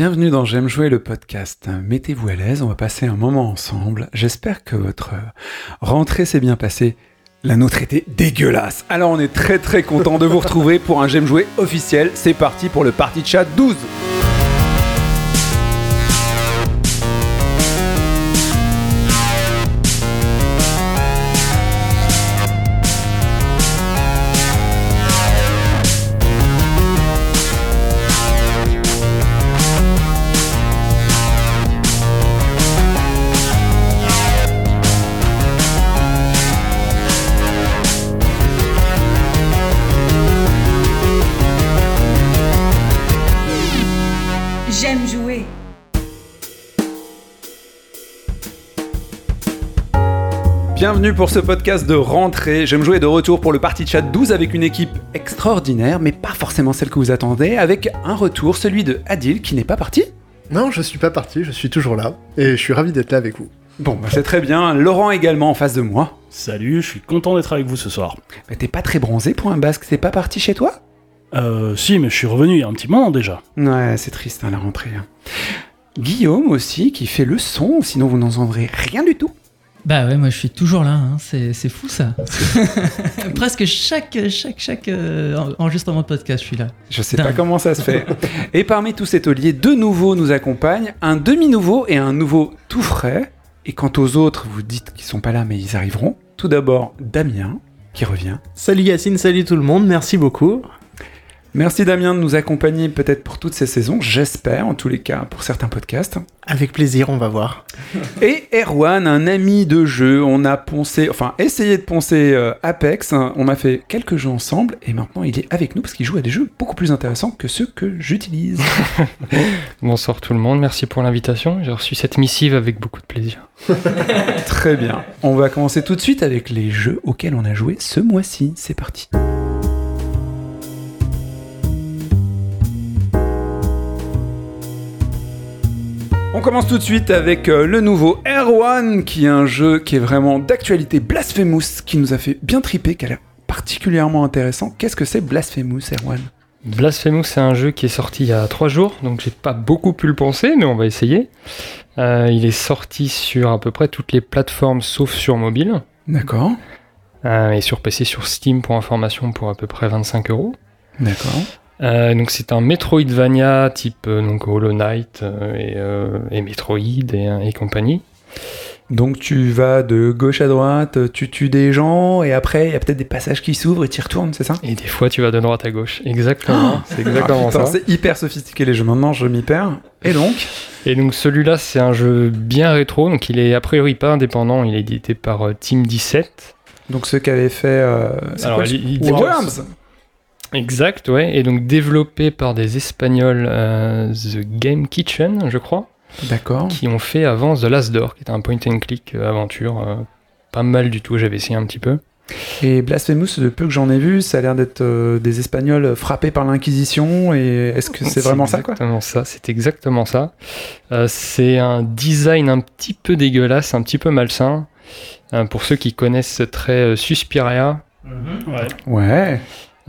Bienvenue dans J'aime jouer le podcast. Mettez-vous à l'aise, on va passer un moment ensemble. J'espère que votre rentrée s'est bien passée. La nôtre était dégueulasse. Alors on est très très content de vous retrouver pour un J'aime jouer officiel. C'est parti pour le Party Chat 12. Bienvenue pour ce podcast de rentrée. J'aime jouer de retour pour le Party Chat 12 avec une équipe extraordinaire, mais pas forcément celle que vous attendez, avec un retour, celui de Adil qui n'est pas parti. Non, je suis pas parti, je suis toujours là, et je suis ravi d'être là avec vous. Bon, bah, c'est très bien. Laurent également en face de moi. Salut, je suis content d'être avec vous ce soir. Mais t'es pas très bronzé pour un basque, t'es pas parti chez toi? Euh, si, mais je suis revenu il y a un petit moment déjà. Ouais, c'est triste hein, la rentrée. hein. Guillaume aussi qui fait le son, sinon vous n'entendrez rien du tout. Bah ouais, moi je suis toujours là, hein. c'est c'est fou ça. Presque chaque, chaque, chaque euh, en- enregistrement de podcast, je suis là. Je sais pas comment ça se fait. Et parmi tous ces tauliers, deux nouveaux nous accompagnent, un demi-nouveau et un nouveau tout frais. Et quant aux autres, vous dites qu'ils sont pas là, mais ils arriveront. Tout d'abord, Damien, qui revient. Salut Yacine, salut tout le monde, merci beaucoup. Merci Damien de nous accompagner peut-être pour toutes ces saisons, j'espère en tous les cas pour certains podcasts. Avec plaisir, on va voir. Et Erwan, un ami de jeu, on a poncé, enfin essayé de poncer euh, Apex, on a fait quelques jeux ensemble et maintenant il est avec nous parce qu'il joue à des jeux beaucoup plus intéressants que ceux que j'utilise. Bonsoir tout le monde, merci pour l'invitation. J'ai reçu cette missive avec beaucoup de plaisir. Très bien. On va commencer tout de suite avec les jeux auxquels on a joué ce mois-ci. C'est parti. On commence tout de suite avec euh, le nouveau Erwan, qui est un jeu qui est vraiment d'actualité Blasphemous, qui nous a fait bien triper, qui a l'air particulièrement intéressant. Qu'est-ce que c'est Blasphemous, Erwan Blasphemous, c'est un jeu qui est sorti il y a trois jours, donc j'ai pas beaucoup pu le penser, mais on va essayer. Euh, il est sorti sur à peu près toutes les plateformes sauf sur mobile, D'accord. euh, et sur PC sur Steam pour information pour à peu près 25 euros. D'accord. Euh, donc c'est un Metroidvania type euh, donc Hollow Knight euh, et, et Metroid et, et compagnie. Donc tu vas de gauche à droite, tu tues des gens, et après il y a peut-être des passages qui s'ouvrent et tu y retournes, c'est ça? Et des fois tu vas de droite à gauche. Exactement, c'est exactement Ah, putain, ça. C'est hyper sophistiqué les jeux, maintenant je m'y perds. Et donc? Et donc celui-là, c'est un jeu bien rétro, donc il est a priori pas indépendant, il est édité par Team 17. Donc ceux qui avaient fait... euh, Alors, quoi, il- il- les Worms Exact, ouais, et donc développé par des Espagnols, euh, The Game Kitchen, je crois, D'accord. qui ont fait avant The Last Door, qui était un point and click euh, aventure, euh, pas mal du tout, j'avais essayé un petit peu. Et Blasphemous, de peu que j'en ai vu, ça a l'air d'être euh, des Espagnols frappés par l'Inquisition, et est-ce que c'est vraiment ça quoi? Exactement ça, c'est exactement ça. Euh, c'est un design un petit peu dégueulasse, un petit peu malsain. Euh, pour ceux qui connaissent très euh, Suspiria, Ouais. Ouais.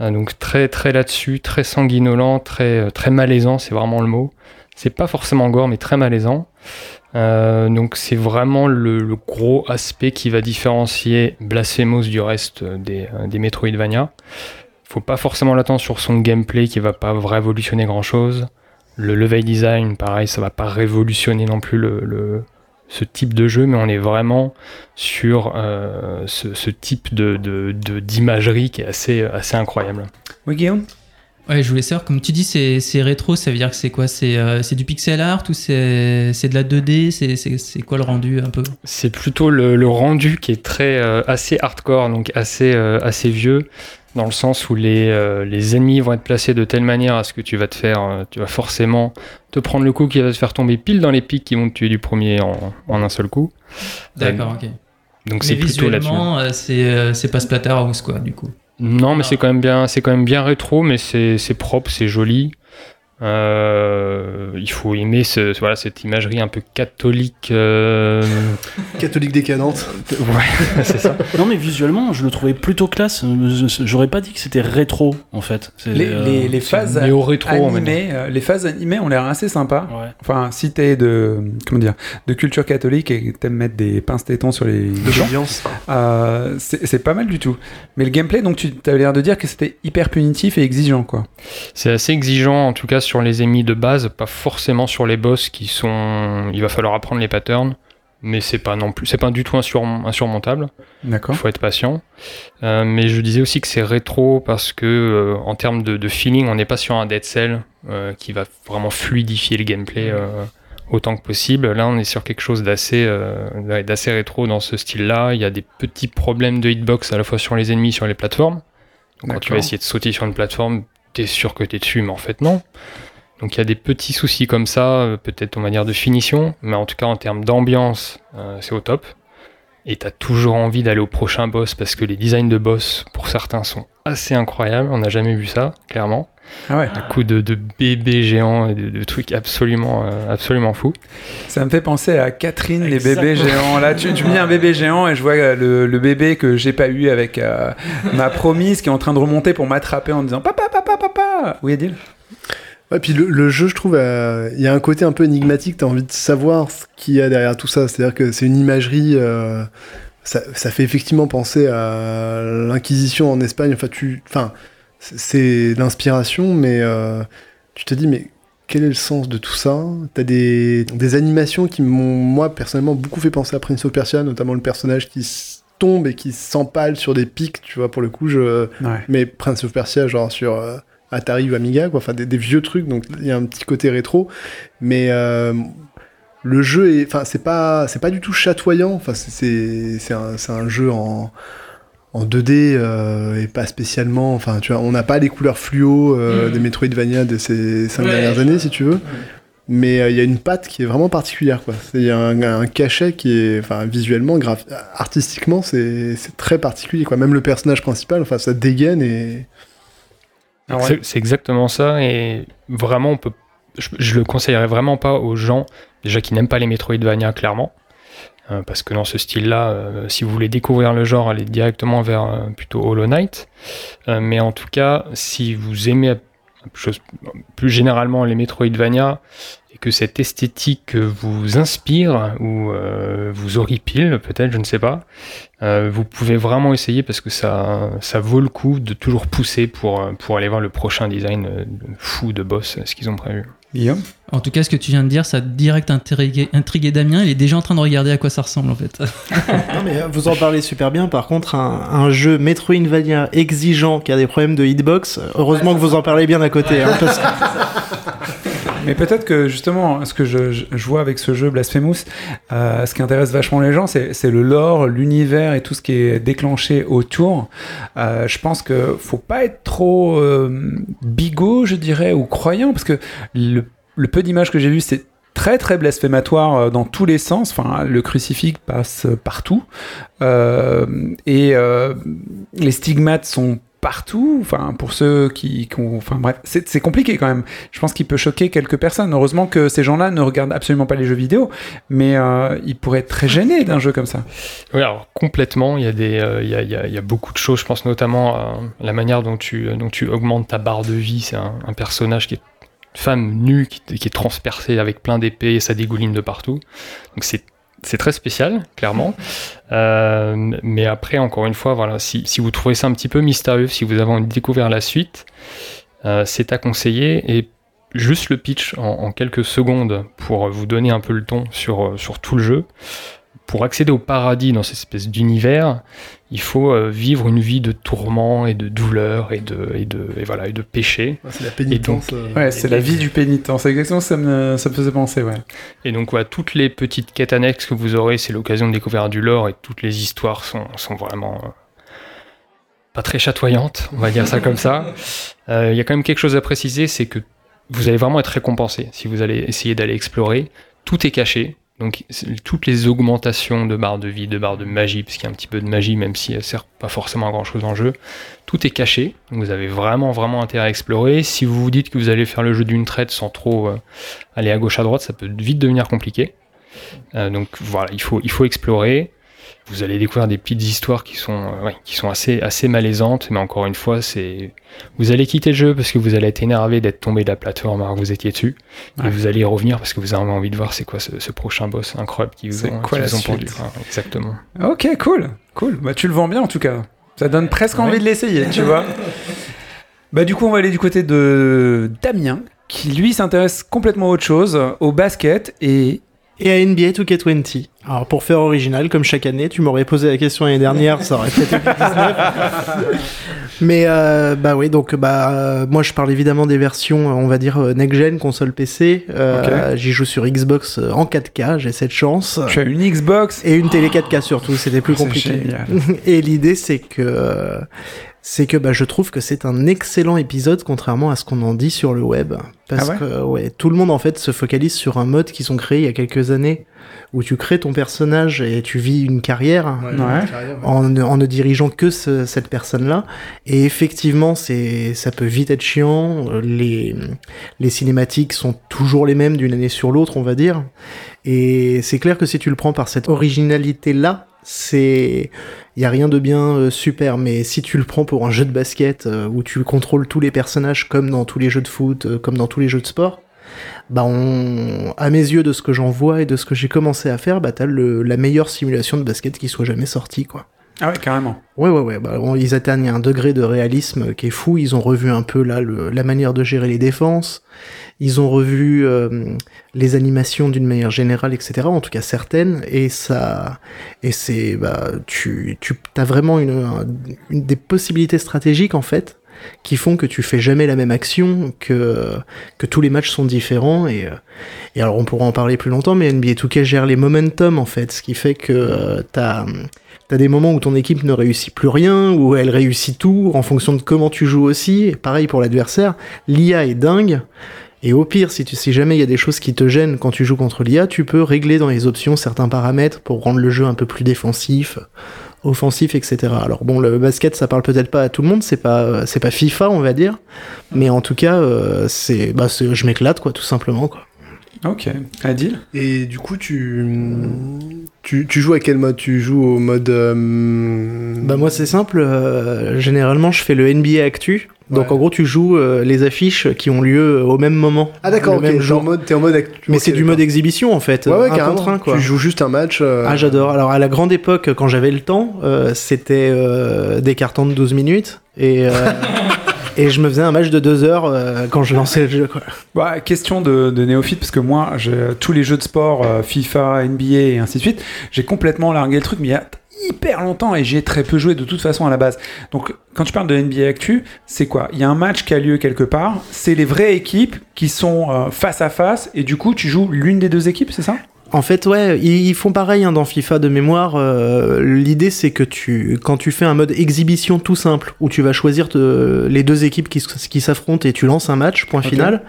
Euh, donc très très là-dessus, très sanguinolent, très euh, très malaisant, c'est vraiment le mot. C'est pas forcément gore, mais très malaisant. Euh, donc c'est vraiment le, gros aspect qui va différencier Blasphemous du reste euh, des, des Metroidvania. Faut pas forcément l'attendre sur son gameplay qui va pas révolutionner grand chose. Le level design, pareil, ça va pas révolutionner non plus le, le- ce type de jeu, mais on est vraiment sur euh, ce, ce type de, de- de- d'imagerie qui est assez, assez incroyable. Oui Guillaume? Ouais, je voulais savoir, comme tu dis, c'est c'est rétro, ça veut dire que c'est quoi? C'est euh, c'est du pixel art ou c'est c'est de la 2D C'est- quoi le rendu un peu? C'est plutôt le, le rendu qui est très euh, assez hardcore, donc assez, euh, assez vieux, dans le sens où les, euh, les ennemis vont être placés de telle manière à ce que tu vas te faire, euh, tu vas forcément te prendre le coup qui va te faire tomber pile dans les pics qui vont te tuer du premier en, en un seul coup. D'accord, ok. Donc c'est plutôt là-dessus. euh, c'est euh, pas Splatterhouse quoi, du coup. Non, mais Ah. c'est quand même bien, c'est quand même bien rétro, mais c'est propre, c'est joli. Euh, il faut aimer ce, voilà, cette imagerie un peu catholique. euh, Catholique décadente. ouais, c'est ça. Non, mais visuellement, je le trouvais plutôt classe. J'aurais pas dit que c'était rétro, en fait. Les, euh, les- les phases va animées, euh, les phases animées ont l'air assez sympas. Ouais. Enfin, si t'es de comment dire, de culture catholique et que t'aimes mettre des pinces tétons sur les De gens, euh, c'est c'est pas mal du tout. Mais le gameplay, donc tu avais l'air de dire que c'était hyper punitif et exigeant, quoi. C'est assez exigeant, en tout cas sur les ennemis de base, pas forcément sur les boss qui sont. Il va falloir apprendre les patterns, mais c'est pas non plus, c'est pas du tout insur- insurmontable. D'accord. Faut être patient. Euh, mais je disais aussi que c'est rétro parce que euh, en termes de, de feeling, on n'est pas sur un Dead Cell euh, qui va vraiment fluidifier le gameplay autant que possible. Là, on est sur quelque chose d'assez euh, d'assez rétro dans ce style-là. Il y a des petits problèmes de hitbox à la fois sur les ennemis, sur les plateformes. Donc quand tu vas essayer de sauter sur une plateforme, t'es sûr que t'es dessus, mais en fait non. Donc il y a des petits soucis comme ça, euh, peut-être en manière de finition, mais en tout cas en termes d'ambiance, euh, c'est au top. Et t'as toujours envie d'aller au prochain boss parce que les designs de boss, pour certains, sont assez incroyables. On n'a jamais vu ça, clairement. Ah ouais. Un coup de, de bébés géants et de, de trucs absolument, euh, absolument fous. Ça me fait penser à Catherine, les bébés géants. Là, tu, tu me dis un bébé géant et je vois euh, le, le bébé que j'ai pas eu avec euh, ma promise qui est en train de remonter pour m'attraper en disant papa, papa, papa. Oui, Adil. Ouais, puis le, le jeu, je trouve, euh, il y a un côté un peu énigmatique. T'as envie de savoir ce qu'il y a derrière tout ça. C'est-à-dire que c'est une imagerie. euh, ça, ça fait effectivement penser à l'Inquisition en Espagne. Enfin, tu, enfin, c'est- l'inspiration, mais euh, tu te dis, mais quel est le sens de tout ça? T'as des, des animations qui m'ont, moi, personnellement, beaucoup fait penser à Prince of Persia, notamment le personnage qui tombe et qui s'empale sur des pics. Tu vois, pour le coup, je Ouais. mais Prince of Persia genre sur euh, Atari ou Amiga quoi. Enfin des, des vieux trucs donc il y a un petit côté rétro. Mais euh, le jeu est enfin c'est pas c'est pas du tout chatoyant. Enfin c'est- un, un jeu en en 2D euh, et pas spécialement. Enfin tu vois on n'a pas les couleurs fluo euh, Mhm. des Metroidvania de ces cinq Ouais. dernières années si tu veux. Mais euh, il y a une patte qui est vraiment particulière quoi. Il y a un, un cachet qui est enfin visuellement artistiquement c'est c'est très particulier quoi. Même le personnage principal enfin ça dégaine et Ah. C'est- exactement ça, et vraiment, on peut, je, je le conseillerais vraiment pas aux gens déjà qui n'aiment pas les Metroidvania, clairement. Euh, parce que dans ce style-là, euh, si vous voulez découvrir le genre, allez directement vers euh, plutôt Hollow Knight. Mais en tout cas, si vous aimez plus généralement les Metroidvania et que cette esthétique vous inspire ou euh, vous horripile, peut-être, je ne sais pas, euh, vous pouvez vraiment essayer parce que ça, ça vaut le coup de toujours pousser pour, pour aller voir le prochain design euh, fou de boss, ce qu'ils ont prévu. En tout cas, ce que tu viens de dire, ça a direct intrigué, intrigué Damien. Il est déjà en train de regarder à quoi ça ressemble en fait. Non, mais vous en parlez super bien. Par contre, un, un jeu Metroidvania exigeant qui a des problèmes de hitbox, heureusement que vous en parlez bien à côté. hein, parce que- Mais peut-être que justement, ce que je, je- vois avec ce jeu Blasphemous, euh, ce qui intéresse vachement les gens, c'est le lore, l'univers et tout ce qui est déclenché autour. Euh, je pense que faut pas être trop euh, bigot, je dirais, ou croyant, parce que le, le peu d'images que j'ai vues, c'est très très blasphématoire euh, dans tous les sens. Enfin, le crucifix passe partout Euh, et euh, les stigmates sont partout. Enfin, pour ceux qui, ont- enfin bref, c'est compliqué quand même. Je pense qu'il peut choquer quelques personnes. Heureusement que ces gens-là ne regardent absolument pas les jeux vidéo, mais euh, ils pourraient être très gênés d'un jeu comme ça. Oui, alors complètement, il y, a des, euh, il, y a, il y a- beaucoup de choses, je pense notamment à la manière dont tu, dont tu augmentes ta barre de vie. C'est un, personnage qui est femme nue, qui, qui est transpercée avec plein d'épées et ça dégouline de partout. Donc c'est c'est très spécial, clairement. Euh, mais après, encore une fois, voilà, si, vous trouvez ça un petit peu mystérieux, si vous avez envie de découvrir la suite, euh, c'est à conseiller. Et juste le pitch en, quelques secondes pour vous donner un peu le ton sur, euh, sur tout le jeu. Pour accéder au paradis dans cette espèce d'univers, il faut euh, vivre une vie de tourment et de douleur et de, et de, et voilà, et de péché. c'est la pénitence euh, Ouais, c'est la vie du pénitent. C'est exactement ce que ça me, ça me faisait penser, ouais. Et donc, voilà, toutes les petites quêtes annexes que vous aurez, c'est l'occasion de découvrir du lore et toutes les histoires sont, sont vraiment euh, pas très chatoyantes, on va dire ça comme ça. Euh, Il y a quand même quelque chose à préciser, c'est que vous allez vraiment être récompensé si vous allez essayer d'aller explorer. Tout est caché. Donc toutes les augmentations de barres de vie, de barres de magie, parce qu'il y a un petit peu de magie, même si elle sert pas forcément à grand chose en jeu, tout est caché. Donc vous avez vraiment vraiment intérêt à explorer. Si vous vous dites que vous allez faire le jeu d'une traite sans trop euh, aller à gauche à droite, ça peut vite devenir compliqué. Euh, donc voilà, il faut explorer. Vous allez découvrir des petites histoires qui sont, euh, ouais, qui sont assez, assez malaisantes, mais encore une fois, c'est, vous allez quitter le jeu parce que vous allez être énervé d'être tombé de la plateforme alors que vous étiez dessus, Ouais. et vous allez y revenir parce que vous avez envie de voir c'est quoi ce, ce prochain boss incroyable qui vous C'est ont, quoi qui la vous ont suite pendu. Ouais, exactement. Ok, cool, cool. Bah, tu le vends bien en tout cas. Ça donne presque Ouais. envie de l'essayer, tu vois. Bah, du coup, on va aller du côté de Damien, qui lui s'intéresse complètement à autre chose, au basket et. Et à NBA 2K20. Alors pour faire original, comme chaque année, tu m'aurais posé la question l'année dernière, ça aurait peut-être été 19. Mais euh, bah oui, donc bah euh, moi je parle évidemment des versions, on va dire euh, next gen, console PC. Euh, J'y joue sur Xbox euh, en 4K, j'ai cette chance. Tu as une Xbox Et une télé 4K surtout, c'était plus compliqué. Et l'idée, c'est que c'est que bah, je trouve que c'est un excellent épisode, contrairement à ce qu'on en dit sur le web. Parce Ah ouais que ouais, tout le monde en fait se focalise sur un mode qu'ils ont créé il y a quelques années, où tu crées ton personnage et tu vis une carrière. Ouais. carrière, ouais. En ne, en ne dirigeant que ce- cette personne-là. Et effectivement, c'est, ça peut vite être chiant. Les, les cinématiques sont toujours les mêmes d'une année sur l'autre, on va dire. Et c'est clair que si tu le prends par cette originalité-là, c'est, il y a rien de bien euh, super. Mais si tu le prends pour un jeu de basket euh, où tu contrôles tous les personnages comme dans tous les jeux de foot, euh, comme dans tous les jeux de sport, bah on, à mes yeux de ce que j'en vois et de ce que j'ai commencé à faire, bah t'as le, la meilleure simulation de basket qui soit jamais sortie, quoi. Ah ouais, carrément. Ouais, ouais, ouais. Bah, on- ils atteignent un degré de réalisme qui est fou. Ils ont revu un peu là le- la manière de gérer les défenses. Ils ont revu euh, les animations d'une manière générale, etc. En tout cas certaines. Et ça, et c'est, bah, tu, tu as vraiment une, un- une des possibilités stratégiques en fait qui font que tu fais jamais la même action, que que tous les matchs sont différents et euh, et alors on pourra en parler plus longtemps, mais NBA 2K gère les momentum en fait, ce qui fait que euh, t'as des moments où ton équipe ne réussit plus rien, où elle réussit tout, en fonction de comment tu joues aussi. Pareil pour l'adversaire. L'IA est dingue. Et au pire, si, si jamais il y a des choses qui te gênent quand tu joues contre l'IA, tu peux régler dans les options certains paramètres pour rendre le jeu un peu plus défensif, offensif, etc. Alors bon, le basket, ça parle peut-être pas à tout le monde, c'est pas, c'est pas FIFA, on va dire. Mais en tout cas, euh, c'est, bah, je m'éclate, quoi, tout simplement, quoi. Ok. Adil Et du coup, tu, tu, tu joues à quel mode? Tu joues au mode. euh, Bah moi c'est simple, euh, généralement je fais le NBA Actu, donc en gros tu joues euh, les affiches qui ont lieu au même moment. Ah d'accord, le ok. même T'es en mode, t'es en mode actu- Mais c'est du mode exhibition en fait, Ouais, ouais, un carrément. contre un quoi. Tu joues juste un match. euh, Ah j'adore, alors à la grande époque quand j'avais le temps, euh, c'était euh, des cartons de 12 minutes et, euh, et je me faisais un match de 2 heures euh, quand je lançais le jeu quoi. Bah, question de, de néophyte, parce que moi, j'ai tous les jeux de sport, euh, FIFA, NBA et ainsi de suite, j'ai complètement largué le truc, mais il y a hyper longtemps et j'y ai très peu joué de toute façon à la base. Donc, quand tu parles de NBA Actu, c'est quoi? Il y a un match qui a lieu quelque part, c'est les vraies équipes qui sont euh, face à face, et du coup, tu joues l'une des deux équipes, c'est ça? En fait, ouais, ils, font pareil hein, dans FIFA de mémoire. euh, L'idée, c'est que tu, quand tu fais un mode exhibition tout simple, où tu vas choisir te- les deux équipes qui, s'affrontent et tu lances un match, point final.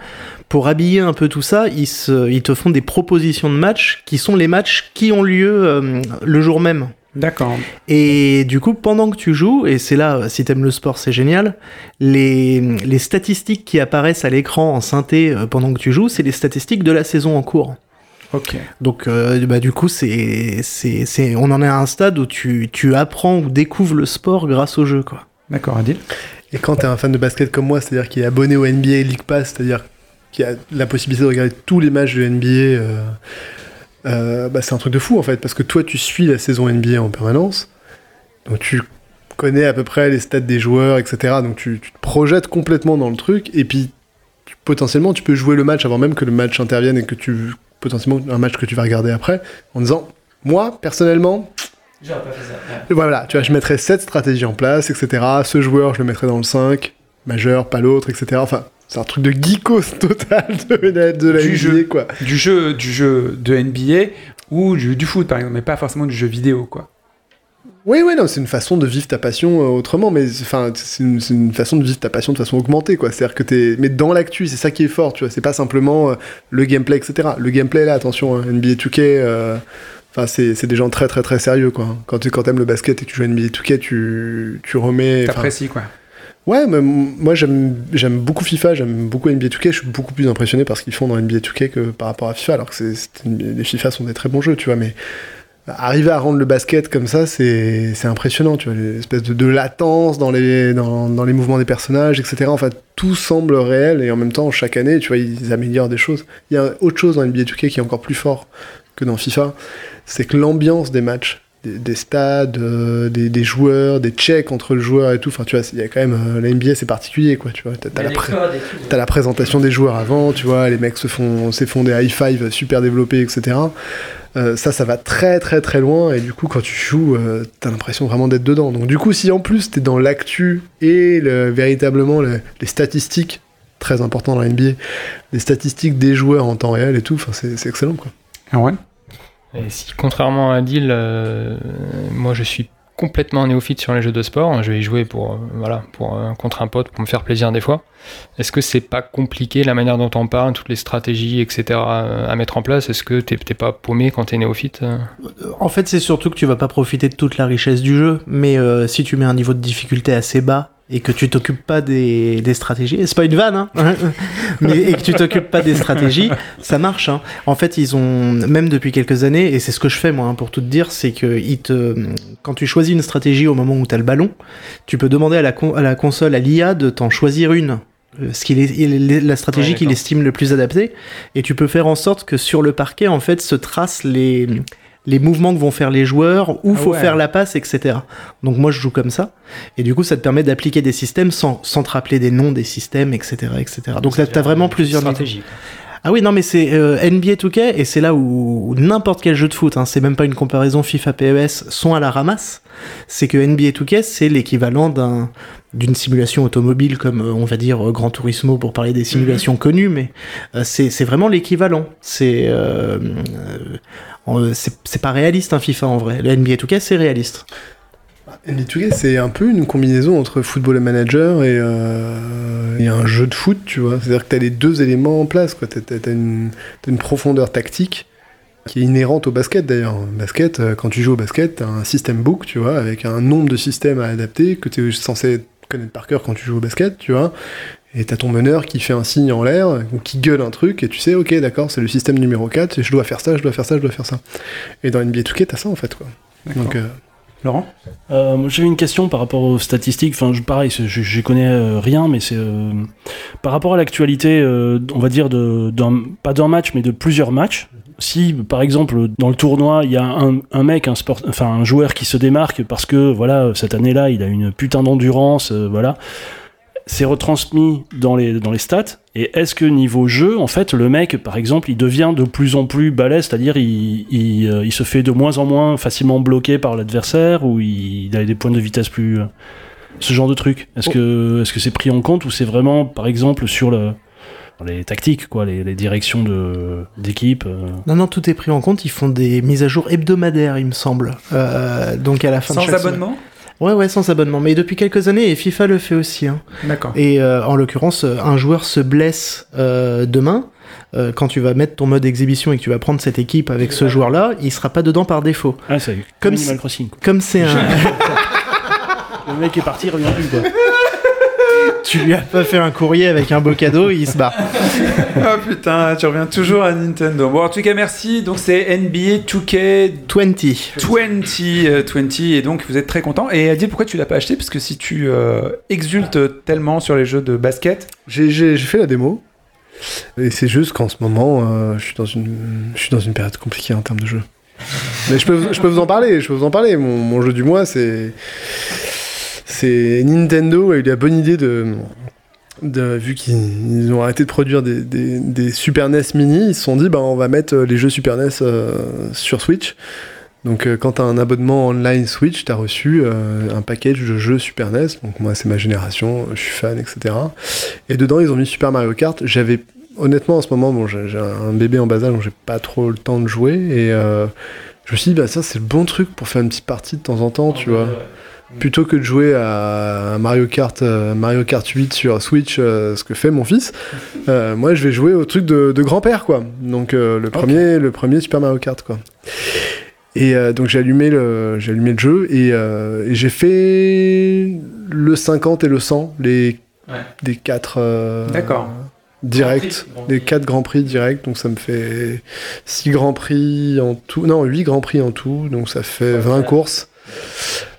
Pour habiller un peu tout ça, ils, se- ils te font des propositions de matchs qui sont les matchs qui ont lieu euh, le jour même. D'accord. Et du coup, pendant que tu joues, et c'est là, si t'aimes le sport, c'est génial, les, les statistiques qui apparaissent à l'écran en synthé euh, pendant que tu joues, c'est les statistiques de la saison en cours. Ok. Donc, euh, bah, du coup, c'est, c'est, c'est, on en est à un stade où tu, tu apprends ou découvres le sport grâce au jeu, quoi. D'accord, Adil Et quand t'es un fan de basket comme moi, c'est-à-dire qui est abonné au NBA League Pass, c'est-à-dire qui a la possibilité de regarder tous les matchs de NBA, euh, euh, bah, c'est un truc de fou en fait, parce que toi tu suis la saison NBA en permanence, donc tu connais à peu près les stats des joueurs, etc. Donc tu, tu te projettes complètement dans le truc, et puis tu- potentiellement tu peux jouer le match avant même que le match intervienne et que tu potentiellement un match que tu vas regarder après, en disant moi personnellement voilà, tu vois, je mettrais cette stratégie en place, etc. Ce joueur, je le mettrais dans le 5, majeur, pas l'autre, etc. Enfin, c'est un truc de geekos total de la, de la Du NBA, jeu. quoi. du jeu, du jeu de NBA ou du, du foot, par exemple, mais pas forcément du jeu vidéo, quoi. Oui, oui, non, c'est une façon de vivre ta passion euh, autrement, mais enfin, c'est une, façon de vivre ta passion de façon augmentée, quoi. C'est-à-dire que t'es, mais dans l'actu, c'est ça qui est fort, tu vois. C'est pas simplement euh, le gameplay, etc. Le gameplay, là, attention, hein, NBA 2K, euh, enfin, c'est, des gens très, très, très sérieux, quoi. Quand tu, quand t'aimes le basket et que tu joues à NBA 2K, tu, tu remets. T'apprécies quoi. Ouais, mais moi j'aime beaucoup FIFA, j'aime beaucoup NBA 2K, je suis beaucoup plus impressionné par ce qu'ils font dans NBA 2K que par rapport à FIFA, alors que c'est, les FIFA sont des très bons jeux, tu vois, mais arriver à rendre le basket comme ça, c'est, impressionnant, tu vois, l'espèce de, de latence dans les, dans les mouvements des personnages, etc. Enfin, tout semble réel et en même temps, chaque année, tu vois, ils améliorent des choses. Il y a autre chose dans NBA 2K qui est encore plus fort que dans FIFA, c'est que l'ambiance des matchs, des, des stades, euh, des, des joueurs, des checks entre le joueur et tout. Enfin, tu vois, il y a quand même euh, la NBA, c'est particulier, quoi. Tu vois, t'as, t'as la, pré- t'as la présentation des joueurs avant, tu vois, les mecs se font, se font des high five super développés, etc. Euh, ça, ça va très très très loin et du coup, quand tu joues, euh, t'as l'impression vraiment d'être dedans. Donc, du coup, si en plus t'es dans l'actu et le- véritablement le- les statistiques, très important dans la NBA, les statistiques des joueurs en temps réel et tout, enfin, c'est, c'est excellent, quoi. Ah ouais? Et si, contrairement à Adil, euh, moi je suis complètement néophyte sur les jeux de sport. Je vais y jouer pour, euh, voilà, pour, euh, contre un pote, pour me faire plaisir des fois. Est-ce que c'est pas compliqué la manière dont on parle, toutes les stratégies, etc. euh, à mettre en place? Est-ce que t'es pas paumé quand t'es néophyte En fait, c'est surtout que tu vas pas profiter de toute la richesse du jeu, mais si tu mets un niveau de difficulté assez bas et que tu t'occupes pas des, des stratégies, c'est pas une vanne, hein, mais et que tu t'occupes pas des stratégies, ça marche. Hein. En fait, ils ont même depuis quelques années, et c'est ce que je fais moi hein, pour tout te dire, c'est que ils te, quand tu choisis une stratégie au moment où tu as le ballon, tu peux demander à la, con- à la console, à l'IA, de t'en choisir une. euh, Ce qu'il est, la stratégie Ouais, qu'il estime le plus adaptée, et tu peux faire en sorte que sur le parquet, en fait, se tracent les, les mouvements que vont faire les joueurs, où Ah faut ouais. faire la passe, etc. Donc moi je joue comme ça, et du coup ça te permet d'appliquer des systèmes sans, sans te rappeler des noms des systèmes, etc. etc. Donc là t'as vraiment plusieurs stratégies. Ah oui, non, mais c'est euh, NBA 2K, et c'est là où, où n'importe quel jeu de foot, hein, c'est même pas une comparaison FIFA PES, sont à la ramasse. C'est que NBA 2K, c'est l'équivalent d'un d'une simulation automobile comme euh, on va dire euh, Gran Turismo pour parler des simulations connues, mais euh, c'est vraiment l'équivalent. C'est euh, c'est pas réaliste un FIFA en vrai. Le NBA 2K, c'est réaliste. NBA 2K, c'est un peu une combinaison entre Football Manager et, euh, et un jeu de foot, tu vois. C'est-à-dire que tu as les deux éléments en place, quoi. Tu as, une, t'as une profondeur tactique qui est inhérente au basket d'ailleurs. Basket, quand tu joues au basket, tu as un système book, tu vois, avec un nombre de systèmes à adapter que tu es censé connaître par cœur quand tu joues au basket, tu vois. Et t'as ton meneur qui fait un signe en l'air, ou qui gueule un truc, et tu sais, ok, d'accord, c'est le système numéro 4, et je dois faire ça, je dois faire ça, je dois faire ça. Et dans NBA 2K, t'as ça en fait, quoi. Donc, euh, Laurent? Euh, moi, J'avais une question par rapport aux statistiques. Enfin, je, pareil, je, je connais euh, rien, mais c'est euh, par rapport à l'actualité, euh, on va dire de, d'un- pas d'un match, mais de plusieurs matchs. Si, par exemple, dans le tournoi, il y a un, un mec, un sport, enfin un joueur qui se démarque parce que voilà, cette année-là, il a une putain d'endurance, euh, voilà. C'est retransmis dans les, dans les stats. Et est-ce que niveau jeu, en fait, le mec, par exemple, il devient de plus en plus balèze, c'est-à-dire il, il, euh, il se fait de moins en moins facilement bloqué par l'adversaire ou il, il a des points de vitesse plus. euh, ce genre de truc? Est-ce que est-ce que c'est pris en compte ou c'est vraiment, par exemple, sur le, les tactiques, quoi, les, les directions de d'équipe euh, Non, non, tout est pris en compte. Ils font des mises à jour hebdomadaires, il me semble. Euh, donc à la fin de Sans semaine. abonnement? Ouais, ouais, sans abonnement. Mais depuis quelques années, et FIFA le fait aussi. Hein. D'accord. Et euh, en l'occurrence, un joueur se blesse euh, demain. euh, quand tu vas mettre ton mode exhibition et que tu vas prendre cette équipe avec ce joueur-là, il sera pas dedans par défaut. Ah, c'est Comme comme si- Animal Crossing. quoi. Comme c'est un. Le mec est parti, il revient plus, quoi. Tu lui as pas fait un courrier avec un beau cadeau, il se barre. Ah putain, tu reviens toujours à Nintendo. Bon, en tout cas, merci. Donc, c'est NBA 2K 20. 20, euh, 20, et donc vous êtes très content. Et Adil, pourquoi tu l'as pas acheté? Parce que si tu euh, exultes tellement sur les jeux de basket, J'ai fait la démo. Et c'est juste qu'en ce moment, euh, je, suis dans une, je suis dans une période compliquée en termes de jeu. Mais je peux, je peux vous en parler, je peux vous en parler. Mon, mon jeu du mois, c'est. C'est Nintendo a eu la bonne idée de. de vu qu'ils ils ont arrêté de produire des, des- des Super NES mini, ils se sont dit bah, on va mettre les jeux Super NES euh, sur Switch. Donc euh, quand tu as un abonnement online Switch, tu as reçu euh, un package de jeux Super NES. Donc moi c'est ma génération, je suis fan, etc. Et dedans ils ont mis Super Mario Kart. J'avais honnêtement en ce moment, bon j'ai un bébé en bas âge donc j'ai pas trop le temps de jouer et euh, Je me suis dit, bah ça c'est le bon truc pour faire une petite partie de temps en temps, tu vois. Plutôt que de jouer à Mario Kart, euh, Mario Kart 8 sur Switch, euh, ce que fait mon fils, euh, moi je vais jouer au truc de, de grand-père, quoi. Donc euh, le, premier, le premier Super Mario Kart, quoi. Et euh, donc j'ai allumé, le, j'ai allumé le jeu et, et j'ai fait le 50 et le 100, les, Ouais. des 4 euh, D'accord. directs, Grand Prix, Grand les Prix. 4 Grands Prix directs, donc ça me fait 6 Grands Prix en tout, non 8 Grands Prix en tout, donc ça fait 20 courses.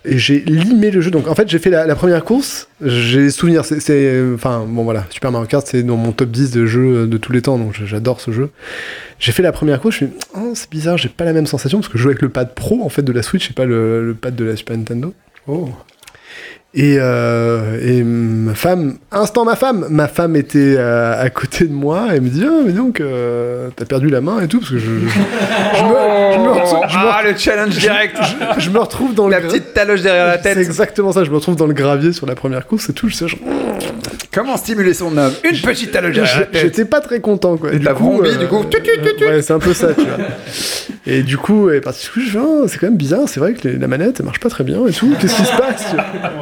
Et j'ai limé le jeu. Donc en fait, j'ai fait la, première course. J'ai souvenir. C'est, enfin bon voilà, Super Mario Kart, c'est dans mon top 10 de jeux de tous les temps. Donc j'adore ce jeu. J'ai fait la première course. Je suis oh, c'est bizarre, j'ai pas la même sensation parce que je joue avec le pad pro en fait de la Switch et pas le, le pad de la Super Nintendo. Oh. Et, euh, et ma femme, instant ma femme, ma femme était euh, à côté de moi et me dit ah mais donc euh, t'as perdu la main et tout parce que je, je, je me, je me retrouve- je me Ah, le challenge direct je me retrouve dans La le petite taloche derrière la C'est tête. exactement ça. Je me retrouve dans le gravier sur la première course et tout. Je sais, Comment stimuler son homme Une petite tête. J'étais pas très content quoi. Et de la vrombie, du coup. Tut, tut, tut. Ouais, c'est un peu ça. Tu vois. Et du coup, et parti, je fais, Ah, c'est quand même bizarre. C'est vrai que les- la manette elle marche pas très bien et tout. Qu'est-ce qui se passe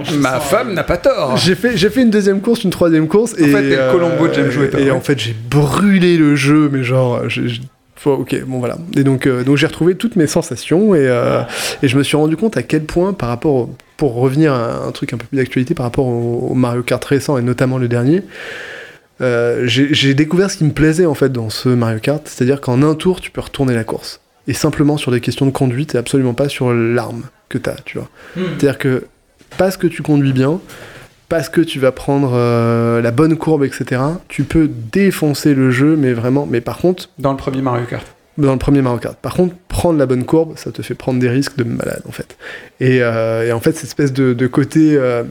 tu Ma femme n'a pas tort. J'ai fait, j'ai fait une deuxième course, une troisième course. et, fait, t'es le Colombo de James toi, Et ouais. en fait, j'ai brûlé le jeu, mais genre, j'ai- faut- ok, bon voilà. Et donc, euh, donc j'ai retrouvé toutes mes sensations et, euh, et je me suis rendu compte à quel point, par rapport, au- pour revenir à un truc un peu plus d'actualité, par rapport au, au Mario Kart récent et notamment le dernier. euh, j'ai découvert ce qui me plaisait en fait dans ce Mario Kart, c'est-à-dire qu'en un tour tu peux retourner la course et simplement sur des questions de conduite et absolument pas sur l'arme que tu as, tu vois. C'est-à-dire que parce que tu conduis bien, parce que tu vas prendre euh, la bonne courbe, etc., tu peux défoncer le jeu, mais vraiment. Mais par contre, Dans le premier Mario Kart. dans le premier Mario Kart, par contre, prendre la bonne courbe, ça te fait prendre des risques de malade, en fait. Et, euh, et en fait, cette espèce de, de côté. euh,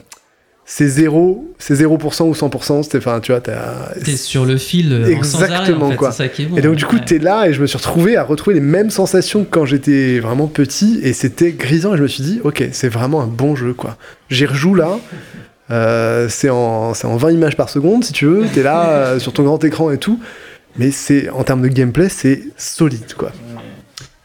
c'est 0, c'est 0% ou 100%, c'est, enfin, tu vois. T'es sur le fil en sans arrêt, Exactement, en fait, quoi. C'est ça qui est bon. Et donc du coup, Ouais. t'es là et je me suis retrouvé à retrouver les mêmes sensations que quand j'étais vraiment petit et c'était grisant et je me suis dit, ok, c'est vraiment un bon jeu quoi. J'y rejoue là. Euh, c'est en, c'est en 20 images par seconde si tu veux, t'es là euh, sur ton grand écran et tout, mais c'est en termes de gameplay c'est solide quoi.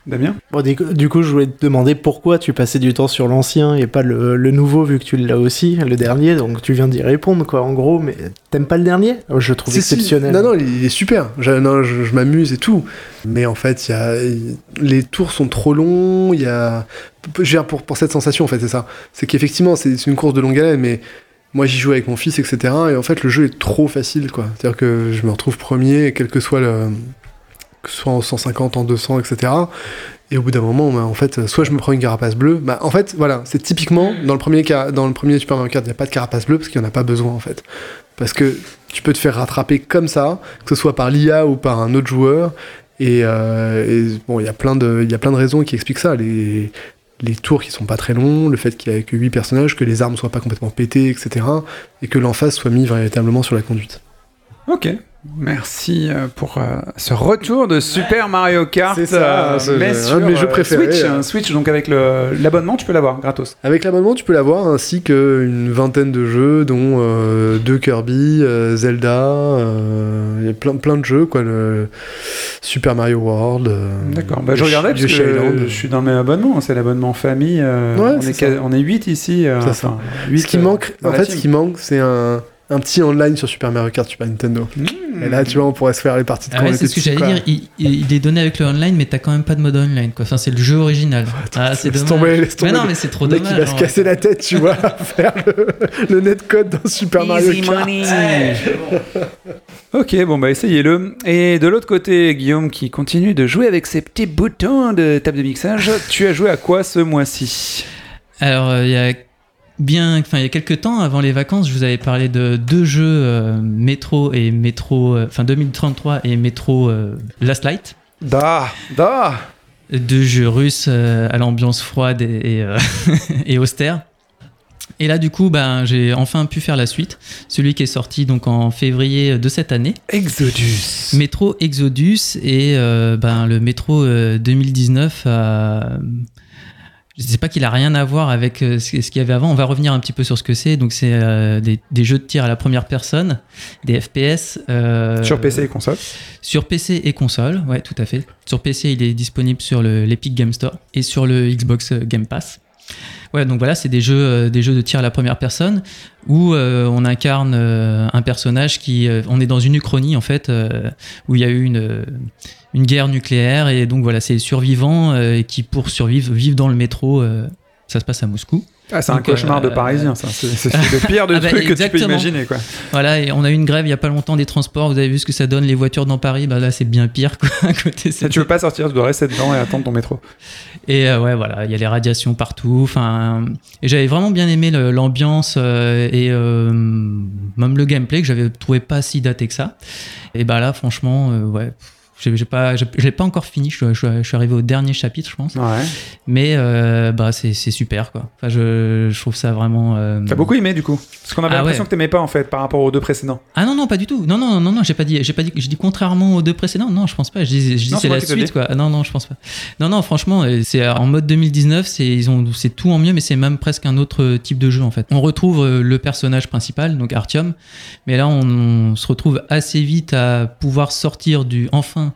Damien? Bon, du, coup, du coup, je voulais te demander pourquoi tu passais du temps sur l'ancien et pas le, le nouveau, vu que tu l'as aussi, le dernier. Donc tu viens d'y répondre, quoi, en gros. Mais t'aimes pas le dernier? Je le trouve si. exceptionnel. Non non, il, est super. Je, non, je, je m'amuse et tout, mais en fait, il y a, les tours sont trop longs. Il y a, je veux dire, pour pour cette sensation en fait, c'est ça. C'est qu'effectivement, c'est c'est une course de longue haleine, mais moi j'y joue avec mon fils, etc. Et en fait, le jeu est trop facile, quoi. C'est-à-dire que je me retrouve premier, quel que soit le. que ce soit en 150, en 200, etc. Et au bout d'un moment, bah, en fait, soit je me prends une carapace bleue. Bah, en fait, voilà, c'est typiquement dans le premier, ca- dans le premier Super Mario Kart, il n'y a pas de carapace bleue parce qu'il n'y en a pas besoin, en fait. Parce que tu peux te faire rattraper comme ça, que ce soit par l'IA ou par un autre joueur. Et, euh, et bon, il y a plein de, il y a plein de raisons qui expliquent ça. Les, les tours qui sont pas très longs, le fait qu'il y ait que 8 personnages, que les armes soient pas complètement pétées, etc. Et que l'emphase soit mis véritablement sur la conduite. Ok. Merci euh, pour euh, ce retour de Super Mario Kart. C'est ça, euh, mais un de mes jeux euh, préférés, Switch, euh. un Switch, donc avec l'abonnement, tu peux l'avoir gratos. Avec l'abonnement, tu peux l'avoir, ainsi qu'une vingtaine de jeux, dont deux Kirby, Zelda, il y a plein, plein de jeux, quoi, le Super Mario World. D'accord. Bah, je regardais parce que je suis dans mes abonnements. C'est l'abonnement famille. Ouais, on, est ça. quasi- on est 8 ici. enfin, Ce qui manque, en fait, ce qui manque, c'est un, un petit online sur Super Mario Kart Super Nintendo. Mmh. Et là, tu vois, on pourrait se faire les parties de Ah ouais, c'est ce que j'allais dire. Il, il est donné avec le online, mais t'as quand même pas de mode online. Quoi. Enfin, c'est le jeu original. ah, c'est laisse dommage. tomber, laisse tomber. Mais non, mais c'est trop Le mec, dommage. il va se casser la tête, tu vois, à faire le, le netcode dans Super Mario Kart. Ok, bon bah essayez-le. Et de l'autre côté, Guillaume qui continue de jouer avec ses petits boutons de table de mixage. tu as joué à quoi ce mois-ci? Alors, euh, il y a bien, enfin, il y a quelques temps, avant les vacances, je vous avais parlé de deux jeux euh, Metro et Metro, euh, enfin 2033 et Metro euh, Last Light. Da, da. Deux jeux russes à l'ambiance froide et, et, et austère. Et là, du coup, ben, j'ai enfin pu faire la suite. Celui qui est sorti donc en février de cette année. Exodus. Métro Exodus et ben, le métro euh, 2019 a- je sais pas qu'il a rien à voir avec euh, ce qu'il y avait avant. On va revenir un petit peu sur ce que c'est. Donc c'est euh, des, des jeux de tir à la première personne, des FPS. euh, Sur PC et console. Sur PC et console, ouais, tout à fait. Sur PC, il est disponible sur le- l'Epic Game Store et sur le Xbox Game Pass. Ouais, voilà, c'est des jeux, euh, des jeux de tir à la première personne où euh, on incarne euh, un personnage qui, on est dans une uchronie en fait, où il y a eu une une guerre nucléaire et donc voilà, c'est les survivants qui pour survivre vivent dans le métro. ça se passe à Moscou. Ah, c'est un cauchemar de euh, Parisien, ça. C'est le pire de Ah bah, trucs que tu peux imaginer, quoi. Voilà, et on a eu une grève il y a pas longtemps des transports. Vous avez vu ce que ça donne les voitures dans Paris? Bah là, c'est bien pire quoi. À côté, c'est tu veux pas sortir, tu dois rester dedans et attendre ton métro. Et euh, ouais, voilà, il y a les radiations partout. Enfin, et j'avais vraiment bien aimé l'ambiance euh, et euh, même le gameplay que j'avais trouvé pas si daté que ça. Et bah là, franchement, ouais. J'ai j'ai pas, j'ai pas encore fini. Je, suis- je suis- je suis arrivé au dernier chapitre, je pense. Ouais. Mais euh, bah c'est c'est super quoi. Enfin, je, je trouve ça vraiment. euh, T'as beaucoup aimé, du coup Parce qu'on avait Ah l'impression ouais. que t'aimais pas, en fait, par rapport aux deux précédents. Ah non non pas du tout. Non non non non j'ai pas dit j'ai pas dit j'ai dit contrairement aux deux précédents. Non je pense pas. Je dis, je dis Non, c'est la suite quoi. Non non je pense pas. Non non franchement euh, c'est en mode 2019 c'est ils ont c'est tout en mieux mais c'est même presque un autre type de jeu en fait. On retrouve euh, le personnage principal donc Artyom mais là on, on se retrouve assez vite à pouvoir sortir du enfin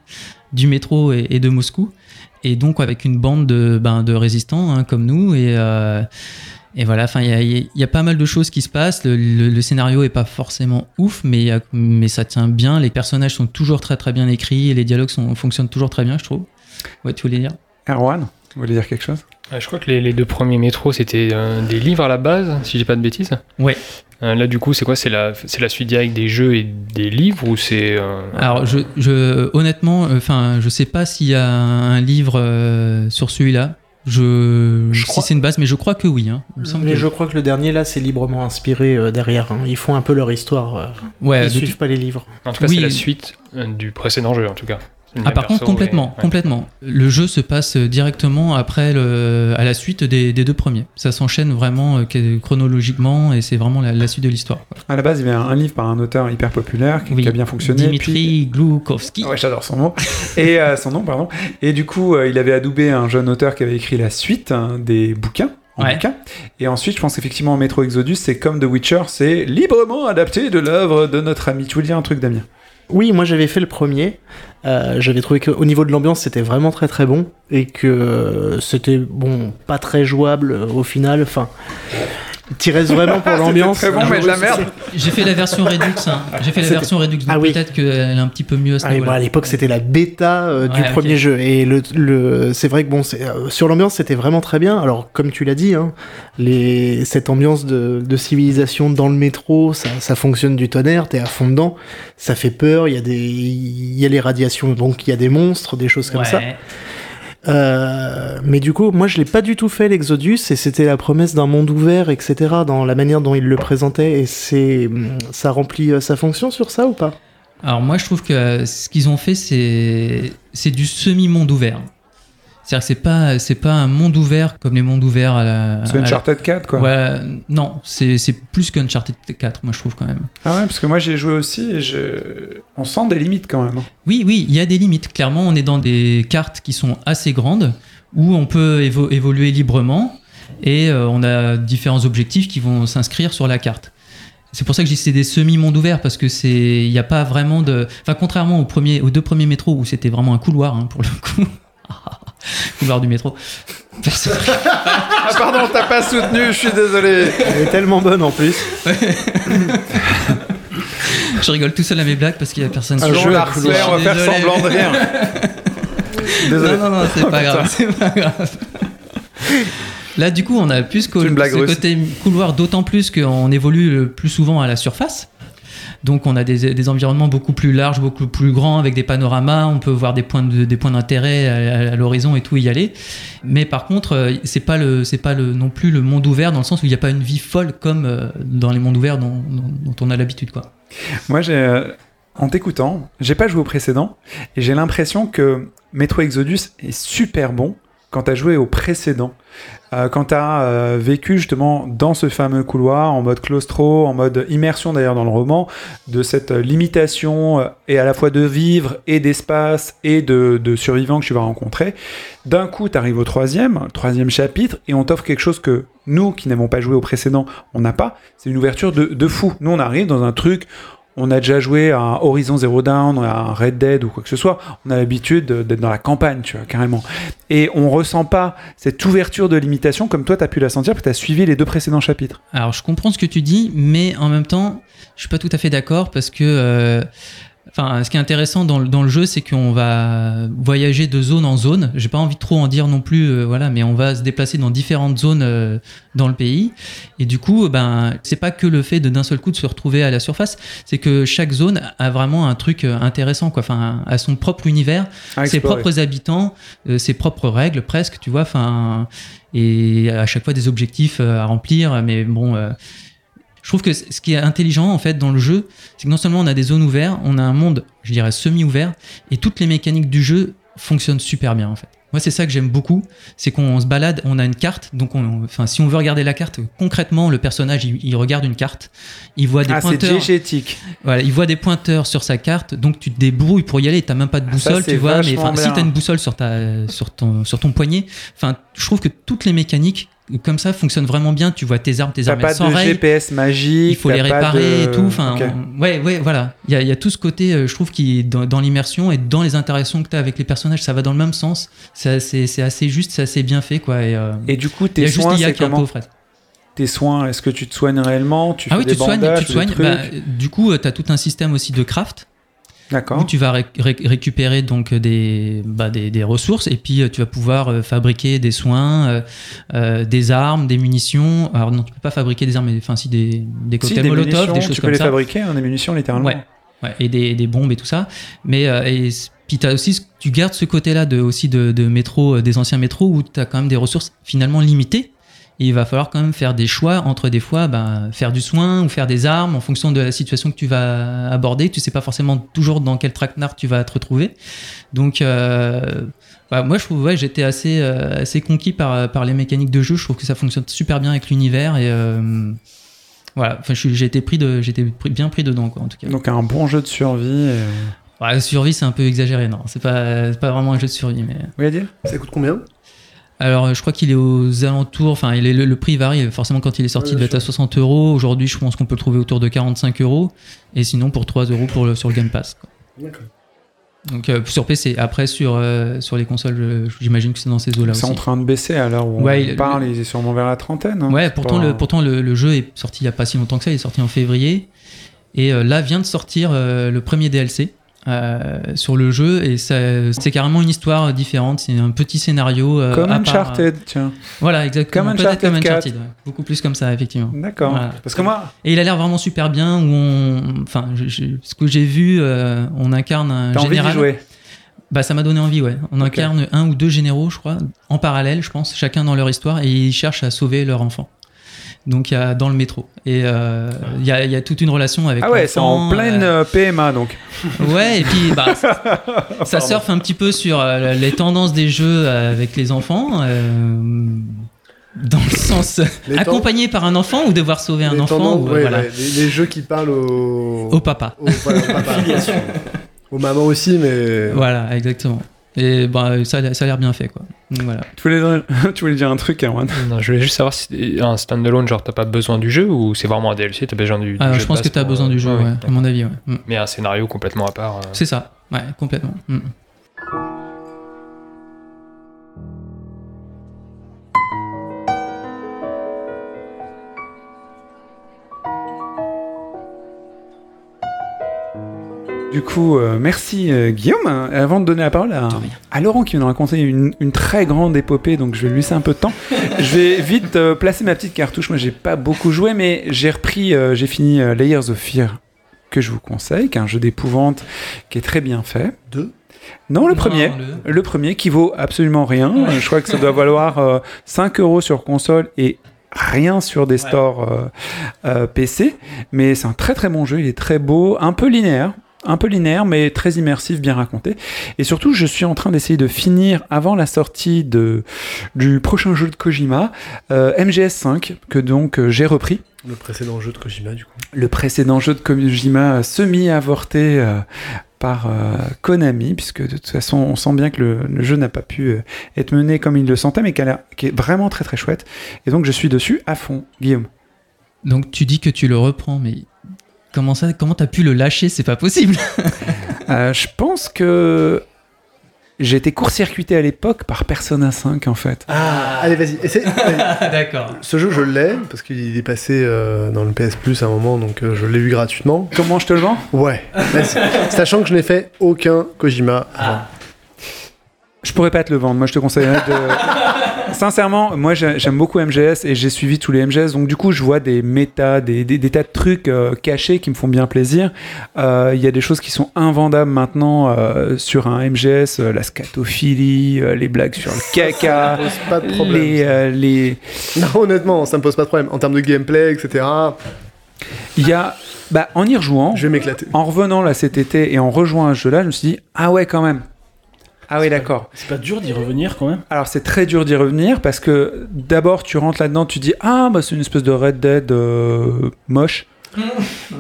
du métro et, et de Moscou et donc avec une bande de ben, de résistants hein, comme nous et euh, et voilà, enfin, il y a, il y a pas mal de choses qui se passent. Le, le- le scénario est pas forcément ouf, mais, a- mais ça tient bien. Les personnages sont toujours très très bien écrits et les dialogues sont, fonctionnent toujours très bien, je trouve. Ouais, tu voulais dire? Erwan, vous voulez dire quelque chose? Euh, Je crois que les, les deux premiers métros, c'était euh, des livres à la base, si j'ai pas de bêtises. Ouais. Euh, là, du coup, c'est quoi C'est la, c'est la suite directe des jeux et des livres ou c'est. euh, Alors, je, je, honnêtement, enfin, je sais pas s'il y a un livre euh, sur celui-là. Je, Je si crois- c'est une base, mais je crois que oui. Hein. Il me semble Mais que- je crois que le dernier là, c'est librement inspiré euh, derrière. hein. Ils font un peu leur histoire. euh. Ouais, Ils suivent pas les livres. En tout cas, Oui. c'est la suite euh, du précédent jeu, en tout cas. Ah par contre complètement, et- ouais. complètement. Le jeu se passe directement après le, à la suite des, des deux premiers. Ça s'enchaîne vraiment euh, que- chronologiquement et c'est vraiment la, la suite de l'histoire. À la base, il y avait un livre par un auteur hyper populaire qui, Oui. qui a bien fonctionné. Dimitri puis- Gloukovski. Ouais, j'adore son mot. Et euh, son nom, pardon. Et du coup, euh, il avait adoubé un jeune auteur qui avait écrit la suite hein, des bouquins. En Ouais. bouquin. Et ensuite, je pense qu'effectivement, Metro Exodus, c'est comme The Witcher, c'est librement adapté de l'œuvre de notre ami. Tu voulais dire un truc, Damien? Oui, moi j'avais fait le premier. Euh, j'avais trouvé qu'au niveau de l'ambiance c'était vraiment très très bon et que euh, c'était bon pas très jouable euh, au final. Enfin, tu restes vraiment pour l'ambiance. très bon, Un mais de la merde. J'ai fait la version Redux. hein. J'ai fait la version Redux. Donc Ah oui. peut-être qu'elle est un petit peu mieux à ce Ah, bon, à l'époque, c'était la bêta euh, du Ouais, premier jeu. Et le, le, c'est vrai que bon, euh, sur l'ambiance, c'était vraiment très bien. Alors, comme tu l'as dit, hein, les, cette ambiance de, de civilisation dans le métro, ça, ça fonctionne du tonnerre, t'es à fond dedans. Ça fait peur, il y, a des, il y a les radiations, donc il y a des monstres, des choses comme ça. Euh, mais du coup, moi, je l'ai pas du tout fait l'Exodus, et c'était la promesse d'un monde ouvert, etc., dans la manière dont il le présentait. Et c'est, ça remplit euh, sa fonction sur ça ou pas? Alors moi je trouve que ce qu'ils ont fait c'est c'est du semi-monde ouvert. C'est-à-dire que c'est pas c'est pas un monde ouvert comme les mondes ouverts à la. C'est à la- Uncharted 4, quoi. Ouais, non, c'est c'est plus qu'Uncharted 4, moi je trouve quand même. Ah ouais, parce que moi, j'ai joué aussi et je... on sent des limites quand même. hein. Oui, oui, il y a des limites. Clairement, on est dans des cartes qui sont assez grandes où on peut évo- évoluer librement et euh, on a différents objectifs qui vont s'inscrire sur la carte. C'est pour ça que que c'est des semi-mondes ouverts parce que c'est il n'y a pas vraiment de enfin contrairement au premier aux deux premiers métros où c'était vraiment un couloir hein, pour le coup. Couloir du métro. Personne- Ah pardon, t'as pas soutenu, je suis désolé. Elle est tellement bonne en plus. je rigole tout seul à mes blagues parce qu'il y a personne Un sur jeu le à couloir. refaire, on va Je faire semblant de rien. Désolé. Non, non, non, c'est Oh, pas putain. grave, c'est pas grave. Là, du coup, on a plus blague ce russe. côté couloir, d'autant plus qu'on évolue le plus souvent à la surface. Donc, on a des, environnements beaucoup plus larges, beaucoup plus grands, avec des panoramas. On peut voir des points d'intérêt à, l'horizon et tout y aller. Mais par contre, euh, c'est pas le, pas non plus le monde ouvert dans le sens où il n'y a pas une vie folle comme euh, dans les mondes ouverts dont on a l'habitude, quoi. Moi, j'ai, euh, en t'écoutant, j'ai pas joué au précédent et j'ai l'impression que Metro Exodus est super bon quand tu as joué au précédent, euh, quand tu as vécu justement dans ce fameux couloir, en mode claustro, en mode immersion d'ailleurs dans le roman, de cette euh, limitation euh, et à la fois de vivre et d'espace et de, de survivants que tu vas rencontrer, d'un coup tu arrives au troisième, troisième chapitre, et on t'offre quelque chose que nous qui n'avons pas joué au précédent, on n'a pas, c'est une ouverture de, de fou. Nous on arrive dans un truc on a déjà joué à Horizon Zero Dawn, à Red Dead ou quoi que ce soit, on a l'habitude d'être dans la campagne, tu vois, carrément. Et on ressent pas cette ouverture de limitation comme toi, tu as pu la sentir parce que tu as suivi les deux précédents chapitres. Alors, je comprends ce que tu dis, mais en même temps, je suis pas tout à fait d'accord parce que. euh, Enfin, ce qui est intéressant dans, le- dans le jeu, c'est qu'on va voyager de zone en zone. J'ai pas envie de trop en dire non plus, euh, voilà, mais on va se déplacer dans différentes zones euh, dans le pays. Et du coup, ben, c'est pas que le fait de d'un seul coup de se retrouver à la surface, c'est que chaque zone a vraiment un truc euh, intéressant, quoi. Enfin, a son propre univers, ses propres habitants, euh, ses propres règles presque, tu vois. Enfin, et à chaque fois des objectifs à remplir. Mais bon, je trouve que ce qui est intelligent en fait dans le jeu, c'est que non seulement on a des zones ouvertes, on a un monde, je dirais semi-ouvert, et toutes les mécaniques du jeu fonctionnent super bien en fait. Moi, c'est ça que j'aime beaucoup, c'est qu'on se balade, on a une carte, donc on, enfin, si on veut regarder la carte, concrètement, le personnage, il, il regarde une carte, il voit des Ah, pointeurs, voilà, il voit des pointeurs sur sa carte, donc tu te débrouilles pour y aller. T'as même pas de Ah, ça, boussole, tu vois. Mais si t'as une boussole sur ta, sur ton, sur ton poignet, enfin, je trouve que toutes les mécaniques comme ça fonctionnent vraiment bien. Tu vois tes armes, tes armes pas sont de. GPS magique. Il faut les réparer de- et tout. Enfin, Ok. on- ouais, ouais, voilà. Il y a, il y a tout ce côté, euh, je trouve, qui est dans, dans l'immersion et dans les interactions que tu as avec les personnages, ça va dans le même sens. C'est assez, juste, c'est assez bien fait, quoi. Et, euh, Et du coup, tes soins, c'est peu comment fraises. Tes soins, est-ce que tu te soignes réellement? Tu Ah fais oui, des tu te soignes, tu te soignes. Bah, du coup, tu as tout un système aussi de craft. Où tu vas ré- ré- récupérer donc des, bah, des, des ressources et puis euh, tu vas pouvoir euh, fabriquer des soins, euh, euh, des armes, des munitions. Alors non, tu peux pas fabriquer des armes, mais enfin si des, des Si, cocktails des molotov, des choses tu peux comme les ça. fabriquer, hein, des munitions littéralement. Ouais. Ouais, et des, des bombes et tout ça. Mais euh, et puis t'as aussi, tu gardes ce côté-là de aussi de, de métro, euh, des anciens métros où tu as quand même des ressources finalement limitées. Et il va falloir quand même faire des choix entre des fois ben, faire du soin ou faire des armes en fonction de la situation que tu vas aborder. Tu sais pas forcément toujours dans quel traquenard tu vas te retrouver. Donc euh, bah, moi je trouve ouais, j'étais assez, euh, assez conquis par, par les mécaniques de jeu. Je trouve que ça fonctionne super bien avec l'univers et euh, voilà. Enfin, j'ai été pris de, j'étais bien pris dedans quoi en tout cas. Donc un bon jeu de survie. Ouais, la survie, c'est un peu exagéré, non. C'est pas, c'est pas vraiment un jeu de survie, mais. Oui, à dire Ça coûte combien? Alors, je crois qu'il est aux alentours. Enfin, il est, le, le prix varie. Forcément, quand il est sorti, Ouais, il devait être à 60 euros. Aujourd'hui, je pense qu'on peut le trouver autour de 45 euros. Et sinon, pour 3 euros pour le, sur le Game Pass. D'accord. Donc, euh, sur PC. Après, sur, euh, sur les consoles, j'imagine que c'est dans ces eaux-là C'est en train de baisser à l'heure où Ouais, on il- parle, il est sûrement vers la trentaine. hein. Ouais, pourtant, pas- le, pourtant le, le jeu est sorti il y a pas si longtemps que ça. Il est sorti en février. Et euh, là, vient de sortir le premier DLC. Euh, sur le jeu et c'est carrément une histoire différente c'est un petit scénario euh, Comme part. Uncharted, tiens. Voilà, exactement. Comme Uncharted comme 4. Uncharted, ouais. beaucoup plus comme ça, effectivement. D'accord. Voilà. Parce que moi, Et il a l'air vraiment super bien. Où on, enfin, je- je- ce que j'ai vu, euh, on incarne un t'as envie général. jouer. Bah, ça m'a donné envie, ouais. On incarne un ou deux généraux, je crois, en parallèle, je pense, chacun dans leur histoire, et ils cherchent à sauver leur enfant. Donc, il y a dans le métro. Et euh, il y, a, il y a toute une relation avec. Ah ouais, c'est en l'enfant, pleine euh, euh, PMA donc. Ouais, et puis bah, ça, surfe un petit peu sur euh, les tendances des jeux euh, avec les enfants. euh, dans le sens Les temps- accompagné par un enfant ou devoir sauver un enfant tendances- ou, euh, ouais, voilà. ouais, les, les jeux qui parlent au, au papa. au- voilà, au papa. aux mamans aussi, mais Voilà, exactement. Et bah, ça, a- ça a l'air bien fait, quoi. Donc, voilà. Tu voulais, tu voulais dire un truc, Erwan? Non, je voulais juste savoir si un standalone, genre t'as pas besoin du jeu ou c'est vraiment un DLC, t'as besoin du, du Ah, jeu je pense que tu as pour- besoin du jeu, ouais, ouais, d'accord. à mon avis. Ouais. Mm. Mais un scénario complètement à part. euh, C'est ça, ouais, complètement. Mm. Du coup, euh, merci euh, Guillaume. Avant de donner la parole à, à Laurent qui vient de raconter une, une très grande épopée, donc je vais lui laisser un peu de temps. je vais vite euh, placer ma petite cartouche. Moi, j'ai pas beaucoup joué, mais j'ai repris, euh, j'ai fini euh, Layers of Fear que je vous conseille, qui est un jeu d'épouvante qui est très bien fait. Deux Non, le Non, premier. le- Le premier qui vaut absolument rien. Je crois que ça doit valoir euh, 5 euros sur console et rien sur des stores euh, euh, PC. Mais c'est un très très bon jeu. Il est très beau, un peu linéaire. Un peu linéaire, mais très immersif, bien raconté. Et surtout, je suis en train d'essayer de finir avant la sortie de, du prochain jeu de Kojima, euh, MGS5, que donc euh, j'ai repris. Le précédent jeu de Kojima, du coup. Le précédent jeu de Kojima euh, semi-avorté euh, par euh, Konami, puisque de toute façon, on sent bien que le, le jeu n'a pas pu euh, être mené comme il le sentait, mais qui est vraiment très très chouette. Et donc, je suis dessus à fond, Guillaume. Donc tu dis que tu le reprends, mais comment ça Comment t'as pu le lâcher? C'est pas possible. Euh, je pense que j'ai été court-circuité à l'époque par Persona 5, en fait. Ah, allez, vas-y. D'accord. Ce jeu, je l'ai, parce qu'il est passé euh, dans le PS Plus à un moment, donc euh, je l'ai eu gratuitement. Comment je te le vends? Ouais. Sachant que je n'ai fait aucun Kojima avant. Je pourrais pas te le vendre. Moi, je te conseillerais de. Sincèrement, moi, j'ai- j'aime beaucoup MGS et j'ai suivi tous les MGS. Donc, du coup, je vois des méta, des, des- des tas de trucs euh, cachés qui me font bien plaisir. Euh, Il y a des choses qui sont invendables maintenant euh, sur un MGS, euh, la scatophilie, euh, les blagues sur le caca. Ça me pose pas de problème. Les, ça. euh, les... Non, honnêtement, ça me pose pas de problème. En termes de gameplay, etc., Il y a, bah, en y rejouant, je vais m'éclater. en revenant là cet été et en rejoignant un jeu là, je me suis dit ah ouais quand même. Ah oui d'accord. C'est pas dur d'y revenir quand même Alors c'est très dur d'y revenir parce que d'abord tu rentres là-dedans, tu dis ah bah c'est une espèce de Red Dead euh, moche.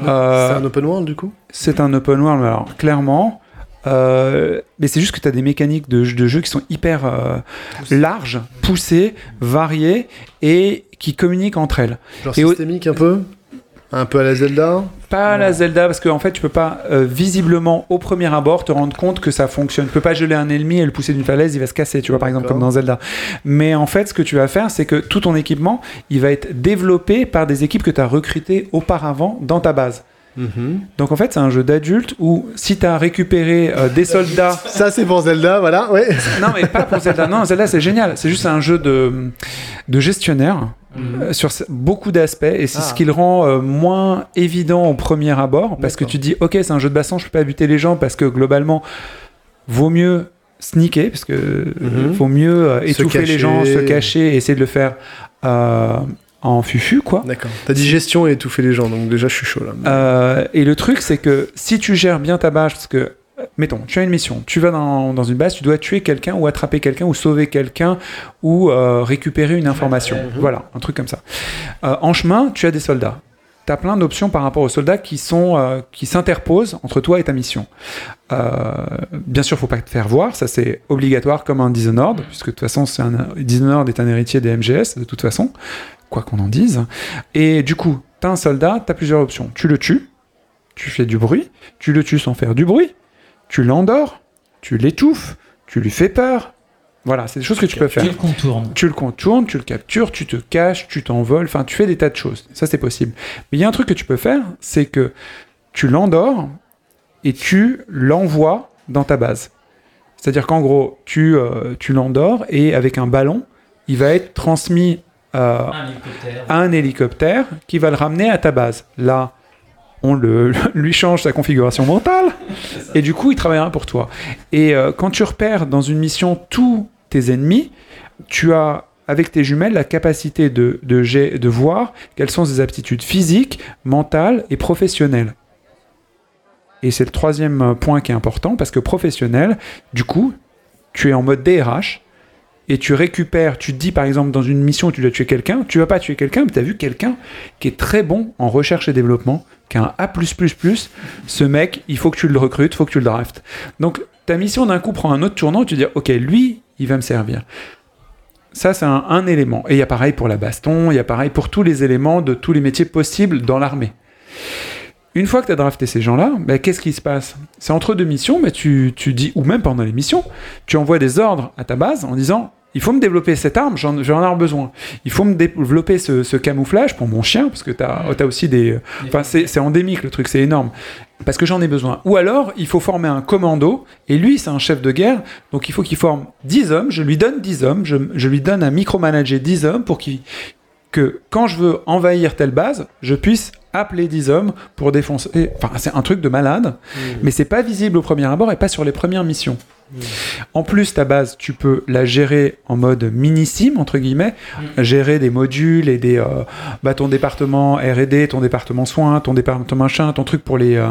Euh, C'est un open world, du coup? C'est un open world alors clairement. Euh, mais c'est juste que tu as des mécaniques de, de jeu qui sont hyper euh, larges, poussées, variées et qui communiquent entre elles. Genre Et au- systémique un peu? Un peu à la Zelda Pas la Zelda, parce qu'en fait, tu peux pas euh, visiblement au premier abord te rendre compte que ça fonctionne. Tu peux pas geler un ennemi et le pousser d'une falaise, il va se casser, tu vois, par exemple, comme dans Zelda. Mais en fait, ce que tu vas faire, c'est que tout ton équipement, il va être développé par des équipes que tu as recrutées auparavant dans ta base. Donc en fait, c'est un jeu d'adulte où si tu as récupéré euh, des soldats. Ça, c'est pour Zelda, voilà, ouais. non, mais pas pour Zelda. Non, Zelda, c'est génial. C'est juste un jeu de, de gestionnaire. Euh, sur beaucoup d'aspects et c'est Ah. ce qui le rend euh, moins évident au premier abord parce que tu dis ok c'est un jeu de baston je peux pas buter les gens parce que globalement vaut mieux sneaker parce que Mhm. vaut mieux euh, étouffer les gens se cacher et essayer de le faire euh, en fufu quoi D'accord. T'as dit gestion et étouffer les gens, donc déjà, je suis chaud là. et le truc, c'est que si tu gères bien ta base, parce que, mettons, tu as une mission, tu vas dans, dans une base, tu dois tuer quelqu'un ou attraper quelqu'un ou sauver quelqu'un ou euh, récupérer une information. Voilà, un truc comme ça. Euh, en chemin, tu as des soldats. Tu as plein d'options par rapport aux soldats qui sont euh, qui s'interposent entre toi et ta mission. Bien sûr, faut pas te faire voir, ça c'est obligatoire comme un Dishonored, puisque de toute façon, c'est un, Dishonored est un héritier des MGS, de toute façon, quoi qu'on en dise. Et du coup, tu as un soldat, tu as plusieurs options. Tu le tues, tu fais du bruit, tu le tues sans faire du bruit, tu l'endors, tu l'étouffes, tu lui fais peur. Voilà, c'est des choses que tu peux faire. Tu le contournes. Tu le contournes, tu le captures, tu te caches, tu t'envoles, enfin tu fais des tas de choses. Ça c'est possible. Mais il y a un truc que tu peux faire, c'est que tu l'endors et tu l'envoies dans ta base. C'est-à-dire qu'en gros, tu, euh, tu l'endors et avec un ballon, il va être transmis euh, à un hélicoptère qui va le ramener à ta base. Là, on le, lui change sa configuration mentale et du coup, il travaillera pour toi. Et euh, quand tu repères dans une mission tous tes ennemis, tu as avec tes jumelles la capacité de, de, voir quelles sont ses aptitudes physiques, mentales et professionnelles. Et c'est le troisième euh, point qui est important parce que professionnel, du coup, tu es en mode DRH et tu récupères, tu te dis par exemple dans une mission où tu dois tuer quelqu'un, tu vas pas tuer quelqu'un, mais tu as vu quelqu'un qui est très bon en recherche et développement, qui a ce mec, il faut que tu le recrutes, il faut que tu le draftes. Donc ta mission d'un coup prend un autre tournant, tu dis ok, lui, il va me servir. Ça, c'est un, un élément. Et il y a pareil pour la baston, il y a pareil pour tous les éléments de tous les métiers possibles dans l'armée. Une fois que tu as drafté ces gens-là, ben, qu'est-ce qui se passe? C'est entre deux missions, mais tu, tu dis, ou même pendant les missions, tu envoies des ordres à ta base en disant il faut me développer cette arme, j'en ai besoin. Il faut me développer ce, ce camouflage pour mon chien, parce que tu as, aussi des. Enfin, c'est endémique le truc, c'est énorme. Parce que j'en ai besoin. Ou alors, il faut former un commando, et lui, c'est un chef de guerre, donc il faut qu'il forme 10 hommes, je lui donne 10 hommes, je, je lui donne un micromanager 10 hommes pour qu'il que quand je veux envahir telle base, je puisse appeler 10 hommes pour défoncer. Enfin, c'est un truc de malade, mais c'est pas visible au premier abord et pas sur les premières missions. En plus, ta base, tu peux la gérer en mode mini-sim, entre guillemets, gérer des modules et des, euh, bah, ton département R&D, ton département soins, ton département machin, ton truc pour les, euh,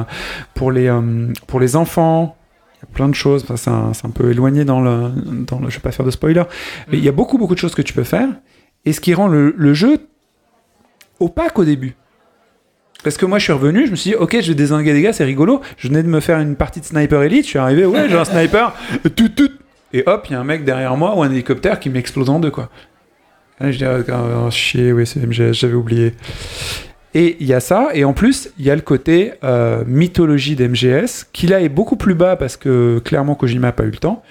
pour les, euh, pour les enfants. Il y a plein de choses, Enfin, c'est un, peu éloigné dans le, dans le... Je vais pas faire de spoiler. Mais il y a beaucoup, beaucoup de choses que tu peux faire. Et ce qui rend le, le jeu opaque au début. Parce que moi, je suis revenu, je me suis dit, ok, je vais désinguer des gars, c'est rigolo. Je venais de me faire une partie de sniper elite, je suis arrivé, ouais, j'ai un sniper, tout, tout. Et hop, il y a un mec derrière moi ou un hélicoptère qui m'explose en deux, quoi. Là, je dis, ah, oh, chier, oui, c'est MGS, j'avais oublié. Et il y a ça, et en plus, il y a le côté euh, mythologie d'MGS, qui là est beaucoup plus bas parce que clairement Kojima n'a pas eu le temps.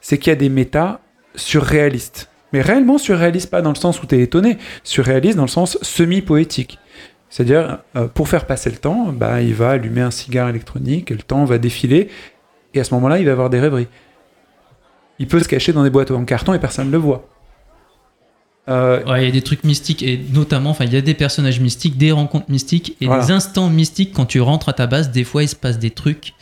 C'est qu'il y a des méta surréalistes. Mais réellement surréalistes, pas dans le sens où tu es étonné, surréalistes dans le sens semi-poétique. C'est-à-dire, euh, pour faire passer le temps, bah, il va allumer un cigare électronique, et le temps va défiler, et à ce moment-là, il va avoir des rêveries. Il peut se cacher dans des boîtes en carton et personne ne le voit. Euh, Ouais, il y a des trucs mystiques et notamment, il y a des personnages mystiques, des rencontres mystiques et Voilà. des instants mystiques quand tu rentres à ta base. Des fois, il se passe des trucs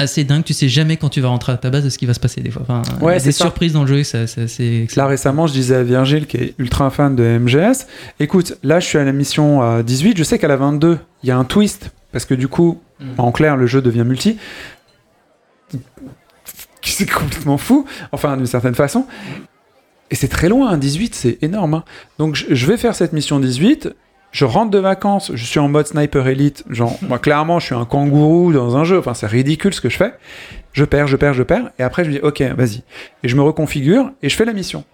assez dingues. Tu sais jamais quand tu vas rentrer à ta base de ce qui va se passer des fois. Enfin, Ouais, c'est surprises dans le jeu. Ça, ça, c'est Là récemment, je disais à Virgile, qui est ultra fan de MGS, écoute, là je suis à la mission euh, 18, je sais qu'à la 22, il y a un twist, parce que du coup, Mm. en clair, le jeu devient multi. C'est complètement fou, enfin d'une certaine façon. Et c'est très loin, hein, 18, c'est énorme. hein. Donc je, je vais faire cette mission 18, je rentre de vacances, je suis en mode sniper elite, genre, moi clairement je suis un kangourou dans un jeu, enfin c'est ridicule ce que je fais. Je perds, je perds, je perds, et après je me dis ok, vas-y. Et je me reconfigure et je fais la mission.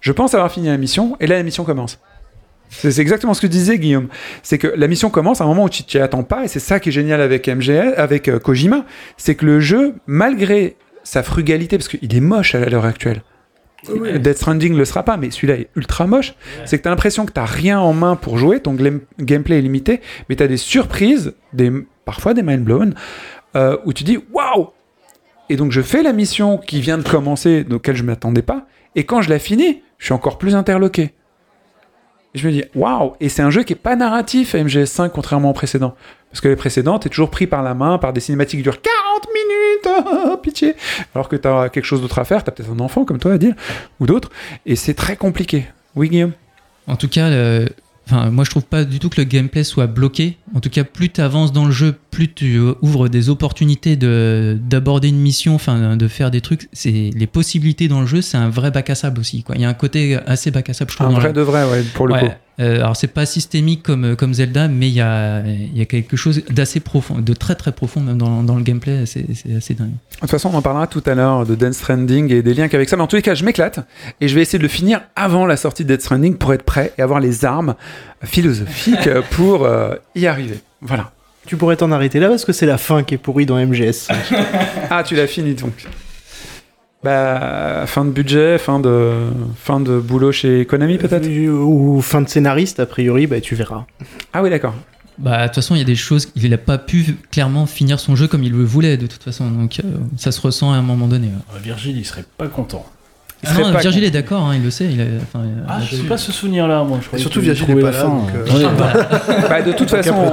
Je pense avoir fini la mission, et là la mission commence. C'est exactement ce que disait Guillaume. C'est que la mission commence à un moment où tu t'y attends pas, et c'est ça qui est génial avec MGS, avec euh, Kojima, c'est que le jeu, malgré sa frugalité, parce qu'il est moche à l'heure actuelle. Death Stranding le sera pas, mais celui-là est ultra moche. C'est que tu as l'impression que tu rien en main pour jouer, ton gameplay est limité, mais tu as des surprises, des, parfois des mind blown, euh, où tu dis waouh Et donc je fais la mission qui vient de commencer, auquel je m'attendais pas, et quand je la finis, je suis encore plus interloqué. Et je me dis waouh Et c'est un jeu qui est pas narratif à MGS5 contrairement au précédent. Parce que les précédents, t'es toujours pris par la main par des cinématiques durent 40 minutes, ah, pitié. Alors que t'as quelque chose d'autre à faire, t'as peut-être un enfant comme toi à dire, ou d'autres, et c'est très compliqué. Oui, Guillaume? En tout cas, le- enfin, moi je trouve pas du tout que le gameplay soit bloqué. En tout cas, plus tu avances dans le jeu, plus tu euh, ouvres des opportunités de d'aborder une mission, enfin de faire des trucs. C'est les possibilités dans le jeu, c'est un vrai bac à sable aussi. Quoi. Il y a un côté assez bac à sable, je trouve. Un vrai le- de vrai, ouais, pour le Ouais. coup. Euh, alors c'est pas systémique comme, comme Zelda, mais il y a, il y a quelque chose d'assez profond, de très très profond même dans, dans le gameplay. C'est c'est assez dingue. De toute façon, on en parlera tout à l'heure de Death Stranding et des liens qu'avec ça. Mais en tous les cas, je m'éclate et je vais essayer de le finir avant la sortie de Death Stranding pour être prêt et avoir les armes philosophiques pour euh, y arriver. Voilà. Tu pourrais t'en arrêter là parce que c'est la fin qui est pourrie dans MGS. Ah, tu l'as fini donc. Bah, fin de budget, fin de, fin de boulot chez Konami peut-être Ou fin de scénariste, a priori, bah tu verras. Ah oui, d'accord. Bah, de toute façon, il y a des choses, il n'a pas pu clairement finir son jeu comme il le voulait de toute façon. Donc euh, ça se ressent à un moment donné. ouais. Euh, Virgile, il serait pas content. Il Ah non, pas Virgile est d'accord, hein, il le sait. Il a, enfin, euh, Ah, là-dessus. j'ai pas ce souvenir-là, moi. Je surtout, Virgile trouvait est la pas là, donc, euh, Ouais, Ah, bah, Bah, de toute façon,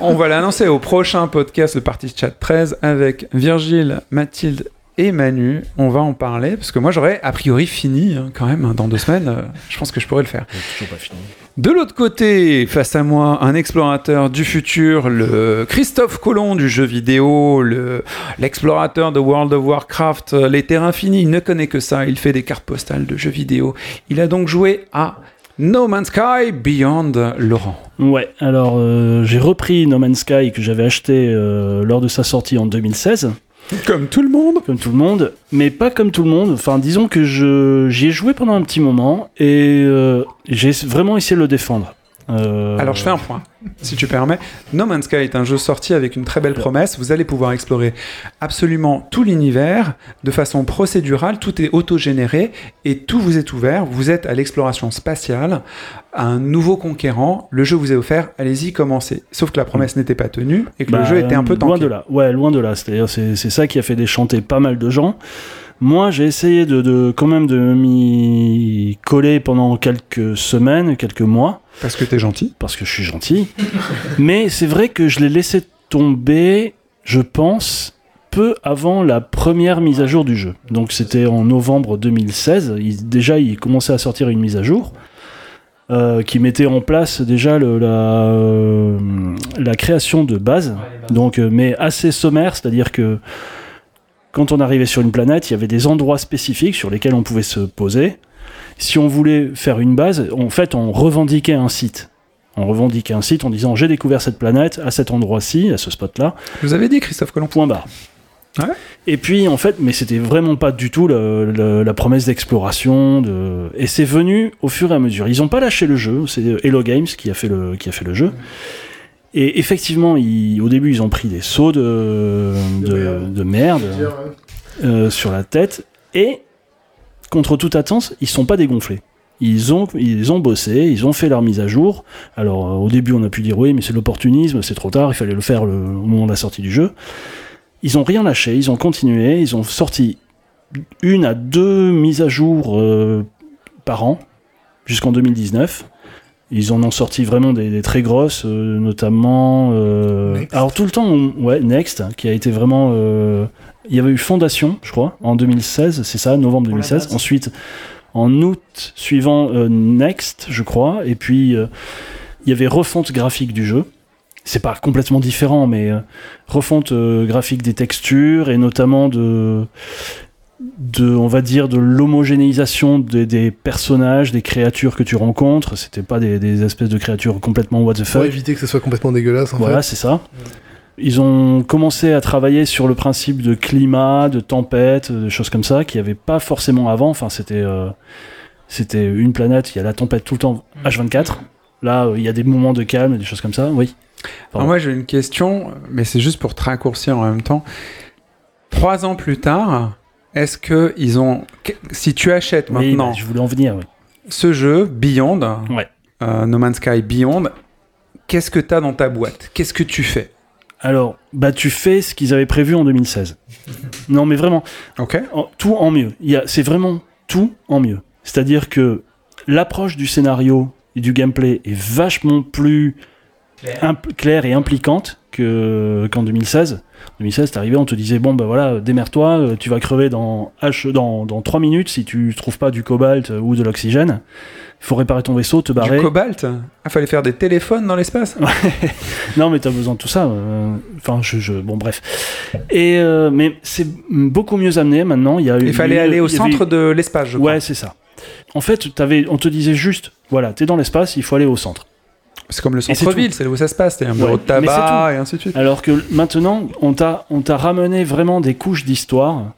on va l'annoncer au prochain podcast de Partie Chat 13 avec Virgile, Mathilde et Manu. On va en parler parce que moi j'aurais a priori fini hein, quand même hein, dans deux semaines. euh, je pense que je pourrais le faire. j'ai toujours pas fini. De l'autre côté, face à moi, un explorateur du futur, le Christophe Colomb du jeu vidéo, le- l'explorateur de World of Warcraft, euh, les terrains finis, il ne connaît que ça, il fait des cartes postales de jeux vidéo. Il a donc joué à No Man's Sky Beyond Laurent. Ouais, alors euh, j'ai repris No Man's Sky que j'avais acheté euh, lors de sa sortie en 2016, Comme tout le monde. comme tout le monde, mais pas comme tout le monde. Enfin, disons que je j'y ai joué pendant un petit moment et euh, j'ai vraiment essayé de le défendre. Euh, Alors je fais un point, si tu permets. No Man's Sky est un jeu sorti avec une très belle promesse. Vous allez pouvoir explorer absolument tout l'univers de façon procédurale. Tout est autogénéré et tout vous est ouvert. Vous êtes à l'exploration spatiale, un nouveau conquérant. Le jeu vous est offert. Allez-y, commencez. Sauf que la promesse n'était pas tenue et que le Bah, jeu était un peu loin tanké. de là. Ouais, loin de là. C'est ça qui a fait déchanter pas mal de gens. Moi, j'ai essayé de, de quand même de m'y coller pendant quelques semaines, quelques mois, Parce que t'es gentil. parce que je suis gentil. Mais c'est vrai que je l'ai laissé tomber, je pense, peu avant la première mise à jour du jeu. Donc c'était en novembre 2016. Il- déjà, il commençait à sortir une mise à jour euh, qui mettait en place déjà le- la, euh, la création de base. Donc, euh, mais assez sommaire, c'est-à-dire que quand on arrivait sur une planète, il y avait des endroits spécifiques sur lesquels on pouvait se poser. Si on voulait faire une base, en fait, on revendiquait un site. On revendiquait un site en disant j'ai découvert cette planète à cet endroit-ci, à ce spot-là. Vous avais dit, Christophe Colomb. Point barre. Ouais. Et puis en fait, mais c'était vraiment pas du tout le- le- la promesse d'exploration. De... Et c'est venu au fur et à mesure. Ils ont pas lâché le jeu. C'est Hello Games qui a fait le, qui a fait le jeu. Et effectivement, ils- au début, ils ont pris des sauts de, de, de merde euh, sur la tête. Et contre toute attente, ils sont pas dégonflés. Ils ont, ils ont bossé, ils ont fait leur mise à jour. Alors euh, au début, on a pu dire oui, mais c'est l'opportunisme, c'est trop tard, il fallait le faire le- au moment de la sortie du jeu. Ils ont rien lâché, ils ont continué, ils ont sorti une à deux mises à jour euh, par an jusqu'en 2019. Ils en ont sorti vraiment des, des très grosses, euh, notamment. euh, alors tout le temps, on- ouais, Next, qui a été vraiment. euh, il y avait eu Fondation, je crois, en 2016, c'est ça, novembre Pour la 2016. base. Ensuite, en août suivant, Next, je crois. Et puis, il y avait refonte graphique du jeu. C'est pas complètement différent, mais refonte graphique des textures et notamment de, de, on va dire, de l'homogénéisation des, des personnages, des créatures que tu rencontres. C'était pas des, des espèces de créatures complètement what the Pour fuck. éviter que ce soit complètement dégueulasse en Voilà, c'est ça. Ils ont commencé à travailler sur le principe de climat, de tempête, de choses comme ça, qu'il n'y avait pas forcément avant. Enfin, c'était euh, c'était une planète, il y a la tempête tout le temps, H24. Là, il y a des moments de calme, des choses comme ça, oui. Alors moi j'ai une question, mais c'est juste pour te raccourcir en même temps. Trois ans plus tard, est-ce que ils ont, si tu achètes Oui, maintenant bah, je voulais en venir, oui. ce jeu Beyond, Ouais. euh, No Man's Sky Beyond, qu'est-ce que t'as dans ta boîte? Qu'est-ce que tu fais? Alors, bah, tu fais ce qu'ils avaient prévu en 2016. non, mais vraiment, Ok. en- tout en mieux. Il y a- C'est vraiment tout en mieux. C'est-à-dire que l'approche du scénario et du gameplay est vachement plus impl- claire et impliquante que- qu'en 2016. En 2016, t'arrivais, on te disait bon bah voilà, démerde-toi, euh, tu vas crever dans H dans, dans 3 minutes si tu trouves pas du cobalt euh, ou de l'oxygène. Il faut réparer ton vaisseau, te barrer. Du cobalt Il fallait faire des téléphones dans l'espace Non, mais t'as besoin de tout ça. euh, Enfin, je, je- bon, bref. Et euh, mais c'est beaucoup mieux amené maintenant. Il y a Il fallait aller au avait- centre de l'espace, je crois. Ouais, c'est ça. En fait, on te disait juste, voilà, t'es dans l'espace, il faut aller au centre. C'est comme le centre-ville, c'est là où ça se passe. C'est un bureau Ouais, de tabac et ainsi de suite. Alors que maintenant, on t'a, on t'a ramené vraiment des couches d'histoire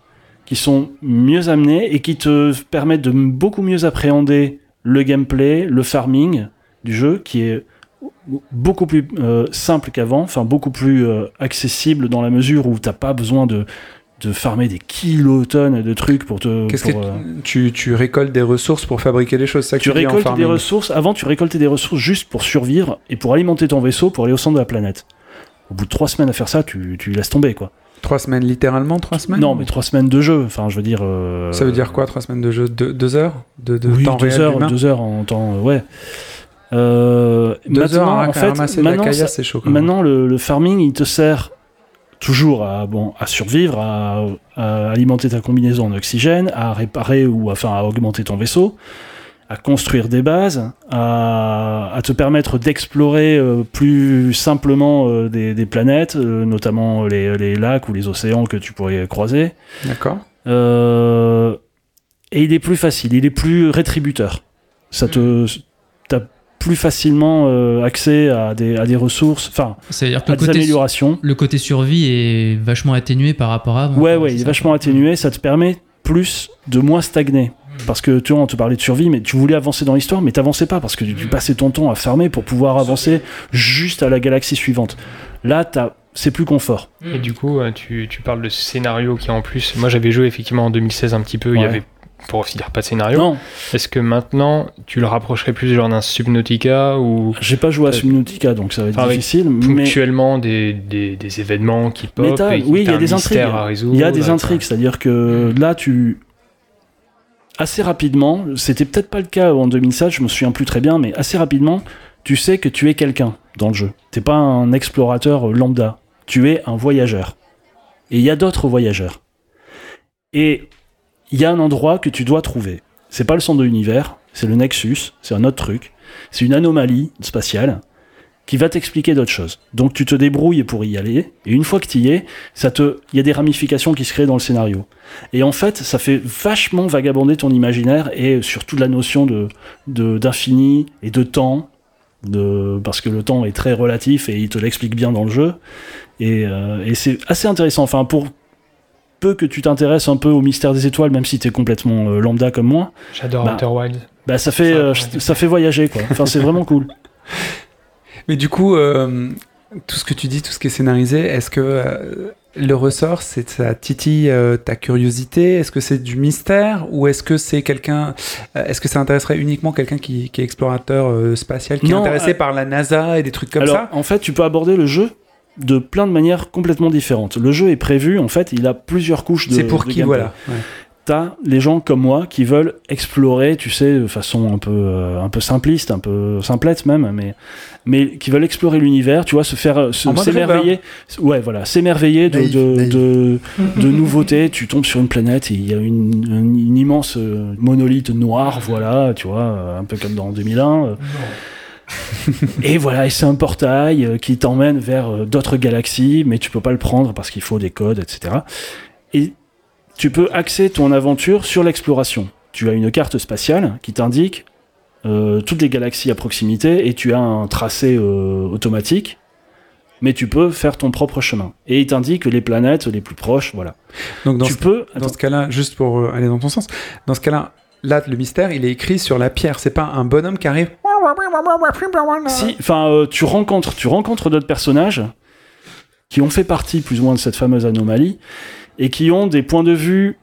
qui sont mieux amenées et qui te permettent de beaucoup mieux appréhender le gameplay, le farming du jeu, qui est beaucoup plus euh, simple qu'avant, enfin beaucoup plus euh, accessible dans la mesure où t'as pas besoin de de farmer des kilotonnes de trucs pour te Qu'est-ce que euh, tu, tu récoltes des ressources pour fabriquer des choses ça tu en récoltes des ressources. Avant, tu récoltais des ressources juste pour survivre et pour alimenter ton vaisseau pour aller au centre de la planète. Au bout de trois semaines à faire ça, tu, tu laisses tomber quoi. Trois semaines, littéralement trois semaines Non, mais trois semaines de jeu. Enfin, je veux dire. euh, Ça veut dire quoi, trois semaines de jeu? Deux, deux heures? De, de oui, temps deux réel heures, humain deux heures en temps. euh, ouais. Euh, Deux maintenant, heures à en fait, de maintenant, caillasse, ça- c'est chaud. quand même. maintenant le, le farming, il te sert toujours à, bon, à survivre, à, à alimenter ta combinaison en oxygène, à réparer ou enfin à augmenter ton vaisseau, à construire des bases, à, à te permettre d'explorer euh, plus simplement euh, des, des planètes, euh, notamment les, les lacs ou les océans que tu pourrais croiser. D'accord. Et il est plus facile, il est plus rétributeur. Ça te, t'as plus facilement euh, accès à des, à des ressources, enfin, C'est-à-dire que à le des côté, améliorations. le côté survie est vachement atténué par rapport à avant. Ouais, ouais, il est vachement atténué. Ça te permet plus de moins stagner. Parce que tu vois, on te parlait de survie, mais tu voulais avancer dans l'histoire, mais t'avançais pas parce que tu passais ton temps à farmer pour pouvoir avancer juste à la galaxie suivante. Là, t'as, c'est plus confort. Et du coup, euh, tu, tu parles de scénario qui en plus. Moi, j'avais joué effectivement en 2016 un petit peu. Il y avait, pour finir, pas de scénario. Non, Est-ce que maintenant, tu le rapprocherais plus genre d'un Subnautica ou j'ai pas joué à Euh, Subnautica, donc ça va être difficile. Mais ponctuellement des, des, des événements qui pop Mais t'as- et oui, il y a des intrigues. à résoudre Il y a des intrigues, c'est-à-dire que là, tu. Assez rapidement, c'était peut-être pas le cas en 2007, je me souviens plus très bien, mais assez rapidement, tu sais que tu es quelqu'un dans le jeu. T'es pas un explorateur lambda, tu es un voyageur. et il y a d'autres voyageurs. Et il y a un endroit que tu dois trouver. C'est pas le centre de l'univers, c'est le Nexus, c'est un autre truc. C'est une anomalie spatiale qui va t'expliquer d'autres choses. Donc tu te débrouilles pour y aller, et une fois que tu y es, ça te, il y a des ramifications qui se créent dans le scénario. Et en fait, ça fait vachement vagabonder ton imaginaire et surtout la notion de d'infini et de temps, parce que le temps est très relatif et il te l'explique bien dans le jeu. Et, euh, et c'est assez intéressant. Enfin, pour peu que tu t'intéresses un peu au mystère des étoiles, même si tu es complètement euh, lambda comme moi, J'adore Bah, Outer Wilds. bah ça fait Ça, euh, ça fait voyager quoi. Enfin, c'est vraiment cool. Mais du coup, euh, tout ce que tu dis, tout ce qui est scénarisé, est-ce que euh, le ressort, c'est ça titille euh, ta curiosité? Est-ce que c'est du mystère? Ou est-ce que c'est quelqu'un. euh, est-ce que ça intéresserait uniquement quelqu'un qui, qui est explorateur euh, spatial, qui Non, est intéressé euh, par la NASA et des trucs comme Alors, ça? en fait, tu peux aborder le jeu de plein de manières complètement différentes. Le jeu est prévu, en fait, il a plusieurs couches de C'est pour de qui, gameplay. voilà. Ouais. T'as les gens comme moi qui veulent explorer, tu sais, de façon un peu, euh, un peu simpliste, un peu simplette même, mais, mais qui veulent explorer l'univers, tu vois, se faire, s'émerveiller, ouais, voilà, s'émerveiller de, de, naïf. de, de nouveautés. Tu tombes sur une planète et il y a une, une- une immense euh, monolithe noir, voilà, tu vois, un peu comme dans 2001. euh. Et voilà, et c'est un portail euh, qui t'emmène vers euh, d'autres galaxies, mais tu peux pas le prendre parce qu'il faut des codes, etc. Et tu peux axer ton aventure sur l'exploration. Tu as une carte spatiale qui t'indique euh, toutes les galaxies à proximité et tu as un tracé euh, automatique, mais tu peux faire ton propre chemin. Et il t'indique les planètes les plus proches, voilà. Donc, dans tu ce, peux. dans Attends, ce cas-là, juste pour aller dans ton sens, dans ce cas-là, là, le mystère, il est écrit sur la pierre. C'est pas un bonhomme qui arrive. Si, enfin, euh, tu rencontres, tu rencontres d'autres personnages qui ont fait partie plus ou moins de cette fameuse anomalie et qui ont des points de vue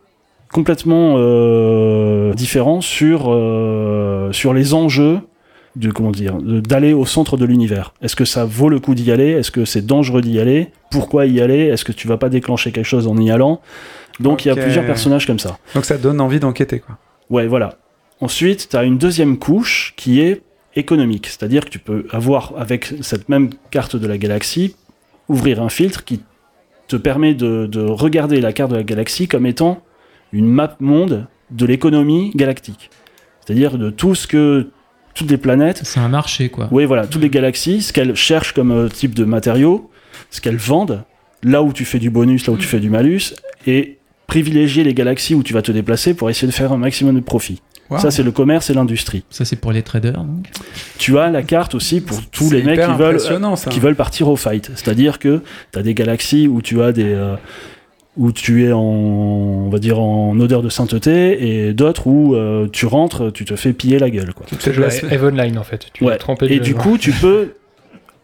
complètement euh, différents sur euh, sur les enjeux de comment dire d'aller au centre de l'univers. Est-ce que ça vaut le coup d'y aller? Est-ce que c'est dangereux d'y aller? Pourquoi y aller? Est-ce que tu vas pas déclencher quelque chose en y allant? Donc il y a plusieurs personnages comme ça. Donc ça donne envie d'enquêter, quoi. Ouais, voilà. Ensuite, tu as une deuxième couche qui est économique, c'est-à-dire que tu peux avoir avec cette même carte de la galaxie ouvrir un filtre qui te permet de, de regarder la carte de la galaxie comme étant une map monde de l'économie galactique. C'est-à-dire de tout ce que toutes les planètes C'est un marché, quoi. oui, voilà, toutes les galaxies, ce qu'elles cherchent comme euh, type de matériaux, ce qu'elles vendent, là où tu fais du bonus, là où tu fais du malus, et privilégier les galaxies où tu vas te déplacer pour essayer de faire un maximum de profit. Wow. Ça, c'est le commerce et l'industrie. Ça, c'est pour les traders, donc. Tu as la carte aussi pour tous les mecs hyper qui veulent, impressionnant, ça. qui veulent partir au fight. C'est-à-dire que tu as des galaxies où tu as des. euh, où tu es en, on va dire en odeur de sainteté, et d'autres où euh, tu rentres, tu te fais piller la gueule. Quoi. C'est C'est la la- Evenline en fait. Tu Ouais. Et du coup, tu peux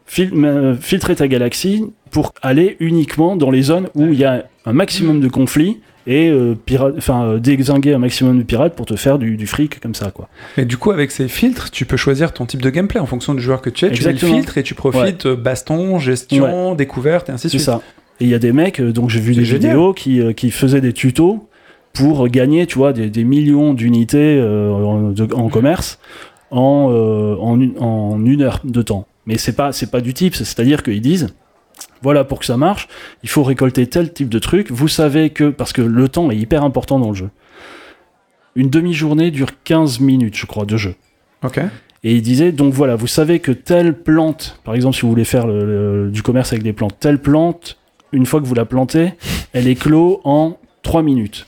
fil- euh, filtrer ta galaxie pour aller uniquement dans les zones où il y a un maximum de conflits et euh, enfin, euh, désinguer un maximum de pirates pour te faire du, du fric comme ça. Quoi. Et du coup, avec ces filtres, tu peux choisir ton type de gameplay en fonction du joueur que tu es. Tu mets le Exactement. filtre et tu profites euh, baston, gestion, découverte et ainsi de C'est suite. ça. Et il y a des mecs, donc j'ai vu C'est des génial. vidéos qui, qui faisaient des tutos pour gagner, tu vois, des, des millions d'unités euh, en, commerce en, euh, en, une, en une heure de temps. Mais c'est pas, c'est pas du type, c'est-à-dire qu'ils disent, voilà, pour que ça marche, il faut récolter tel type de truc. Vous savez que, parce que le temps est hyper important dans le jeu. Une demi-journée dure 15 minutes, je crois, de jeu. Ok. Et il disait, donc voilà, vous savez que telle plante, par exemple, si vous voulez faire le- le- du commerce avec des plantes, telle plante, une fois que vous la plantez, elle éclot en 3 minutes.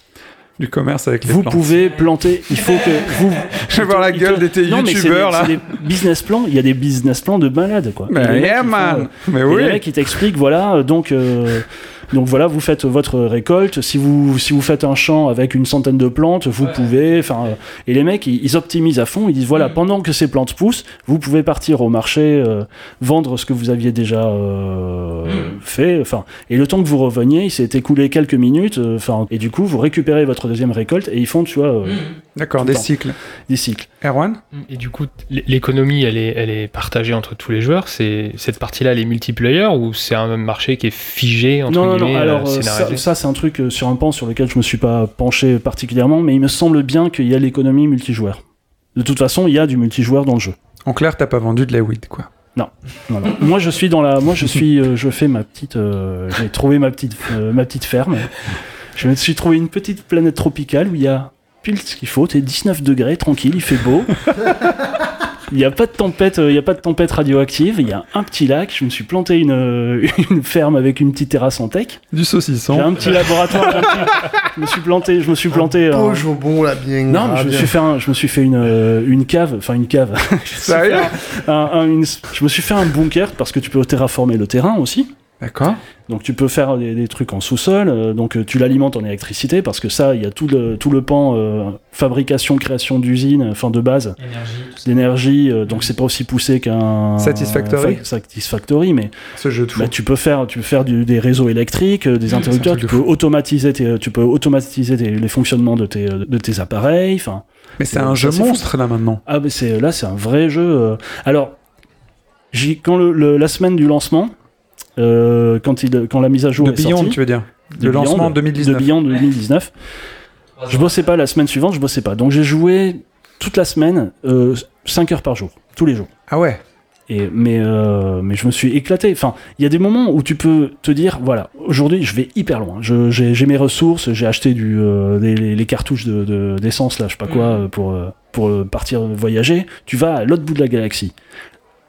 Du commerce avec les Vous plantes. pouvez planter, il faut que vous... Je vais voir la gueule des, youtubeurs là. des business plans, il y a des business plans de malade, quoi. Mais yeah font, man Mais oui les mecs, ils t'expliquent, voilà, euh, donc, euh, donc voilà, vous faites votre récolte. Si vous, si vous faites un champ avec une centaine de plantes, vous pouvez. Enfin, et les mecs, ils, ils optimisent à fond. Ils disent, Mm. voilà, pendant que ces plantes poussent, vous pouvez partir au marché, euh, vendre ce que vous aviez déjà euh, Mm. fait. Enfin, et le temps que vous reveniez, il s'est écoulé quelques minutes. euh, Enfin, et du coup, vous récupérez votre deuxième récolte et ils font, tu vois, euh, D'accord, des temps. cycles. des cycles. Erwan Et du coup, l'économie, elle est, elle est partagée entre tous les joueurs. C'est cette partie-là, les multiplayer, ou c'est un marché qui est figé entre Non, non, guillemets, non. euh, Alors, euh, scénarisé ça, ça, c'est un truc euh, sur un pan sur lequel je me suis pas penché particulièrement, mais il me semble bien qu'il y a l'économie multijoueur. De toute façon, il y a du multijoueur dans le jeu. En clair, t'as pas vendu de la weed, quoi. Non, non. moi je suis dans la, moi je suis, euh, je fais ma petite, euh, j'ai trouvé ma petite, euh, ma petite ferme. Je me suis trouvé une petite planète tropicale où il y a pile ce qu'il faut, t'es 19 degrés, tranquille, il fait beau. Il n'y a pas de tempête, euh, il y a pas de tempête radioactive. Il y a un petit lac. Je me suis planté une, euh, une ferme avec une petite terrasse en tech. Du J'ai saucisson. un petit laboratoire. j'ai un petit- Je me suis planté, je me suis planté. Beau euh, jambon là, bien. non, mais je me suis fait, un- je me suis fait une, euh, une cave, enfin une cave. Sérieux un- un- une- je me suis fait un bunker parce que tu peux terraformer le terrain aussi. D'accord. Donc tu peux faire des, des trucs en sous-sol, euh, donc euh, tu l'alimentes en électricité parce que ça, il y a tout le, tout le pan euh, fabrication, création d'usines, enfin de base d'énergie, euh, donc c'est pas aussi poussé qu'un Satisfactory. fa- Satisfactory, mais Ce jeu de fou. bah, tu peux faire, tu peux faire du- des réseaux électriques, euh, des interrupteurs, tu peux automatiser, tes, tu peux automatiser tes- les fonctionnements de tes, de tes appareils, enfin. Mais c'est un jeu fou. monstre là maintenant. Ah, mais c'est, là, c'est un vrai jeu. euh. Alors, quand le, le- la semaine du lancement, euh, quand, il, quand la mise à jour De est Beyond, sortie, tu veux dire. de Le lancement Beyond, 2019. De Beyond 2019. Je bossais pas la semaine suivante, je bossais pas. Donc j'ai joué toute la semaine, 5 heures par jour, tous les jours. Ah ouais. Et, mais, euh, mais je me suis éclaté. Enfin, il y a des moments où tu peux te dire, voilà, aujourd'hui je vais hyper loin. Je- J'ai j'ai mes ressources, j'ai acheté du, euh, des- les, les cartouches de- de- d'essence, là, je sais pas quoi, euh, pour, euh, pour euh, partir voyager. Tu vas à l'autre bout de la galaxie.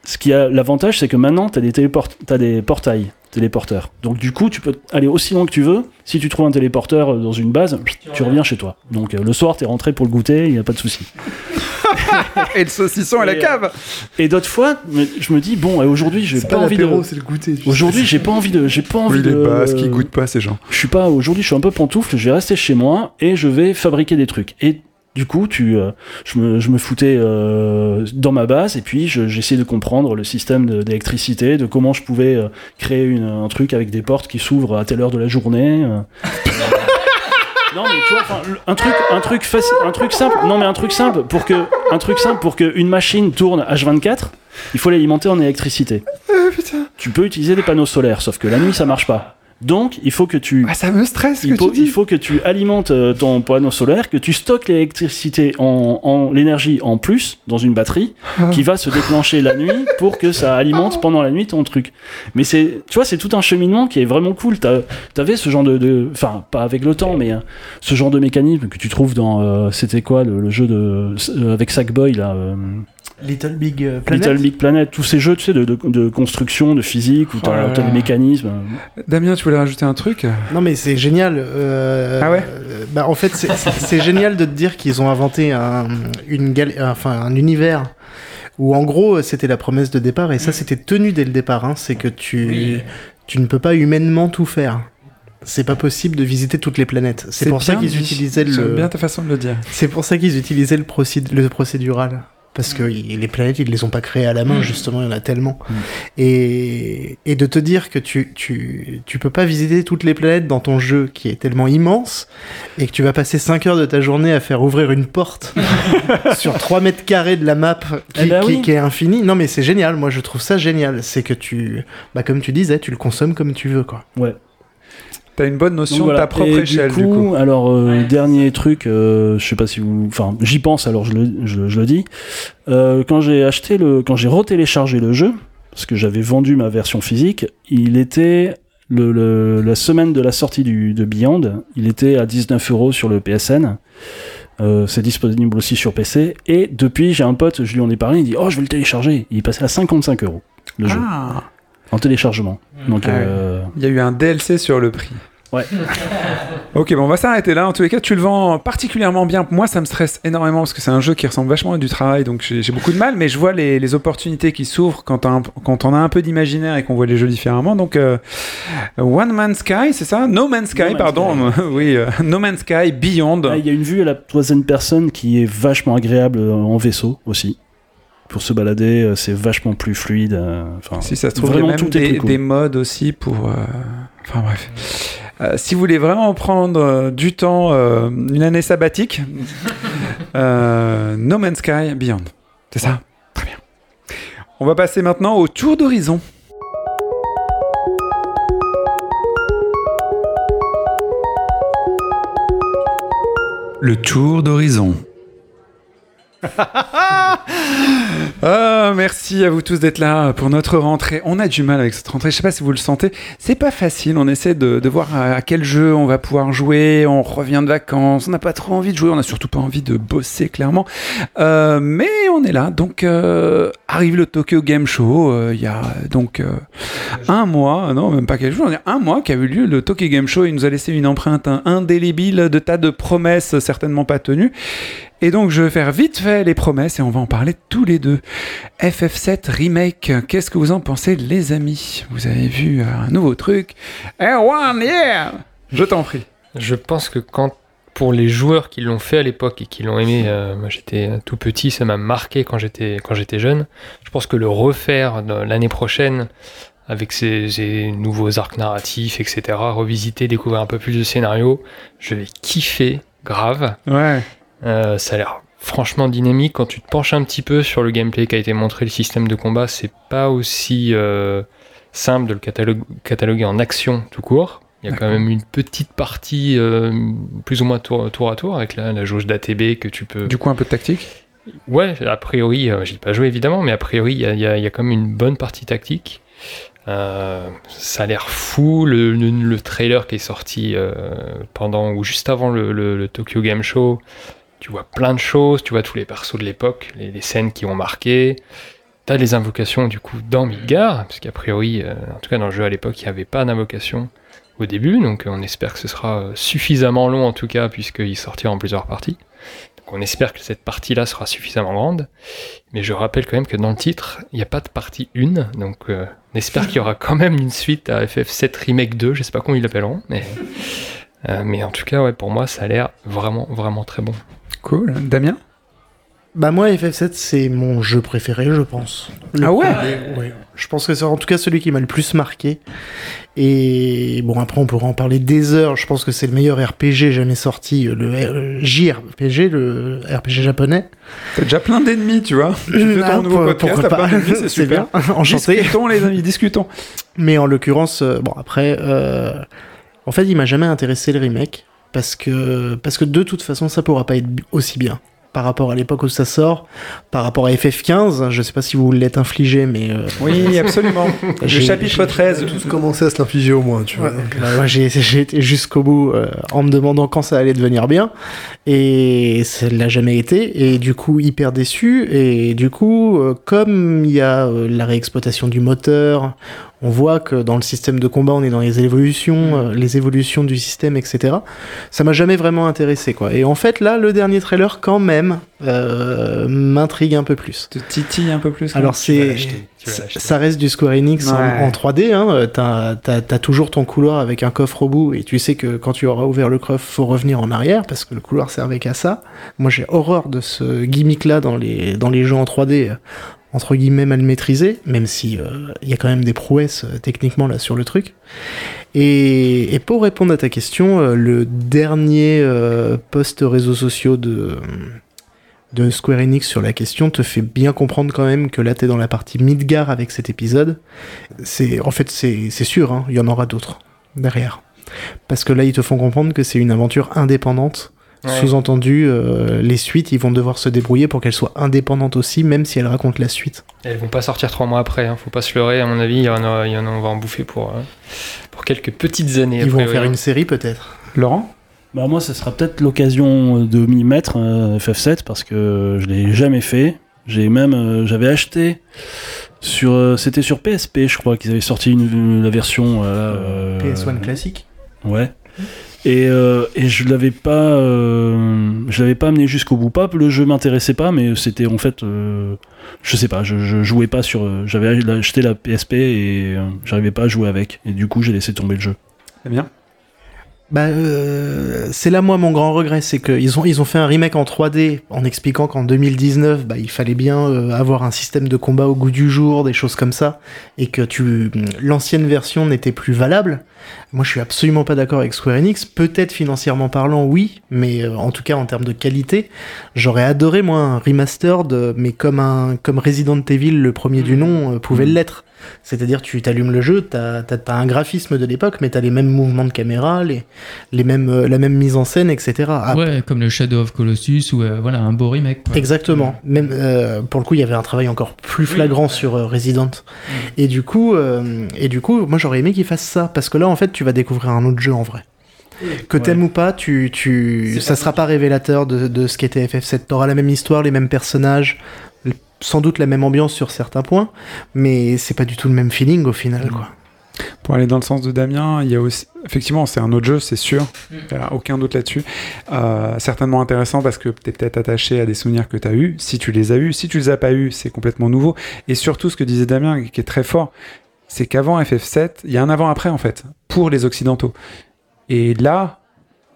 Ce qui a l'avantage, c'est que maintenant, tu as, des téléport- t'as des portails, téléporteurs. Donc du coup, tu peux aller aussi loin que tu veux. Si tu trouves un téléporteur euh, dans une base, tu reviens chez toi. Donc euh, le soir, tu es rentré pour le goûter, il n'y a pas de souci. Et le saucisson et la Et, euh, cave. Et d'autres fois, je me dis, bon, aujourd'hui, j'ai pas pas envie de... c'est le goûter. Aujourd'hui, j'ai pas envie de, j'ai pas envie Oui, les de. basques, ils goûtent pas ces gens. Je suis pas. Aujourd'hui, je suis un peu pantoufle. Je vais rester chez moi et je vais fabriquer des trucs. Et du coup, tu, euh, je me, je me foutais euh, dans ma base et puis je- j'essayais de comprendre le système d'électricité, de, comment je pouvais euh, créer une- un truc avec des portes qui s'ouvrent à telle heure de la journée. euh. Non mais tu vois, un truc, un truc facile, un truc simple. Non mais un truc simple pour que, un truc simple pour que une machine tourne H24, il faut l'alimenter en électricité. Tu peux utiliser des panneaux solaires, sauf que la nuit ça marche pas. Donc il faut que tu Ah, ça me stresse ce il que faut, tu il dis. faut que tu alimentes euh, ton panneau solaire, que tu stockes l'électricité en, en l'énergie en plus dans une batterie Ah. qui va se déclencher la nuit pour que ça alimente pendant la nuit ton truc. Mais c'est, tu vois, c'est tout un cheminement qui est vraiment cool. T'as- T'avais ce genre de, de- enfin pas avec le temps, mais euh, ce genre de mécanisme que tu trouves dans, euh, c'était quoi le, le jeu de euh, avec Sackboy là. euh, Little Big euh, Planet. Little Big Planet, tous ces jeux tu sais, de, de, de construction, de physique, où Oh t'as as là. des mécanismes. Damien, tu voulais rajouter un truc Non mais c'est génial. euh, Ah ouais euh, Bah en fait c'est- génial de te dire qu'ils ont inventé un, une gal- enfin un univers où en gros c'était la promesse de départ et ça c'était tenu dès le départ. hein, c'est que tu tu ne peux pas humainement tout faire. C'est pas possible de visiter toutes les planètes. C'est pour ça qu'ils utilisaient le. bien ta façon de le dire. C'est pour ça qu'ils utilisaient le, procéd- le procédural. Parce que y- les planètes, ils les ont pas créées à la main, justement, il y en a tellement. Et, et de te dire que tu, tu, tu peux pas visiter toutes les planètes dans ton jeu qui est tellement immense, et que tu vas passer 5 heures de ta journée à faire ouvrir une porte sur 3 mètres carrés de la map qui, Eh ben qui est infinie. Non, mais c'est génial, moi je trouve ça génial. C'est que tu, bah, comme tu disais, tu le consommes comme tu veux, quoi. Ouais. T'as une bonne notion voilà. de ta propre Et échelle, du coup, alors euh, dernier truc, euh, je sais pas si vous, enfin, j'y pense alors je le, je, je le dis. Euh, quand j'ai acheté le, quand j'ai retéléchargé le jeu, parce que j'avais vendu ma version physique, il était le, le- la semaine de la sortie du, de Beyond, il était à 19 euros sur le PSN. Euh, c'est disponible aussi sur PC. Et depuis, j'ai un pote, je lui en ai parlé, il dit Oh, je vais le télécharger. Il est passé à 55 euros le jeu Ah, en téléchargement. Donc, Ah euh, il y a eu un DLC sur le prix. Ouais. ok, bon, on va s'arrêter là. En tous les cas, tu le vends particulièrement bien. Moi, ça me stresse énormément parce que c'est un jeu qui ressemble vachement à du travail, donc j'ai beaucoup de mal, mais je vois les, les opportunités qui s'ouvrent quand, on a un- quand on a un peu d'imaginaire et qu'on voit les jeux différemment. Donc, euh, One Man's Sky, c'est ça? No Man's Sky, No Man's pardon. oui, euh, No Man's Sky, Beyond. Ah, Il y a une vue à la troisième personne qui est vachement agréable en vaisseau aussi. Pour se balader, euh, c'est vachement plus fluide. euh, enfin, Si ça se trouve, il y a vraiment même tout des, plus cool. des modes aussi pour. euh, Enfin bref. Euh, si vous voulez vraiment prendre euh, du temps, euh, une année sabbatique, euh, No Man's Sky Beyond. C'est ça? Très bien. On va passer maintenant au tour d'horizon. Le tour d'horizon. Ah, merci à vous tous d'être là pour notre rentrée. On a du mal avec cette rentrée. Je sais pas si vous le sentez. C'est pas facile. On essaie de, voir à, quel jeu on va pouvoir jouer. On revient de vacances. On n'a pas trop envie de jouer. On a surtout pas envie de bosser, clairement. Euh, mais on est là. Donc, euh, arrive le Tokyo Game Show. Euh, Il y a donc un mois, non, même pas quelques jours, a un mois qu'a eu lieu le Tokyo Game Show. Il nous a laissé une empreinte indélébile de tas de promesses certainement pas tenues. Et donc je vais faire vite fait les promesses et on va en parler tous les deux. FF7 Remake, qu'est-ce que vous en pensez les amis? Vous avez vu euh, un nouveau truc R1, yeah Je t'en prie. Je pense que quand pour les joueurs qui l'ont fait à l'époque et qui l'ont aimé, euh, moi j'étais tout petit, ça m'a marqué quand j'étais quand j'étais jeune. Je pense que le refaire l'année prochaine avec ces, ces nouveaux arcs narratifs, etc., revisiter, découvrir un peu plus de scénarios, je vais kiffer grave. Ouais. Euh, ça a l'air franchement dynamique. Quand tu te penches un petit peu sur le gameplay qui a été montré, le système de combat, c'est pas aussi euh, simple de le catalogue- cataloguer en action tout court. Il y a quand même une petite partie euh, plus ou moins tour, tour à tour avec la, la jauge d'ATB que tu peux. Du coup un peu de tactique? Ouais, a priori, euh, j'y ai pas joué évidemment, mais a priori, il y a, il y a- il y a quand même une bonne partie tactique. Euh, ça a l'air fou. Le, le- le trailer qui est sorti euh, pendant ou juste avant le Tokyo Game Show, tu vois plein de choses. Tu vois tous les persos de l'époque, les, scènes qui ont marqué. T'as les invocations du coup dans Midgar, parce qu'a priori, euh, en tout cas dans le jeu à l'époque, il n'y avait pas d'invocation au début, donc euh, on espère que ce sera euh, suffisamment long en tout cas, puisqu'il sortira en plusieurs parties. Donc on espère que cette partie-là sera suffisamment grande. Mais je rappelle quand même que dans le titre, il n'y a pas de partie 1, donc on espère qu'il y aura quand même une suite à FF7 Remake 2, je sais pas comment ils l'appelleront, mais, mais en tout cas, ouais, pour moi, ça a l'air vraiment, vraiment très bon. Cool. Damien Bah moi FF7 c'est mon jeu préféré je pense. Le Ah ouais premier, ouais. Je pense que c'est en tout cas celui qui m'a le plus marqué. Et bon après on pourra en parler des heures. Je pense que c'est le meilleur RPG jamais sorti, le euh, JRPG, le RPG japonais. T'as déjà plein d'ennemis, tu vois. Tu fais Ah, ton nouveau pour- podcast, pourquoi t'as pas. c'est super. bien. Enchanté. Discutons les amis, discutons. Mais en l'occurrence, euh, bon après, euh, en fait, il m'a jamais intéressé le remake parce que parce que de toute façon, ça pourra pas être aussi bien par rapport à l'époque où ça sort, par rapport à FF15. Je sais pas si vous l'êtes infligé, mais euh, Oui, absolument. Le chapitre 13. tous commencé à se l'infliger au moins, tu vois. Ouais, bah, moi, j'ai j'ai été jusqu'au bout euh, en me demandant quand ça allait devenir bien et ça l'a jamais été et du coup hyper déçu et du coup euh, comme il y a euh, la réexploitation du moteur on voit que dans le système de combat on est dans les évolutions euh, les évolutions du système etc ça m'a jamais vraiment intéressé quoi et en fait là le dernier trailer quand même euh, m'intrigue un peu plus Te titille un peu plus. alors vas c'est ça- reste du Square Enix en- Ouais. en, 3D. Hein. Euh, t'as toujours ton couloir avec un coffre au bout et tu sais que quand tu auras ouvert le coffre, faut revenir en arrière parce que le couloir servait qu'à ça. Moi, j'ai horreur de ce gimmick-là dans les dans les jeux en 3D. Euh, entre guillemets mal maîtrisé, même si euh, il y a quand même des prouesses euh, techniquement là sur le truc. Et, et pour répondre à ta question, euh, le dernier euh, post réseaux sociaux de de Square Enix sur la question te fait bien comprendre quand même que là t'es dans la partie Midgar avec cet épisode. C'est en fait c'est sûr, hein, il y en aura d'autres derrière. Parce que là ils te font comprendre que c'est une aventure indépendante. Ouais. Sous-entendu, euh, les suites, ils vont devoir se débrouiller pour qu'elles soient indépendantes aussi, même si elles racontent la suite. Elles vont pas sortir trois mois après, hein, faut pas se leurrer, à mon avis, il y en a, il y en a on va en bouffer pour, euh, pour quelques petites années. Ils vont faire une série peut-être. Laurent? Bah moi, ça sera peut-être l'occasion de m'y mettre euh, FF7 parce que je l'ai jamais fait. J'ai même, euh, j'avais acheté sur, euh, c'était sur PSP, je crois qu'ils avaient sorti une, une- la version euh, PS1 classique. Ouais. Et, euh, et je l'avais pas, euh, je l'avais pas amené jusqu'au bout. Pas, le jeu m'intéressait pas, mais c'était en fait, euh, je sais pas, je, je jouais pas sur. J'avais acheté la PSP et j'arrivais pas à jouer avec. Et du coup, j'ai laissé tomber le jeu. C'est bien. Bah, euh, c'est là moi mon grand regret, c'est qu'ils ont ils ont fait un remake en 3D en expliquant qu'en 2019, bah, il fallait bien euh, avoir un système de combat au goût du jour, des choses comme ça, et que tu l'ancienne version n'était plus valable. Moi, je suis absolument pas d'accord avec Square Enix. Peut-être financièrement parlant, oui, mais euh, en tout cas en termes de qualité, j'aurais adoré moi un remastered, mais comme un comme Resident Evil le premier du nom euh, pouvait Mhm. l'être. C'est-à-dire, tu t'allumes le jeu, t'as as, un graphisme de l'époque, mais t'as les mêmes mouvements de caméra, les, les mêmes, euh, la même mise en scène, etc. Ah, ouais, comme le Shadow of Colossus ou euh, voilà un beau remake. Quoi. Exactement. Même euh, pour le coup, il y avait un travail encore plus flagrant sur Resident. Et du coup, et du coup, moi j'aurais aimé qu'ils fassent ça parce que là, en fait, tu vas découvrir un autre jeu en vrai. Que t'aimes ou pas, tu, tu, ça sera pas révélateur de, de ce qu'était FF7. T'auras la même histoire, les mêmes personnages, sans doute la même ambiance sur certains points, mais c'est pas du tout le même feeling au final, quoi. Pour aller dans le sens de Damien, il y a aussi, effectivement, c'est un autre jeu, c'est sûr, mm. il n'y a aucun doute là-dessus. Euh, certainement intéressant parce que tu es peut-être attaché à des souvenirs que tu as eus, si tu les as eus. Si tu les as pas eus, c'est complètement nouveau. Et surtout, ce que disait Damien, qui est très fort, c'est qu'avant FF7, il y a un avant-après en fait, pour les Occidentaux. Et là,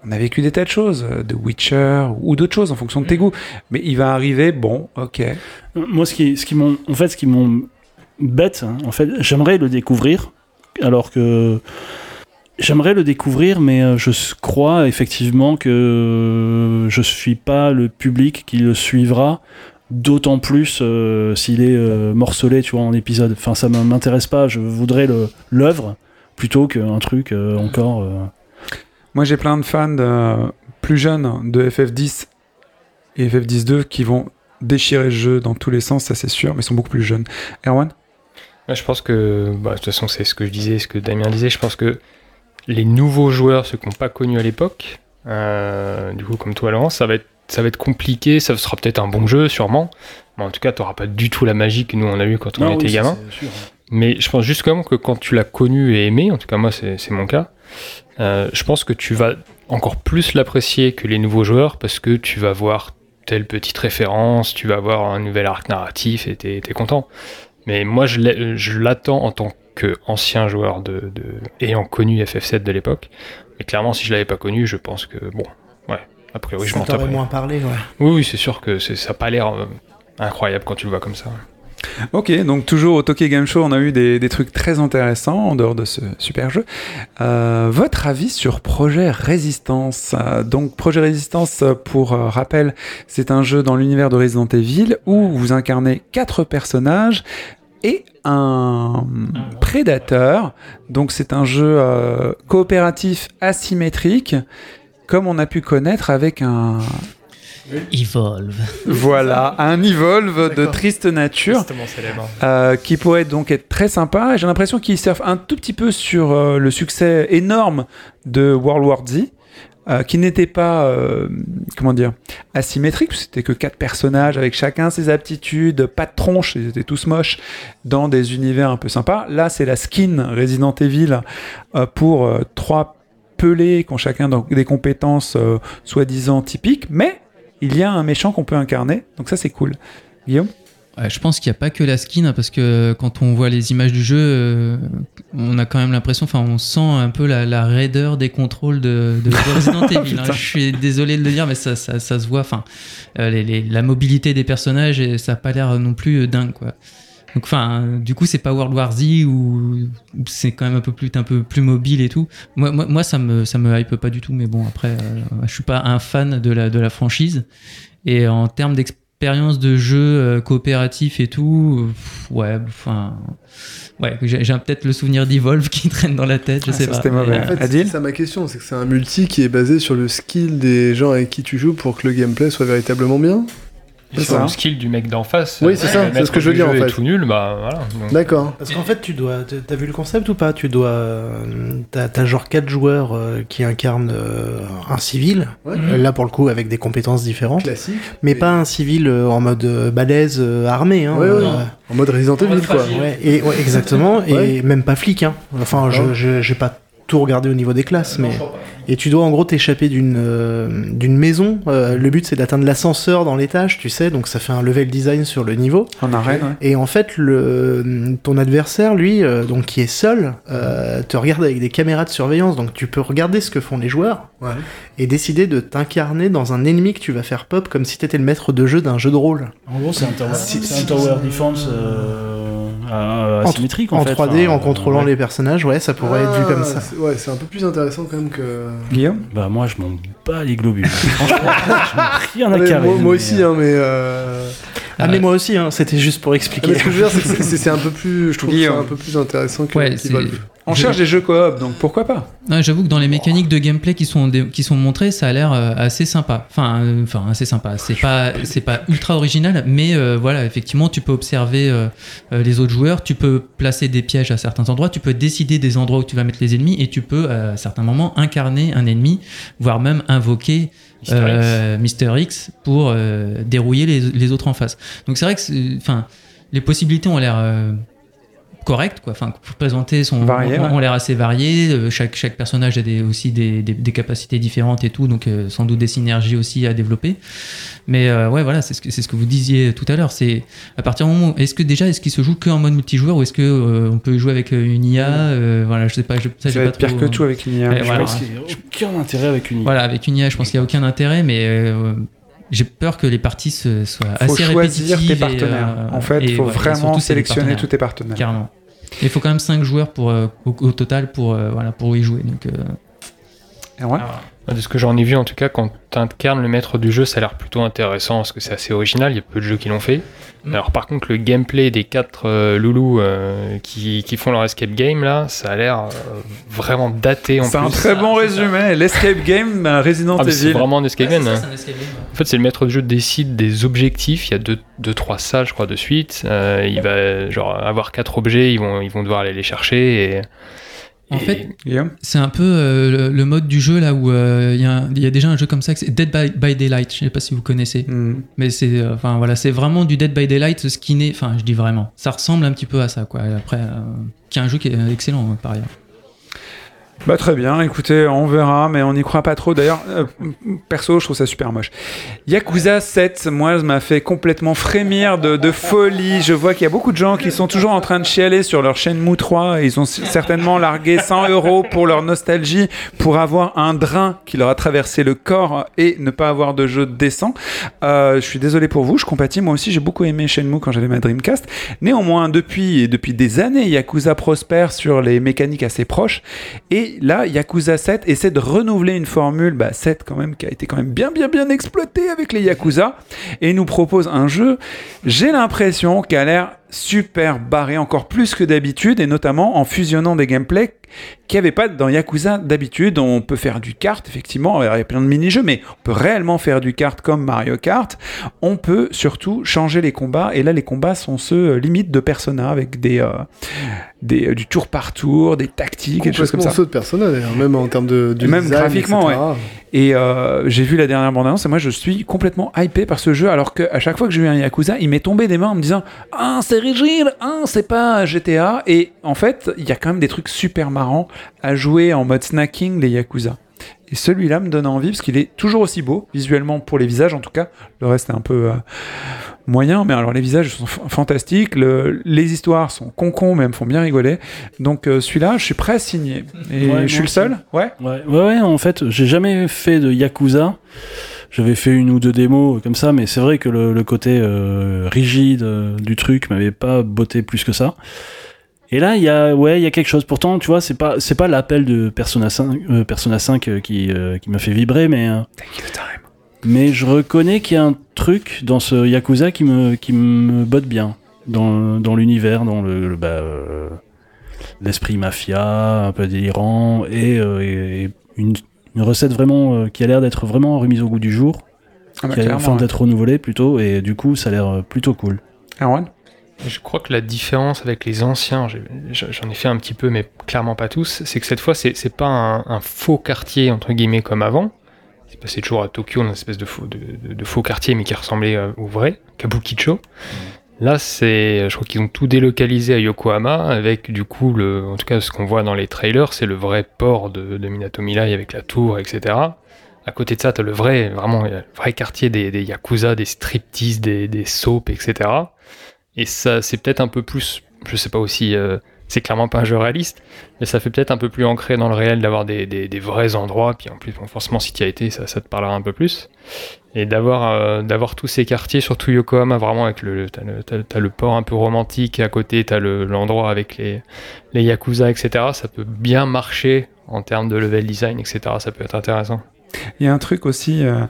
on a vécu des tas de choses, euh, de Witcher ou d'autres choses en fonction de tes mm. goûts. Mais il va arriver, bon, ok. Moi, ce qui, ce qui m'ont, en fait, ce qui m'ont bête, hein, en fait, j'aimerais le découvrir, alors que j'aimerais le découvrir, mais euh, je crois effectivement que je suis pas le public qui le suivra. D'autant plus euh, s'il est morcelé, tu vois, en épisode. Enfin, ça m'intéresse pas. Je voudrais l'œuvre plutôt qu'un truc encore. Moi, j'ai plein de fans plus jeunes de FF10 et FF10-2 qui vont déchirer le jeu dans tous les sens, ça c'est sûr, mais ils sont beaucoup plus jeunes. Erwan? Je pense que, bah, de toute façon, c'est ce que je disais, ce que Damien disait. Je pense que les nouveaux joueurs, ceux qui n'ont pas connu à l'époque, euh, du coup, comme toi, Laurent, ça va être ça va être compliqué, ça sera peut-être un bon jeu, sûrement. Mais en tout cas, tu n'auras pas du tout la magie que nous on a eu quand on était gamin. Mais je pense juste que quand tu l'as connu et aimé, en tout cas moi c'est mon cas, euh, je pense que tu vas encore plus l'apprécier que les nouveaux joueurs parce que tu vas voir telle petite référence, tu vas voir un nouvel arc narratif et t'es es content. Mais moi, je l'attends en tant qu'ancien joueur de, ayant connu FF7 de l'époque. Mais clairement, si je l'avais pas connu, je pense que bon, ouais. A priori, je m'en moins parlé, ouais. Oui, oui, c'est sûr que ça n'a pas l'air euh, incroyable quand tu le vois comme ça. Ok, donc toujours au Tokyo Game Show, on a eu des, trucs très intéressants en dehors de ce super jeu. Euh, votre avis sur Projet Résistance euh, Donc Projet Résistance, pour euh, rappel, c'est un jeu dans l'univers de Resident Evil où vous incarnez quatre personnages et un prédateur. Donc c'est un jeu coopératif asymétrique comme on a pu connaître avec un, Evolve. Voilà, un Evolve de triste nature euh, qui pourrait donc être très sympa. J'ai l'impression qu'il surfe un tout petit peu sur euh, le succès énorme de World War Z. Euh, qui n'était pas, comment dire, asymétrique, c'était que quatre personnages avec chacun ses aptitudes, pas de tronche, ils étaient tous moches, dans des univers un peu sympas. Là, c'est la skin Resident Evil pour trois pelés qui ont chacun des compétences soi-disant typiques, mais il y a un méchant qu'on peut incarner. Donc ça, c'est cool. Guillaume je pense qu'il n'y a pas que la skin, hein, parce que quand on voit les images du jeu, euh, on a quand même l'impression, enfin, on sent un peu la, raideur des contrôles de, Resident Evil. Hein. Je suis désolé de le dire, mais ça, ça, se voit. Enfin, euh, la mobilité des personnages, et ça n'a pas l'air non plus dingue, quoi. Donc, enfin, du coup, c'est pas World War Z où, c'est quand même un peu plus, un peu plus mobile et tout. Moi, moi, moi, ça me, ça me hype pas du tout, mais bon, après, euh, je suis pas un fan de la, de la franchise. Et en termes d'expérience de jeu euh, coopératif et tout, ouais, enfin, ouais, j'ai peut-être le souvenir d'Evolve qui traîne dans la tête, je ah, sais pas. C'était mauvais. En fait, c'est ça ma question, c'est que c'est un multi qui est basé sur le skill des gens avec qui tu joues pour que le gameplay soit véritablement bien. C'est le skill du mec d'en face. Oui, c'est ça, c'est ce que je veux dire en fait. tout nul, bah voilà. D'accord. Parce qu'en fait, tu dois. T'as vu le concept ou pas? Tu dois. T'as genre 4 joueurs euh, qui incarnent euh, un civil. Là, pour le coup, avec des compétences différentes. Classique. Mais pas un civil euh, en mode balèze armé. Hein, En mode Resident Evil, quoi. Et, exactement. et même pas flic. Hein. Enfin, je j'ai pas tout regarder au niveau des classes, mais et tu dois en gros t'échapper d'une euh, d'une maison. Euh, le but c'est d'atteindre l'ascenseur dans l'étage, tu sais, donc ça fait un level design sur le niveau. En arène. Et en fait, le ton adversaire, lui, euh, donc qui est seul, te regarde avec des caméras de surveillance, donc tu peux regarder ce que font les joueurs et décider de t'incarner dans un ennemi que tu vas faire pop comme si t'étais le maître de jeu d'un jeu de rôle. En gros, c'est un tower, un tower defense asymétrique en, en 3D, en contrôlant les personnages, ouais, ça pourrait être vu comme ça. Ouais, c'est un peu plus intéressant quand même que. Guillaume Bah, moi, je m'en bats les globules. Franchement, rien à carrer. Moi, aussi, hein, mais. Euh, Ah, mais moi aussi, hein, c'était juste pour expliquer. Mais ce que je veux dire, c'est que c'est- c'est un peu plus, je trouve que c'est un peu plus intéressant que Ouais, On cherche des jeux coop, donc pourquoi pas Ouais, J'avoue que dans les mécaniques de gameplay qui sont, qui sont montrées, ça a l'air euh, assez sympa. Enfin, euh, enfin assez sympa. C'est pas, c'est pas ultra original, mais euh, voilà, effectivement, tu peux observer euh, euh, les autres joueurs, tu peux placer des pièges à certains endroits, tu peux décider des endroits où tu vas mettre les ennemis, et tu peux à certains moments incarner un ennemi, voire même invoquer Mister X. euh, Mister X pour euh, dérouiller les, les autres en face. Donc c'est vrai que, enfin, les possibilités ont l'air correctes, quoi. Enfin, pour présenter ont, ouais. ont l'air assez variées. Euh, chaque chaque personnage a des, aussi des, des, des capacités différentes et tout, donc euh, sans doute des synergies aussi à développer. Mais euh, ouais, voilà, c'est ce que c'est ce que vous disiez tout à l'heure. C'est à partir du moment, où- est-ce que déjà, est-ce qu'il se joue que en mode multijoueur ou est-ce que euh, on peut jouer avec une IA euh, Voilà, je sais pas. Je, ça, Ça va pas être pire trop- que tout avec une IA. Ouais, Je voilà. pense. Qu'il y a aucun intérêt avec une IA. Voilà, avec une IA, je pense qu'il n'y a aucun intérêt, mais euh, j'ai peur que les parties se- soient faut assez choisir répétitives. tes et, partenaires. euh, en fait, il et faut voilà, et vraiment sélectionner tous tes partenaires. Carrément. Il faut quand même 5 joueurs pour, euh, au, au total pour, euh, voilà, pour y jouer. Donc, euh, Et ouais. De ce que j'en ai vu, en tout cas, quand tu incarnes le maître du jeu, ça a l'air plutôt intéressant parce que c'est assez original. Il y a peu de jeux qui l'ont fait. Mm. Alors, par contre, le gameplay des quatre euh, loulous euh, qui, qui font leur escape game, là, ça a l'air euh, vraiment daté en C'est un très bon résumé. L'escape game Resident Ah, mais c'est Evil. vraiment un escape game. hein. un escape game. En fait, c'est le maître de jeu décide des objectifs. Il y a deux, deux trois salles, je crois, de suite. Euh, il va genre avoir quatre objets. Ils vont, ils vont devoir aller les chercher. Et, En fait, C'est un peu euh, le, le mode du jeu là où euh, il y, a- il y a déjà un jeu comme ça, que c'est Dead by, by Daylight. Je sais pas si vous connaissez, Hmm. mais c'est euh, voilà, c'est vraiment du Dead by Daylight skinné. Enfin, je dis vraiment, ça ressemble un petit peu à ça quoi. Et Après, qui est un jeu qui est excellent par ailleurs. Bah très bien, écoutez, on verra, mais on n'y croit pas trop. D'ailleurs, euh, perso, je trouve ça super moche. Yakuza 7, moi, ça m'a fait complètement frémir de, folie. Je vois qu'il y a beaucoup de gens qui sont toujours en train de chialer sur leur chaîne Mou 3. Ils ont certainement largué 100 euros pour leur nostalgie, pour avoir un drain qui leur a traversé le corps et ne pas avoir de jeu décent. Euh, je suis désolé pour vous, je compatis. Moi aussi, j'ai beaucoup aimé Shenmue quand j'avais ma Dreamcast. Néanmoins, depuis, depuis des années, Yakuza prospère sur les mécaniques assez proches. Et là, Yakuza 7 essaie de renouveler une formule, bah 7 quand même, qui a été quand même bien bien bien exploitée avec les Yakuza, et nous propose un jeu, j'ai l'impression, qui a l'air super barré, encore plus que d'habitude, et notamment en fusionnant des gameplays qu'il n'y avait pas dans Yakuza d'habitude. On peut faire du kart, effectivement, il y a plein de mini-jeux, mais on peut réellement faire du kart comme Mario Kart. On peut surtout changer les combats, et là, les combats sont ceux euh, limite de Persona, avec des, euh, des, euh, du tour par tour, des tactiques, et des choses comme ça. Saut de Persona, d'ailleurs, même en termes de, de Même design, graphiquement, etc. Et euh, j'ai vu la dernière bande-annonce et moi je suis complètement hypé par ce jeu alors qu'à chaque fois que j'ai eu un Yakuza, il m'est tombé des mains en me disant Ah, c'est rigide, ah, c'est pas GTA. Et en fait, il y a quand même des trucs super marrants à jouer en mode snacking, les Yakuza. Et celui-là me donne envie parce qu'il est toujours aussi beau, visuellement pour les visages en tout cas. Le reste est un peu euh, moyen, mais alors les visages sont fantastiques, le- les histoires sont concons, mais elles me font bien rigoler. Donc euh, celui-là, je suis prêt à signer. Et Ouais, je suis le seul? Ouais Ouais, ouais, ouais, en fait, j'ai jamais fait de Yakuza. J'avais fait une ou deux démos comme ça, mais c'est vrai que le, le côté euh, rigide euh, du truc m'avait pas botté plus que ça. Et là, il y a, ouais, il y a quelque chose. Pourtant, tu vois, c'est pas, c'est pas l'appel de Persona 5, euh, Persona 5 euh, qui, euh, qui m'a fait vibrer, mais, euh, Take your time. mais je reconnais qu'il y a un truc dans ce Yakuza qui me, qui me botte bien dans, dans l'univers, dans le, le- bah, l'esprit mafia, un peu délirant, et une, une recette vraiment euh, qui a l'air d'être vraiment remise au goût du jour, Ah bah, qui a l'air ouais. d'être renouvelée plutôt, et du coup, ça a l'air euh, plutôt cool. Erwan? Je crois que la différence avec les anciens, j'en ai fait un petit peu, mais clairement pas tous, c'est que cette fois, c'est c'est pas un, un faux quartier, entre guillemets, comme avant. C'est passé toujours à Tokyo, dans une espèce de faux, de, de- de faux quartier, mais qui ressemblait euh, au vrai, Kabukicho. Là, c'est, je crois qu'ils ont tout délocalisé à Yokohama, avec du coup, en tout cas, ce qu'on voit dans les trailers, c'est le vrai port de, de Minato Mirai avec la tour, etc. À côté de ça, t'as le vrai, vraiment, le vrai quartier des, des yakuza, des striptease, des, des soaps, etc. Et ça, c'est peut-être un peu plus, je sais pas aussi, euh, c'est clairement pas un jeu réaliste, mais ça fait peut-être un peu plus ancré dans le réel d'avoir des, des, vrais endroits, puis en plus, forcément, si tu as été, ça, ça te parlera un peu plus. Et d'avoir euh, tous ces quartiers, surtout Yokohama, vraiment avec le, t'as le, port un peu romantique, à côté, t'as le- l'endroit avec les, les yakuza, etc. Ça peut bien marcher en termes de level design, etc. Ça peut être intéressant. Il y a un truc aussi, euh,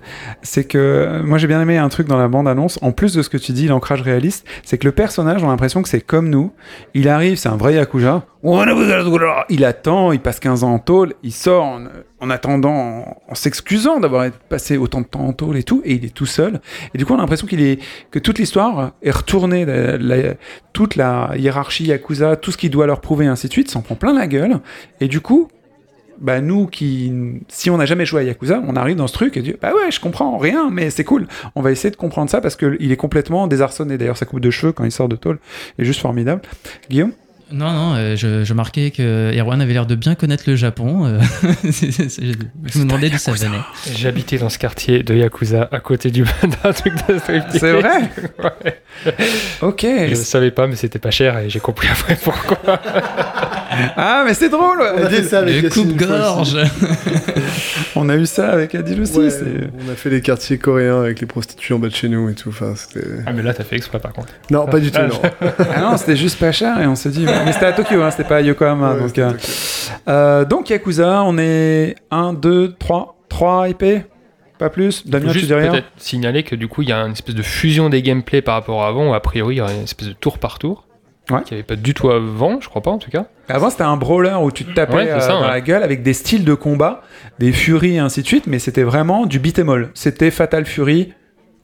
c'est que euh, moi j'ai bien aimé un truc dans la bande-annonce, en plus de ce que tu dis, l'ancrage réaliste, c'est que le personnage, on a l'impression que c'est comme nous. Il arrive, c'est un vrai Yakuza. Il attend, il passe 15 ans en tôle, il sort en, en attendant, en, s'excusant d'avoir passé autant de temps en tôle et tout, et il est tout seul. Et du coup, on a l'impression que toute l'histoire est retournée, toute la hiérarchie Yakuza, tout ce qu'il doit leur prouver, ainsi de suite, s'en prend plein la gueule. Et du coup, bah nous qui, si on n'a jamais joué à Yakuza, on arrive dans ce truc et dit bah ouais, je comprends rien, mais c'est cool. On va essayer de comprendre ça parce que il est complètement désarçonné. D'ailleurs, sa coupe de cheveux quand il sort de tôle est juste formidable. Guillaume, Non, non, euh, je, je marquais que Erwan avait l'air de bien connaître le Japon. euh, je me demandais d'où ça venait. J'habitais dans ce quartier de Yakuza à côté du d'un truc de striptease. c'est vrai? Ouais. Ok. Je ne savais pas, mais c'était pas cher et j'ai compris après pourquoi. Ah, mais c'est drôle. On a fait ça avec coupe-gorge On a eu ça avec Adil aussi. Ouais, c'est- on a fait les quartiers coréens avec les prostituées en bas de chez nous et tout. Enfin, c'était... Ah, mais là, t'as fait exprès par contre. Non, pas du tout, non. Ah non, c'était juste pas cher et on s'est dit. Mais c'était à Tokyo, hein, c'était pas à Yokohama. Ouais, donc, euh, euh, donc Yakuza, on est 1, 2, 3. 3 IP Pas plus Damien, tu Juste dis rien peut-être signaler que du coup, il y a une espèce de fusion des gameplays par rapport à avant, où a priori, il y aurait une espèce de tour par tour. Ouais. Qui avait pas du tout avant, je crois pas en tout cas. Avant, c'était un brawler où tu te tapais Ouais, euh, ça, dans ouais. la gueule avec des styles de combat, des Fury et ainsi de suite, mais c'était vraiment du beat'em all. C'était Fatal Fury,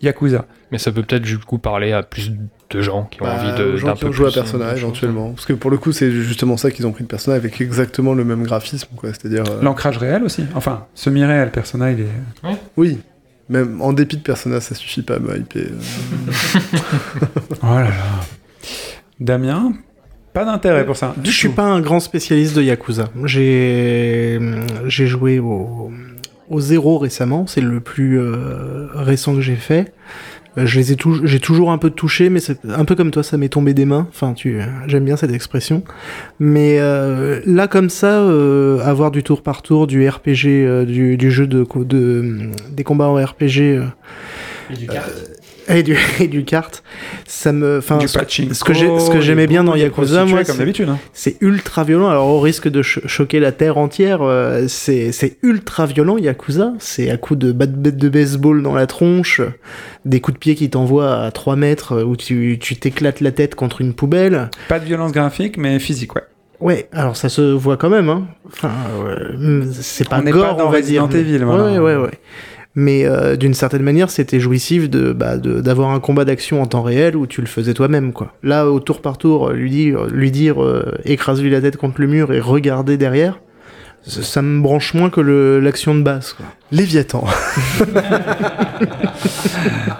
Yakuza. Mais ça peut peut-être du coup parler à plus de gens qui ont Bah, envie de gens d'un qui peu ont joué à plus, euh, éventuellement. Parce que pour le coup, c'est justement ça qu'ils ont pris de Persona avec exactement le même graphisme, quoi. C'est-à-dire. euh, L'ancrage réel aussi. Enfin, semi-réel, Persona, il est. Oui. Même en dépit de Persona, ça suffit pas à me hyper. euh. Oh là là. Damien, pas d'intérêt pour ça. Je suis pas un grand spécialiste de Yakuza. J'ai j'ai joué au, au zéro récemment, c'est le plus euh, récent que j'ai fait. Euh, Je les ai tou- j'ai toujours un peu touché, mais c'est un peu comme toi, ça m'est tombé des mains. Enfin, tu, j'aime bien cette expression. Mais euh, là, comme ça, euh, avoir du tour par tour, du RPG, euh, du, du jeu de, co- de des combats en RPG. euh, et du, et du kart, ça me, enfin, ce, que- pachinko, ce que j'ai, ce que j'aimais bien dans des Yakuza, moi, comme c'est- d'habitude. hein. c'est ultra violent. Alors au risque de cho- choquer la terre entière, euh, c'est ultra violent Yakuza. C'est à coups de batte de baseball dans la tronche, des coups de pied qui t'envoient à 3 mètres euh, où tu t'éclates la tête contre une poubelle. Pas de violence graphique, mais physique, ouais. Ouais, alors ça se voit quand même. Hein. Enfin, euh, c'est pas gore, pas dans on va dire. Mais- Evil, voilà. Ouais, ouais, ouais. Mais euh, d'une certaine manière, c'était jouissif de bah, de- d'avoir un combat d'action en temps réel où tu le faisais toi-même, quoi. Là, au tour par tour, lui dire, lui dire, euh, écrase-lui la tête contre le mur et regarder derrière, ça, ça me branche moins que l'action de base, quoi. Léviathan.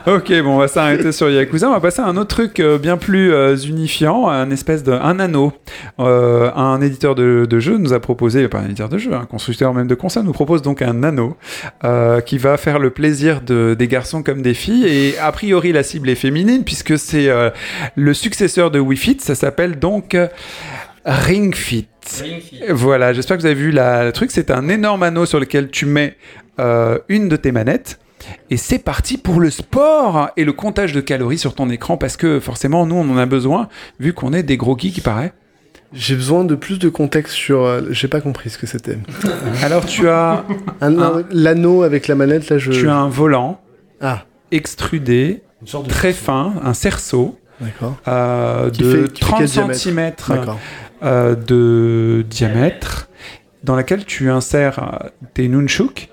Ok, bon, on va s'arrêter sur Yakuza. On va passer à un autre truc euh, bien plus euh, unifiant, un espèce de un anneau. Euh, un éditeur de, de jeu nous a proposé, pas un éditeur de jeu, un constructeur même de console nous propose donc un anneau euh, qui va faire le plaisir de, des garçons comme des filles. Et a priori, la cible est féminine puisque c'est euh, le successeur de Wii Fit. Ça s'appelle donc Ring Fit. Voilà, j'espère que vous avez vu la, le truc. C'est un énorme anneau sur lequel tu mets euh, une de tes manettes. Et c'est parti pour le sport et le comptage de calories sur ton écran parce que forcément, nous, on en a besoin vu qu'on est des gros geeks qui paraît. J'ai besoin de plus de contexte sur. euh, J'ai pas compris ce que c'était. Alors, tu as, Un- Un- L'anneau avec la manette, là, je. tu as un volant Ah, extrudé, Une sorte de très fin, un cerceau d'accord. euh, de fait- qui fait 30 quel diamètre cm D'accord. Euh, de diamètre dans laquelle tu insères euh, tes nunchuk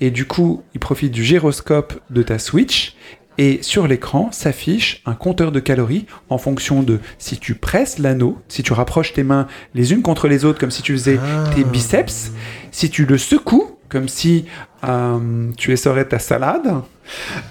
et du coup il profite du gyroscope de ta Switch et sur l'écran s'affiche un compteur de calories en fonction de si tu presses l'anneau, si tu rapproches tes mains les unes contre les autres comme si tu faisais tes biceps, si tu le secoues comme si euh, tu essorais ta salade,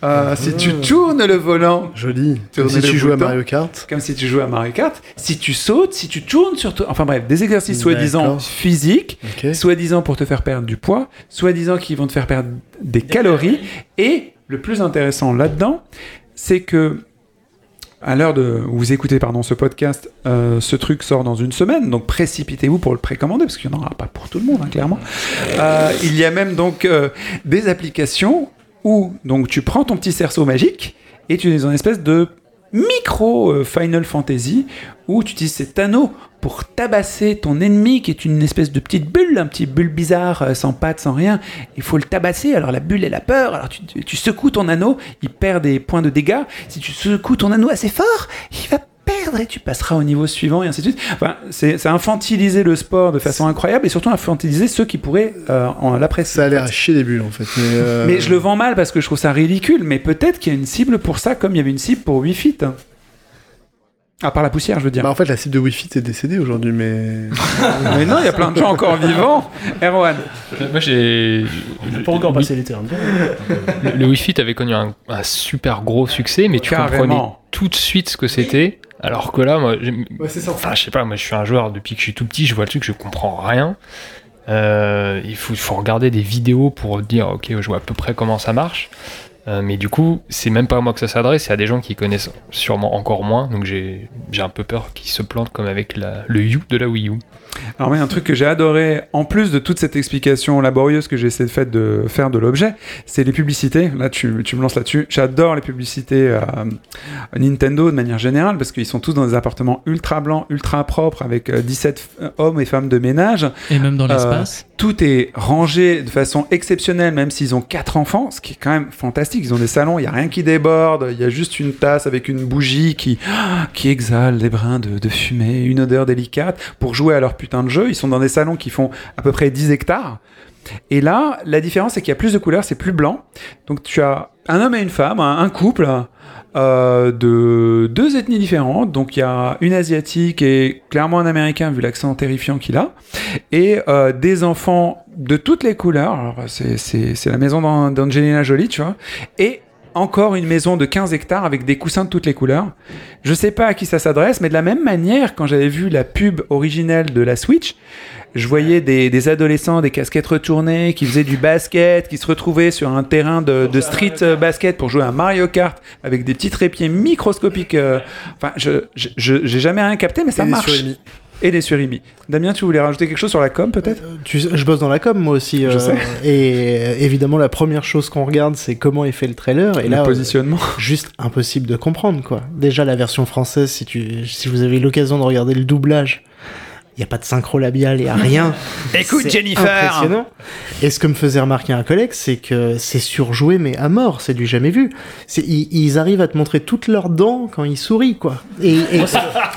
euh, si tu tournes le volant Joli. Comme si tu jouais à bouton. Mario Kart. comme si tu jouais à Mario Kart, si tu sautes, si tu tournes sur toi, enfin bref, des exercices soi-disant physiques, soi-disant pour te faire perdre du poids, soi-disant qui vont te faire perdre des calories, et le plus intéressant là-dedans, c'est que à l'heure de où vous écoutez pardon ce podcast, euh, ce truc sort dans une semaine, donc précipitez-vous pour le précommander parce qu'il n'y en aura pas pour tout le monde, hein, clairement. Euh, il y a même donc euh, des applications où donc tu prends ton petit cerceau magique et tu es une espèce de micro euh, Final Fantasy où tu utilises cet anneau pour tabasser ton ennemi qui est une espèce de petite bulle, un petit bulle bizarre, euh, sans pattes, sans rien. Il faut le tabasser, alors la bulle elle a peur, alors tu- tu secoues ton anneau, il perd des points de dégâts. Si tu secoues ton anneau assez fort, il va perdre et tu passeras au niveau suivant et ainsi de suite. Enfin, c'est infantiliser le sport de façon incroyable et surtout infantiliser ceux qui pourraient euh, en l'apprécier. Ça a l'air à chier des bulles en fait. Mais, euh, Mais je le vends mal parce que je trouve ça ridicule. Mais peut-être qu'il y a une cible pour ça, comme il y avait une cible pour Wii Fit. À part la poussière, je veux dire. Bah, en fait, la cible de Wi-Fi est décédée aujourd'hui, mais. mais non, il y a plein de gens encore vivants. Erwan. Moi, j'ai. Pas encore passé les termes. Le, le Wii Fit avait connu un, un super gros succès, mais tu comprenais Carrément. tout de suite ce que c'était. Alors que là, moi, Ouais, ça. enfin, je sais pas, moi, je suis un joueur depuis que je suis tout petit, je vois le truc, je comprends rien. Euh, il faut, regarder des vidéos pour dire, ok, je vois à peu près comment ça marche. Euh, mais du coup, c'est même pas à moi que ça s'adresse, c'est à des gens qui connaissent sûrement encore moins. Donc j'ai j'ai un peu peur qu'ils se plantent comme avec la, le U de la Wii U. Alors oui, un truc que j'ai adoré, en plus de toute cette explication laborieuse que de faire de, faire de l'objet, c'est les publicités. Là, tu, tu me lances là-dessus. J'adore les publicités euh, Nintendo de manière générale, parce qu'ils sont tous dans des appartements ultra blancs, ultra propres, avec euh, 17 f- hommes et femmes de ménage. Et même dans Euh, l'espace. Tout est rangé de façon exceptionnelle, même s'ils ont quatre enfants, ce qui est quand même fantastique. Ils ont des salons, il n'y a rien qui déborde, il y a juste une tasse avec une bougie qui, qui exhale des brins de, de fumée, une odeur délicate, pour jouer à leur de jeu. Ils sont dans des salons qui font à peu près 10 hectares. Et là, la différence, c'est qu'il y a plus de couleurs, c'est plus blanc. Donc tu as un homme et une femme, un, un couple euh, de deux ethnies différentes. Donc il y a une asiatique et clairement un américain, vu l'accent terrifiant qu'il a et euh, des enfants de toutes les couleurs. C'est, la maison d'An- d'Angelina Jolie, tu vois. Et encore une maison de 15 hectares avec des coussins de toutes les couleurs. Je sais pas à qui ça s'adresse, mais de la même manière, quand j'avais vu la pub originelle de la Switch, je voyais des, des adolescents, des casquettes retournées, qui faisaient du basket, qui se retrouvaient sur un terrain de, de street basket pour jouer à Mario Kart avec des petits trépieds microscopiques. euh, Enfin, je, j'ai jamais rien capté, mais ça marche. Et des surimi. Damien, tu voulais rajouter quelque chose sur la com, peut-être? Tu sais, je bosse dans la com moi aussi. Je euh, sais. Et euh, évidemment, la première chose qu'on regarde, c'est comment est fait le trailer. Et le là, euh, positionnement. juste impossible de comprendre quoi. Déjà la version française, si tu, si vous avez l'occasion de regarder le doublage, il y a pas de synchro labial, il y a rien. Écoute, Jennifer impressionnant. Et ce que me faisait remarquer un collègue, c'est que c'est surjoué mais à mort, c'est du jamais vu. C'est ils, ils arrivent à te montrer toutes leurs dents quand ils sourient quoi. Et, et,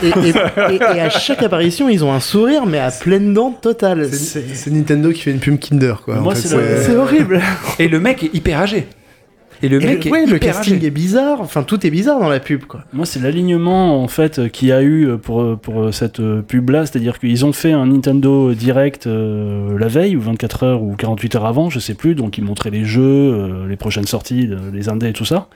et, et- et- et à chaque apparition, ils ont un sourire mais à pleines dents totales. C'est C'est c'est Nintendo qui fait une pub Kinder, quoi. Moi, en fait, c'est le- c'est horrible. Et le mec est hyper âgé. Et le Et mec le, ouais, est le casting âgé. est bizarre. Enfin, tout est bizarre dans la pub quoi. Moi, c'est l'alignement en fait qu'il y a eu pour, pour cette euh, pub-là, c'est-à-dire qu'ils ont fait un Nintendo Direct euh, la veille, ou 24 heures, ou 48 heures avant, je sais plus, donc ils montraient les jeux, euh, les prochaines sorties, les indés et tout ça.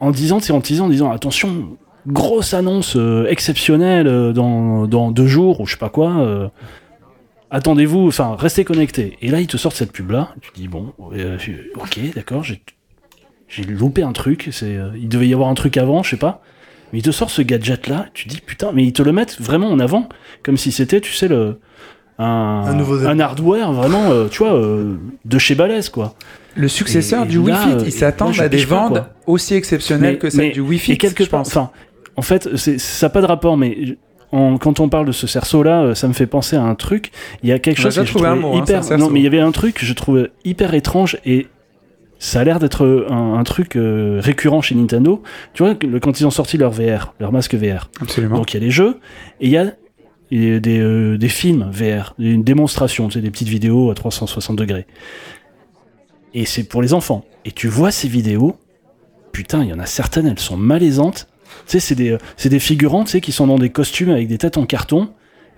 En disant, c'est en teasant, en disant attention, grosse annonce euh, exceptionnelle dans, dans deux jours, ou je sais pas quoi. euh, Attendez-vous, enfin, restez connectés. Et là, ils te sortent cette pub-là. Tu dis, bon, euh, ok, d'accord, j'ai j'ai loupé un truc. C'est, euh, il devait y avoir un truc avant, je sais pas. Mais il te sort ce gadget-là. Tu dis putain, mais ils te le mettent vraiment en avant, comme si c'était, tu sais le un, Un nouveau- un hardware vraiment, euh, tu vois, euh, de chez Balèze quoi. Le successeur Et du Wii là, Fit, euh, ils s'attendent à des pas, ventes aussi exceptionnelles Mais- que celles mais- du Wii Fit, Et quelque je pense. enfin, en fait, c'est, ça n'a pas de rapport, mais en- quand on parle de ce cerceau-là, euh, ça me fait penser à un truc. Il y a quelque On chose que je trouvé un trouvais mot, hein, hyper. cerceau. non, mais il y avait un truc que je trouvais hyper étrange et ça a l'air d'être un, un truc euh, récurrent chez Nintendo. Tu vois, quand ils ont sorti leur VR, leur masque VR. Absolument. Donc il y a les jeux et il y a des, euh, des films VR, une démonstration, tu sais, des petites vidéos à 360 degrés. Et c'est pour les enfants. Et tu vois ces vidéos, putain, il y en a certaines, elles sont malaisantes. Tu sais, c'est des, euh, c'est des figurants, tu sais, qui sont dans des costumes avec des têtes en carton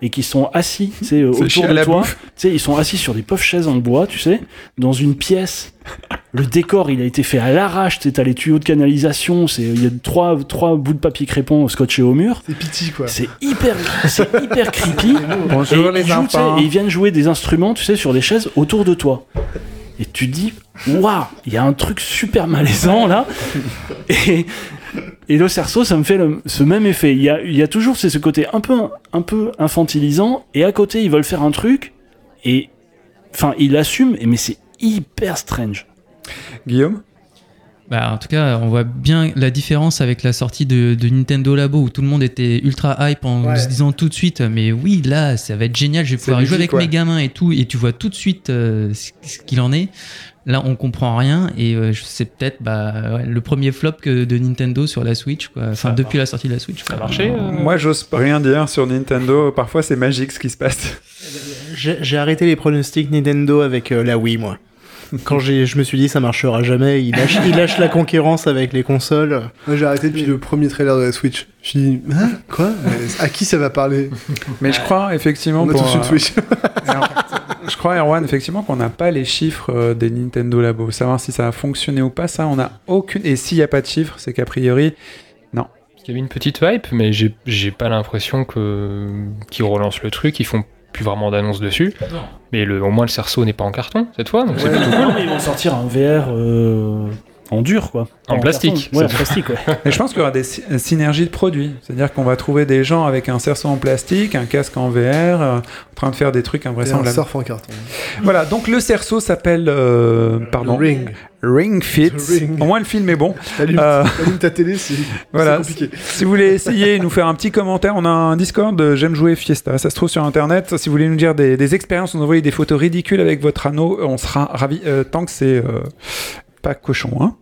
et qui sont assis, tu sais, euh, autour de toi. Tu sais, ils sont assis sur des pauvres chaises en bois, tu sais, dans une pièce. Le décor, il a été fait à l'arrache, tu sais, t'as les tuyaux de canalisation, c'est, il y a trois, trois bouts de papier crépon scotchés au mur. C'est pitié, quoi. C'est hyper, c'est hyper creepy. Bonjour Et les ils jouent, enfants. et ils viennent jouer des instruments, tu sais, sur des chaises autour de toi. Et tu dis, waouh, il y a un truc super malaisant là. Et, le cerceau, ça me fait le- ce même effet. Il y a, toujours ce côté un peu, un peu infantilisant, et à côté, ils veulent faire un truc, et enfin, ils l'assument, mais c'est hyper strange. Guillaume? Bah, en tout cas, on voit bien la différence avec la sortie de, de Nintendo Labo où tout le monde était ultra hype en Ouais. se disant tout de suite, mais oui, là, ça va être génial, je vais pouvoir jouer avec mes gamins et tout, et tu vois tout de suite euh, ce qu'il en est. Là, on comprend rien, et euh, c'est peut-être bah, ouais, le premier flop que de Nintendo sur la Switch, quoi. Enfin, Ça depuis la sortie de la Switch. Ça a marché euh Moi, j'ose rien dire sur Nintendo. Parfois, c'est magique ce qui se passe. J'ai j'ai arrêté les pronostics Nintendo avec euh, la Wii, moi. Quand j'ai- je me suis dit ça marchera jamais, il lâche, il lâche la concurrence avec les consoles. Moi, j'ai arrêté depuis le premier trailer de la Switch. Je me suis dit, hein, quoi? Mais À qui ça va parler? Mais je crois effectivement On a pour, tous une euh, Switch. Je crois, Erwan, effectivement, qu'on n'a pas les chiffres euh, des Nintendo Labo. Savoir si ça a fonctionné ou pas, ça, on n'a aucune. Et s'il n'y a pas de chiffres, c'est qu'a priori, Il y avait une petite hype, mais j'ai j'ai pas l'impression que qu'ils relancent le truc, ils font plus vraiment d'annonces dessus. Mais le, au moins le cerceau n'est pas en carton cette fois, donc c'est Ouais, plutôt non, cool. mais ils vont sortir un VR euh, en dur, quoi. En plastique, carton. Ouais, en c'est- plastique, ouais. Et je pense qu'il y aura des sy- synergies de produits. C'est-à-dire qu'on va trouver des gens avec un cerceau en plastique, un casque en VR, euh, en train de faire des trucs Et un invraisemblables. surf en carton. Voilà, donc le cerceau s'appelle. euh, pardon. Ring. Ring Fit. Ring. Au moins, le film est bon. T'allumes Euh, ta télé, c'est Voilà. compliqué. Si vous voulez essayer et nous faire un petit commentaire, on a un Discord de J'aime jouer Fiesta. Ça se trouve sur internet. Si vous voulez nous dire des, des expériences, nous envoyer des photos ridicules avec votre anneau, on sera ravis. Euh, tant que c'est euh, pas cochon, hein.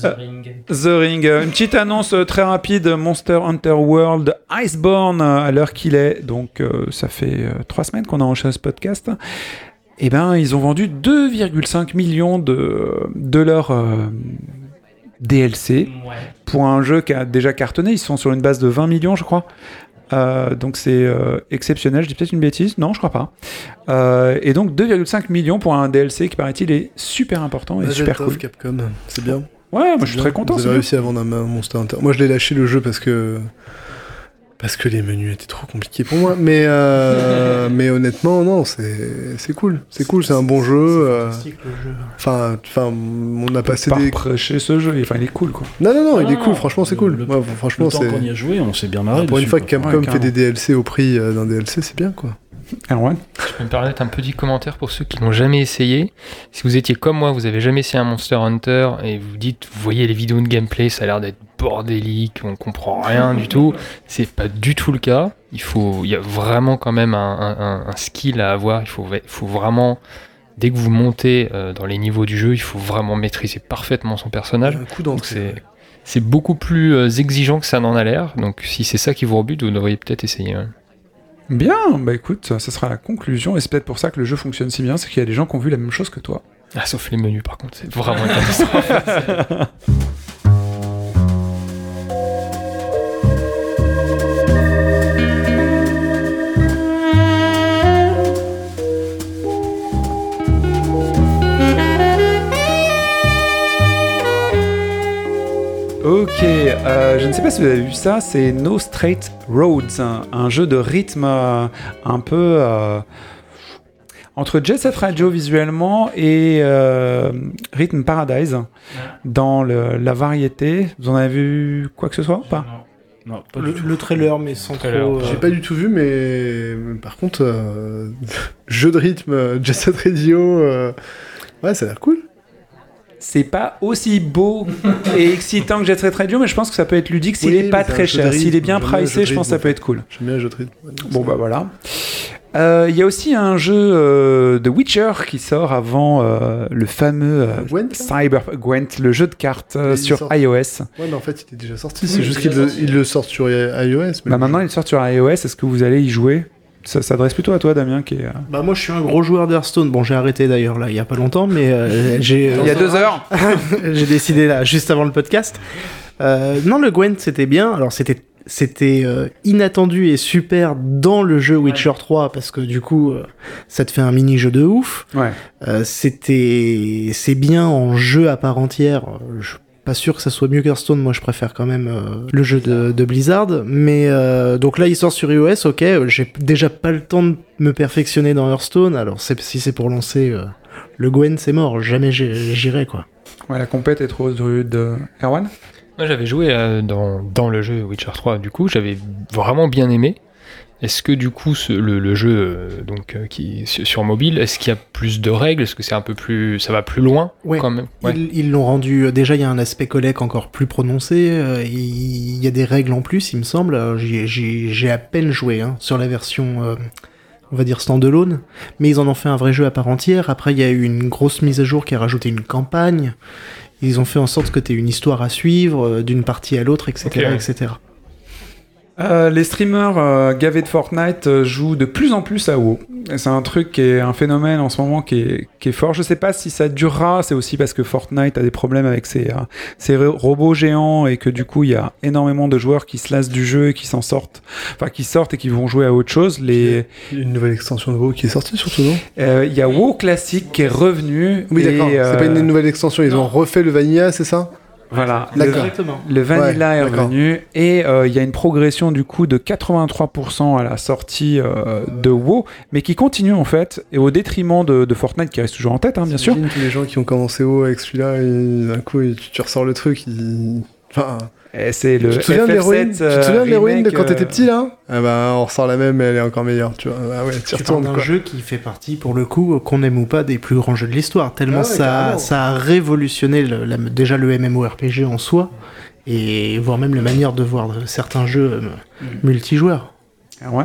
The Ring. The Ring. Euh, Une petite annonce euh, très rapide Monster Hunter World Iceborne euh, à l'heure qu'il est. Donc, euh, ça fait euh, trois semaines qu'on a enregistré ce podcast. Eh ben, ils ont vendu 2,5 millions de, de leurs euh, DLC Ouais. pour un jeu qui a déjà cartonné. Ils sont sur une base de 20 millions, je crois. Euh, donc c'est euh, exceptionnel. Je dis peut-être une bêtise. Non, je crois pas. Euh, et donc 2,5 millions pour un DLC qui paraît-il est super important et Magenta super cool. Capcom, c'est bien. Ouais, moi je suis bien. très content. Vous avez bien. réussi à vendre un Monster Hunter. Moi, je l'ai lâché le jeu parce que parce que les menus étaient trop compliqués pour moi. Mais euh, mais honnêtement, non, c'est c'est cool. C'est cool. C'est un bon jeu. euh, Fantastique, le jeu. Enfin, enfin, on a passé Pas des. reprocher ce jeu. Enfin, il est cool quoi. Non, non, non, il Ah, est cool. Franchement, c'est cool. le- Ouais, franchement, Le temps qu'on y a joué, on s'est bien marré. Pour une fois que. Capcom Ouais, fait des DLC au prix euh, d'un DLC, c'est bien quoi. Erwan Je peux me permettre un petit commentaire pour ceux qui n'ont jamais essayé. Si vous étiez comme moi, vous avez jamais essayé un Monster Hunter et vous dites, vous voyez les vidéos de gameplay, ça a l'air d'être bordélique, on comprend rien du tout. C'est pas du tout le cas. Il faut, il y a vraiment quand même un, un- un skill à avoir. Il faut, il faut vraiment, dès que vous montez euh, dans les niveaux du jeu, il faut vraiment maîtriser parfaitement son personnage. Un coup Donc d'entrée. c'est, beaucoup plus euh, exigeant que ça n'en a l'air. Donc si c'est ça qui vous rebute, vous devriez peut-être essayer. ouais. Bien, bah écoute, ça, sera la conclusion, et c'est peut-être pour ça que le jeu fonctionne si bien, c'est qu'il y a des gens qui ont vu la même chose que toi. Ah, sauf les menus par contre, c'est vraiment une catastrophe. Ok, euh, je ne sais pas si vous avez vu ça, c'est No Straight Roads, un, un jeu de rythme euh, un peu euh, entre Jet Set Radio visuellement et euh, Rhythm Paradise dans le- la variété. Vous en avez vu quoi que ce soit ou pas? Non, pas Le, du tout. le trailer, mais sans Trailer. trop. euh, J'ai pas du tout vu, mais par contre, euh, jeu de rythme, euh, Jet Set Radio, euh, ouais, ça a l'air cool. C'est pas aussi beau et excitant que Jet Set Radio, mais je pense que ça peut être ludique s'il Oui, est pas très cher. S'il est bien pricé, je pense que ça peut être cool. J'aime bien le jeu de rythme. Ouais, Bon bah voilà. Euh, Il y a aussi un jeu euh, de Witcher qui sort avant euh, le fameux euh, Gwent, Cyber Gwent, le jeu de cartes euh, sur sort- iOS. Ouais, mais en fait, il est déjà sorti. Oui, C'est juste qu'il le, le sort sur iOS. Mais Bah maintenant il sort sur iOS. Est-ce que vous allez y jouer? Ça s'adresse plutôt à toi, Damien, qui est. euh, Bah moi je suis un gros joueur d'Hearthstone. Bon j'ai arrêté d'ailleurs là il y a pas longtemps mais euh, j'ai Il y a deux heures. j'ai décidé là juste avant le podcast. Euh, non le Gwent c'était bien. Alors c'était c'était euh, inattendu et super dans le jeu Witcher 3 parce que du coup euh, ça te fait un mini jeu de ouf. Ouais. Euh, c'était c'est bien en jeu à part entière. Euh, Je pas sûr que ça soit mieux qu'Hearthstone. Moi, je préfère quand même euh, le jeu de, de Blizzard. Mais euh, donc là, il sort sur iOS. Ok, euh, j'ai déjà pas le temps de me perfectionner dans Hearthstone. Alors c'est- si c'est pour lancer euh, le Gwen, c'est mort. Jamais j'irai quoi. Ouais, la compète est trop rude. Erwan? Moi, j'avais joué euh, dans, dans le jeu Witcher 3, du coup, j'avais vraiment bien aimé. Est-ce que du coup ce- le, le jeu euh, donc euh, qui sur, mobile, est-ce qu'il y a plus de règles? Est-ce que c'est un peu plus, ça va plus loin Ouais. quand même? Ouais. Ils l'ont rendu. euh, Déjà, il y a un aspect collect encore plus prononcé. Il y a des règles en plus, il me semble. J'ai à peine joué hein, sur la version, euh, on va dire standalone, mais ils en ont fait un vrai jeu à part entière. Après, il y a eu une grosse mise à jour qui a rajouté une campagne. Ils ont fait en sorte que tu aies une histoire à suivre euh, d'une partie à l'autre, etc., etc. Euh, les streamers euh, gavés de Fortnite euh, jouent de plus en plus à WoW. C'est un truc qui est un phénomène en ce moment qui est, qui est fort. Je sais pas si ça durera. C'est aussi parce que Fortnite a des problèmes avec ses, euh, ses robots géants et que du coup il y a énormément de joueurs qui se lassent du jeu et qui s'en sortent, enfin qui sortent et qui vont jouer à autre chose. Les, Il y a une nouvelle extension de WoW qui est sortie surtout, non? Euh, il y a WoW classique qui est revenu. Oui, d'accord. C'est pas une nouvelle extension. Ils ont refait le Vanilla, c'est ça? Voilà. D'accord. Exactement. Le Vanilla Ouais, est revenu et euh, il y a une progression du coup de 83% à la sortie euh, de WoW, mais qui continue en fait, et au détriment de, de Fortnite qui reste toujours en tête, hein, bien sûr. Tous les gens qui ont commencé WoW avec celui-là et d'un coup tu, tu ressors le truc. ils- Enfin, c'est le tu te souviens de FF7, l'héroïne euh, de l'héroïne de quand t'étais euh, petit là? Ah bah on ressort la même mais elle est encore meilleure, tu vois. Ah ouais, tu retournes d'un quoi. jeu qui fait partie, pour le coup, qu'on aime ou pas, des plus grands jeux de l'histoire. Tellement Ah ouais, ça, ça a révolutionné le- la- déjà le MMORPG en soi, et voire même la manière de voir certains jeux euh, multijoueurs. ah ouais?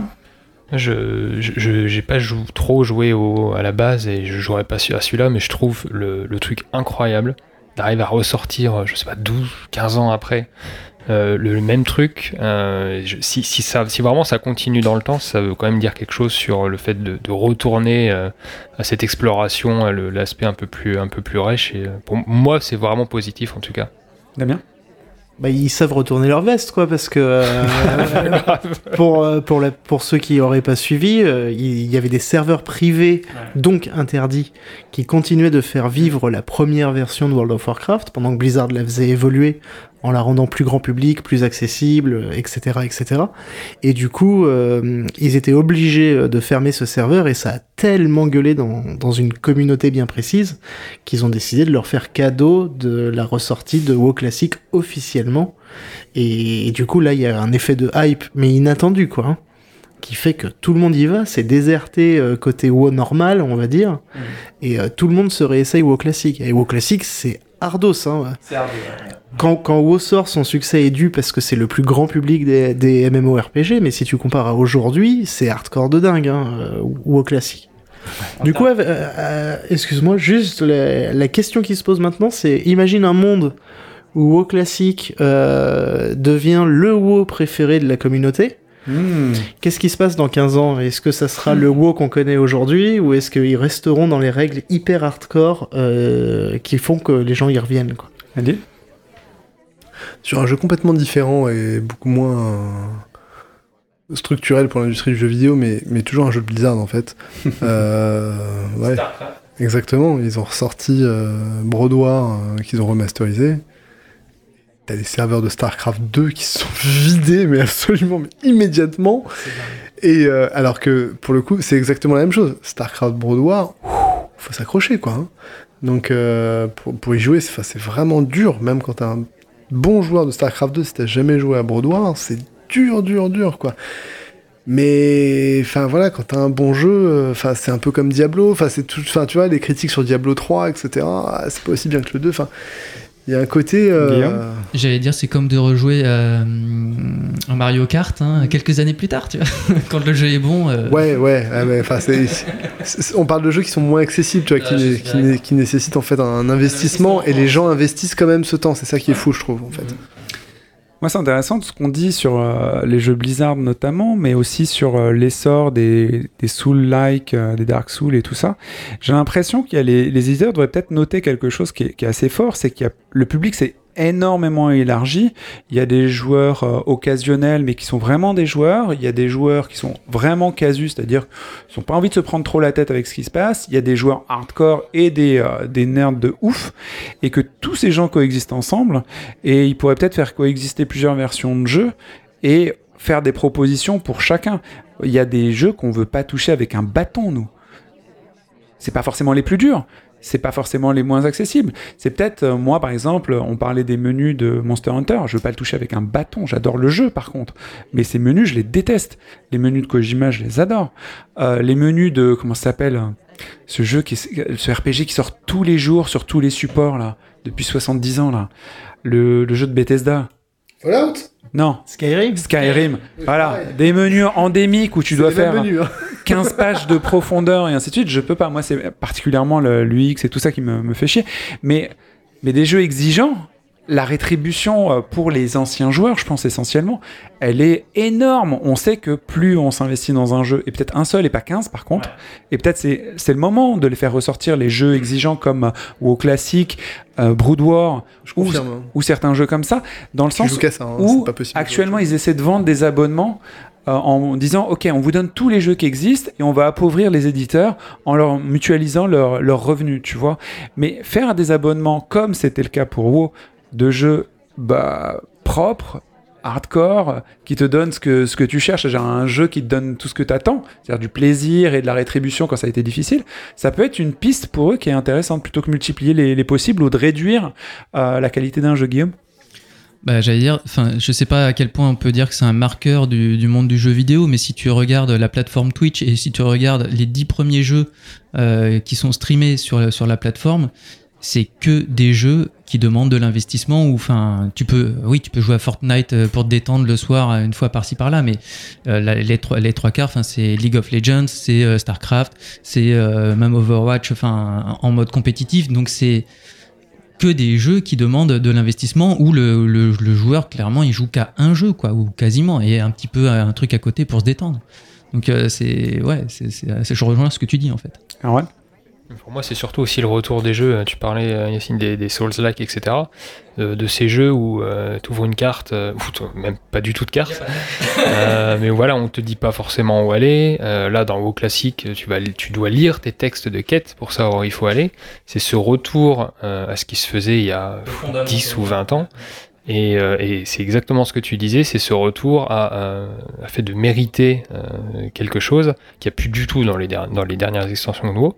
Je j'ai pas jou- trop joué au, à la base et je jouerai pas à celui-là, mais je trouve le, le truc incroyable d'arriver à ressortir, je sais pas, 12, 15 ans après. euh, le, même truc, euh, si, si, ça, si vraiment ça continue dans le temps, ça veut quand même dire quelque chose sur le fait de, retourner euh, à cette exploration, à l'aspect un peu plus un peu plus riche. Et euh, pour moi, c'est vraiment positif en tout cas. Damien? Bah, ils savent retourner leur veste, quoi, parce que euh, pour, euh, pour, la- pour ceux qui auraient pas suivi, euh, il y avait des serveurs privés, donc interdits, qui continuaient de faire vivre la première version de World of Warcraft, pendant que Blizzard la faisait évoluer en la rendant plus grand public, plus accessible, etc., etc. Et du coup, euh, ils étaient obligés euh, de fermer ce serveur, et ça a tellement gueulé dans, dans une communauté bien précise qu'ils ont décidé de leur faire cadeau de la ressortie de WoW Classic officiellement. Et, et du coup, là, il y a un effet de hype, mais inattendu, quoi. hein, qui fait que tout le monde y va, c'est déserté euh, côté WoW normal, on va dire, et euh, tout le monde se réessaye WoW Classic. Et WoW Classic, c'est ardos, hein. Quand, quand WoW sort, son succès est dû parce que c'est le plus grand public des, des MMORPG, mais si tu compares à aujourd'hui, c'est hardcore de dingue, hein, euh, WoW Classic. Du coup, euh, euh, excuse-moi, juste la, la question qui se pose maintenant, c'est imagine un monde où WoW Classic euh, devient le WoW préféré de la communauté. Hmm. Qu'est-ce qui se passe dans 15 ans? Est-ce que ça sera le WoW qu'on connaît aujourd'hui ou est-ce qu'ils resteront dans les règles hyper hardcore euh, qui font que les gens y reviennent quoi? Andy? Sur un jeu complètement différent et beaucoup moins euh, structurel pour l'industrie du jeu vidéo, mais, mais toujours un jeu de Blizzard en fait. Euh, ouais. Exactement, ils ont ressorti euh, Brodoir euh, qu'ils ont remasterisé. T'as des serveurs de StarCraft 2 qui sont vidés, mais absolument mais immédiatement. Et euh, alors que pour le coup, c'est exactement la même chose. StarCraft ouf, faut s'accrocher quoi. hein. Donc euh, pour, pour y jouer, c'est vraiment dur, même quand t'es un bon joueur de StarCraft 2, si t'as jamais joué à Brodoir, c'est dur, dur, dur quoi. Mais enfin voilà, quand t'as un bon jeu, euh, enfin c'est un peu comme Diablo, enfin c'est tout, enfin tu vois les critiques sur Diablo 3, etc. c'est pas aussi bien que le 2. Enfin, il y a un côté. euh, J'allais dire, c'est comme de rejouer à, un Mario Kart hein, quelques années plus tard, tu vois. Quand le jeu est bon. euh, Ouais, ouais, ouais, mais enfin, on parle de jeux qui sont moins accessibles, tu vois, qui, Ah, qui, qui nécessitent en fait un investissement, et les gens investissent quand même ce temps. C'est ça qui est fou, je trouve, en fait. Moi, c'est intéressant ce qu'on dit sur euh, les jeux Blizzard notamment, mais aussi sur euh, l'essor des, des Soul-like, euh, des Dark Souls et tout ça. J'ai l'impression qu'il y a les, les éditeurs devraient peut-être noter quelque chose qui est, assez fort, c'est a le public s'est énormément élargi. Il y a des joueurs euh, occasionnels, mais qui sont vraiment des joueurs. Il y a des joueurs qui sont vraiment casus, c'est-à-dire qui n'ont pas envie de se prendre trop la tête avec ce qui se passe. Il y a des joueurs hardcore et des, euh, des nerds de ouf, et que tous ces gens coexistent ensemble. Et ils pourraient peut-être faire coexister plusieurs versions de jeu et faire des propositions pour chacun. Il y a des jeux qu'on veut pas toucher avec un bâton, nous. C'est pas forcément les plus durs, c'est pas forcément les moins accessibles. C'est peut-être, euh, moi par exemple, on parlait des menus de Monster Hunter, je veux pas le toucher avec un bâton, j'adore le jeu par contre, mais ces menus, je les déteste. Les menus de Kojima, je les adore. Euh, les menus de, comment ça s'appelle ce jeu, qui, ce RPG qui sort tous les jours sur tous les supports, là, depuis 70 ans, là. Le jeu de Bethesda. Fallout? Non, Skyrim Skyrim. Voilà, des menus endémiques où tu dois faire menus, hein. 15 pages de profondeur et ainsi de suite. Je peux pas. Moi, c'est particulièrement le- l'UX et tout ça qui me, me fait chier. Mais, mais des jeux exigeants, la rétribution euh, pour les anciens joueurs, je pense essentiellement, elle est énorme. On sait que plus on s'investit dans un jeu, et peut-être un seul et pas 15 par contre, et peut-être c'est c'est le moment de les faire ressortir, les jeux exigeants comme euh, WoW Classic, euh, Brood War, ou, hein. ou certains jeux comme ça, dans le sens ça, hein, où c'est pas possible. actuellement ils essaient de vendre des abonnements euh, en disant ok on vous donne tous les jeux qui existent et on va appauvrir les éditeurs en leur mutualisant leurs leurs revenus tu vois mais faire des abonnements comme c'était le cas pour WoW de jeux bah, propres hardcore qui te donne ce que, ce que tu cherches, c'est-à-dire un jeu qui te donne tout ce que tu attends, c'est-à-dire du plaisir et de la rétribution quand ça a été difficile, ça peut être une piste pour eux qui est intéressante. Plutôt que multiplier les, les possibles ou de réduire euh, la qualité d'un jeu, Guillaume? Bah, j'allais dire, enfin, je sais pas à quel point on peut dire que c'est un marqueur du, du monde du jeu vidéo, mais si tu regardes la plateforme Twitch et si tu regardes les dix premiers jeux euh, qui sont streamés sur, sur la plateforme, c'est que des jeux qui demandent de l'investissement ou enfin tu peux oui tu peux jouer à Fortnite euh, pour te détendre le soir euh, une fois par-ci par-là mais euh, les, trois, les trois quarts c'est League of Legends c'est Starcraft c'est euh, même Overwatch enfin en mode compétitif. Donc c'est que des jeux qui demandent de l'investissement où le, le, joueur clairement il joue qu'à un jeu quoi ou quasiment et un petit peu un truc à côté pour se détendre. Donc c'est ouais je rejoins ce que tu dis en fait. Ah ouais Pour moi, c'est surtout aussi le retour des jeux. Tu parlais, euh, Yacine, des, des Souls-like, etc. De, de ces jeux où tu ouvres une carte, euh, ou même pas du tout de carte. Euh, mais voilà, on te dit pas forcément où aller. Euh, là, dans WoW classique, tu, vas, tu dois lire tes textes de quête pour savoir où il faut aller. C'est ce retour euh, à ce qui se faisait il y a 10 ou 20 ans. Et, euh, et c'est exactement ce que tu disais, c'est ce retour à, fait de mériter euh, quelque chose qui a plus du tout dans les, der- dans les dernières extensions de WoW.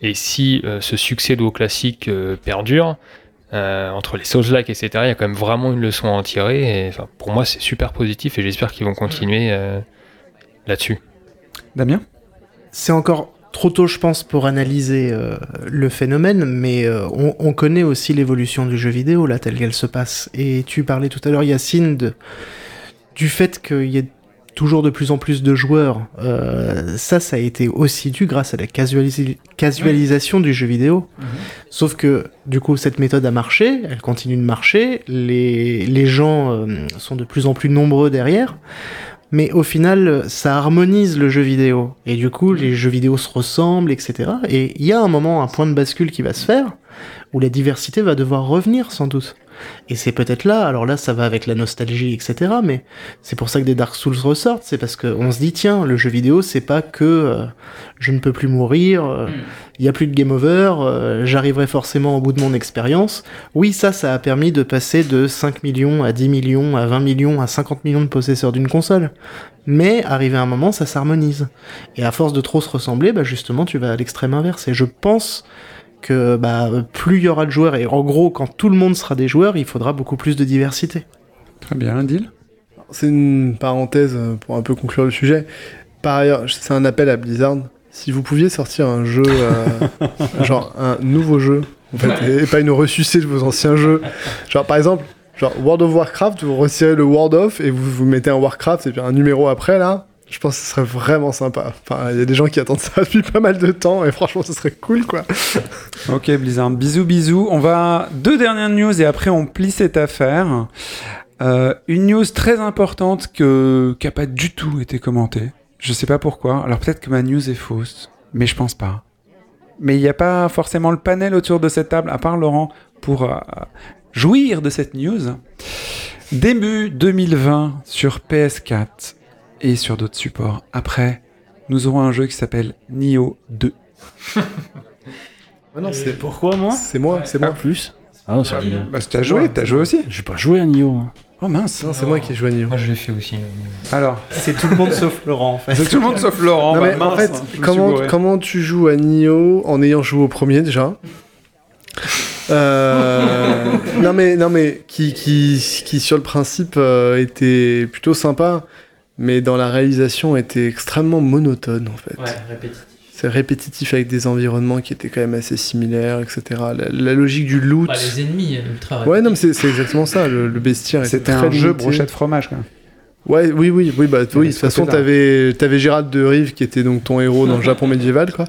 Et si euh, ce succès de WoW classique euh, perdure, euh, entre les Souls-like, etc., il y a quand même vraiment une leçon à en tirer. Et, enfin, pour moi, c'est super positif et j'espère qu'ils vont continuer euh, là-dessus. Damien? C'est encore trop tôt, je pense, pour analyser euh, le phénomène, mais euh, on, on connaît aussi l'évolution du jeu vidéo, là, telle qu'elle se passe. Et tu parlais tout à l'heure, Yacine, de, du fait qu'il y ait toujours de plus en plus de joueurs. Euh, ça, ça a été aussi dû grâce à la casualisation du jeu vidéo. Sauf que, du coup, cette méthode a marché, elle continue de marcher, les, les gens sont de plus en plus nombreux derrière, mais au final, ça harmonise le jeu vidéo. Et du coup, les jeux vidéo se ressemblent, etc. Et il y a un moment, un point de bascule qui va se faire, où la diversité va devoir revenir, sans doute. Et c'est peut-être là, alors là, ça va avec la nostalgie, etc. Mais c'est pour ça que des Dark Souls ressortent, c'est parce qu'on se dit, tiens, le jeu vidéo, c'est pas que euh, je ne peux plus mourir, euh, il y a plus de game over, euh, j'arriverai forcément au bout de mon expérience. Oui, ça, ça a permis de passer de 5 millions à 10 millions, à 20 millions, à 50 millions de possesseurs d'une console. Mais arrivé à un moment, ça s'harmonise. Et à force de trop se ressembler, bah justement, tu vas à l'extrême inverse. Et je pense que bah, plus il y aura de joueurs, et en gros, quand tout le monde sera des joueurs, il faudra beaucoup plus de diversité. Très bien, deal. C'est une parenthèse pour un peu conclure le sujet. Par ailleurs, c'est un appel à Blizzard. Si vous pouviez sortir un jeu, euh, genre un nouveau jeu, en fait, et pas une ressucée de vos anciens jeux. Genre par exemple, genre World of Warcraft, vous retirez le World of et vous, vous mettez un Warcraft et puis un numéro après là. Je pense que ce serait vraiment sympa. Enfin, il y a des gens qui attendent ça depuis pas mal de temps et franchement, ce serait cool quoi. Ok Blizzard, bisous bisous. On va deux dernières news et après on plie cette affaire. Euh, une news très importante que qui a pas du tout été commentée. Je sais pas pourquoi. Alors peut-être que ma news est fausse, mais je pense pas. Mais il n'y a pas forcément le panel autour de cette table, à part Laurent, pour euh, jouir de cette news. Début 2020 sur PS4 et sur d'autres supports. Après, nous aurons un jeu qui s'appelle Nioh 2. non, c'est Pourquoi moi? C'est moi, c'est moi. Plus Ah non, c'est Bah, t'as joué, t'as joué aussi. J'ai pas joué à Nioh. Oh mince. Non, c'est moi qui ai joué à Nioh. Moi, je l'ai fait aussi. Alors, C'est tout le monde sauf Laurent en fait. c'est tout le monde sauf Laurent. non, bah, mais en fait, hein, comment, comment tu joues à Nioh en ayant joué au premier déjà? Euh, non mais non mais qui qui qui sur le principe euh, était plutôt sympa mais dans la réalisation était extrêmement monotone en fait Ouais, répétitif. c'est répétitif avec des environnements qui étaient quand même assez similaires etc la, la logique du loot Bah, les ennemis ultra ouais non mais c'est c'est exactement ça le, le bestiaire était C'était très un jeu brochette fromage, quoi. Ouais, oui, oui, oui, bah, oui, de toute façon, t'avais, t'avais Gérald de Rive qui était donc ton héros dans le Japon médiéval, quoi.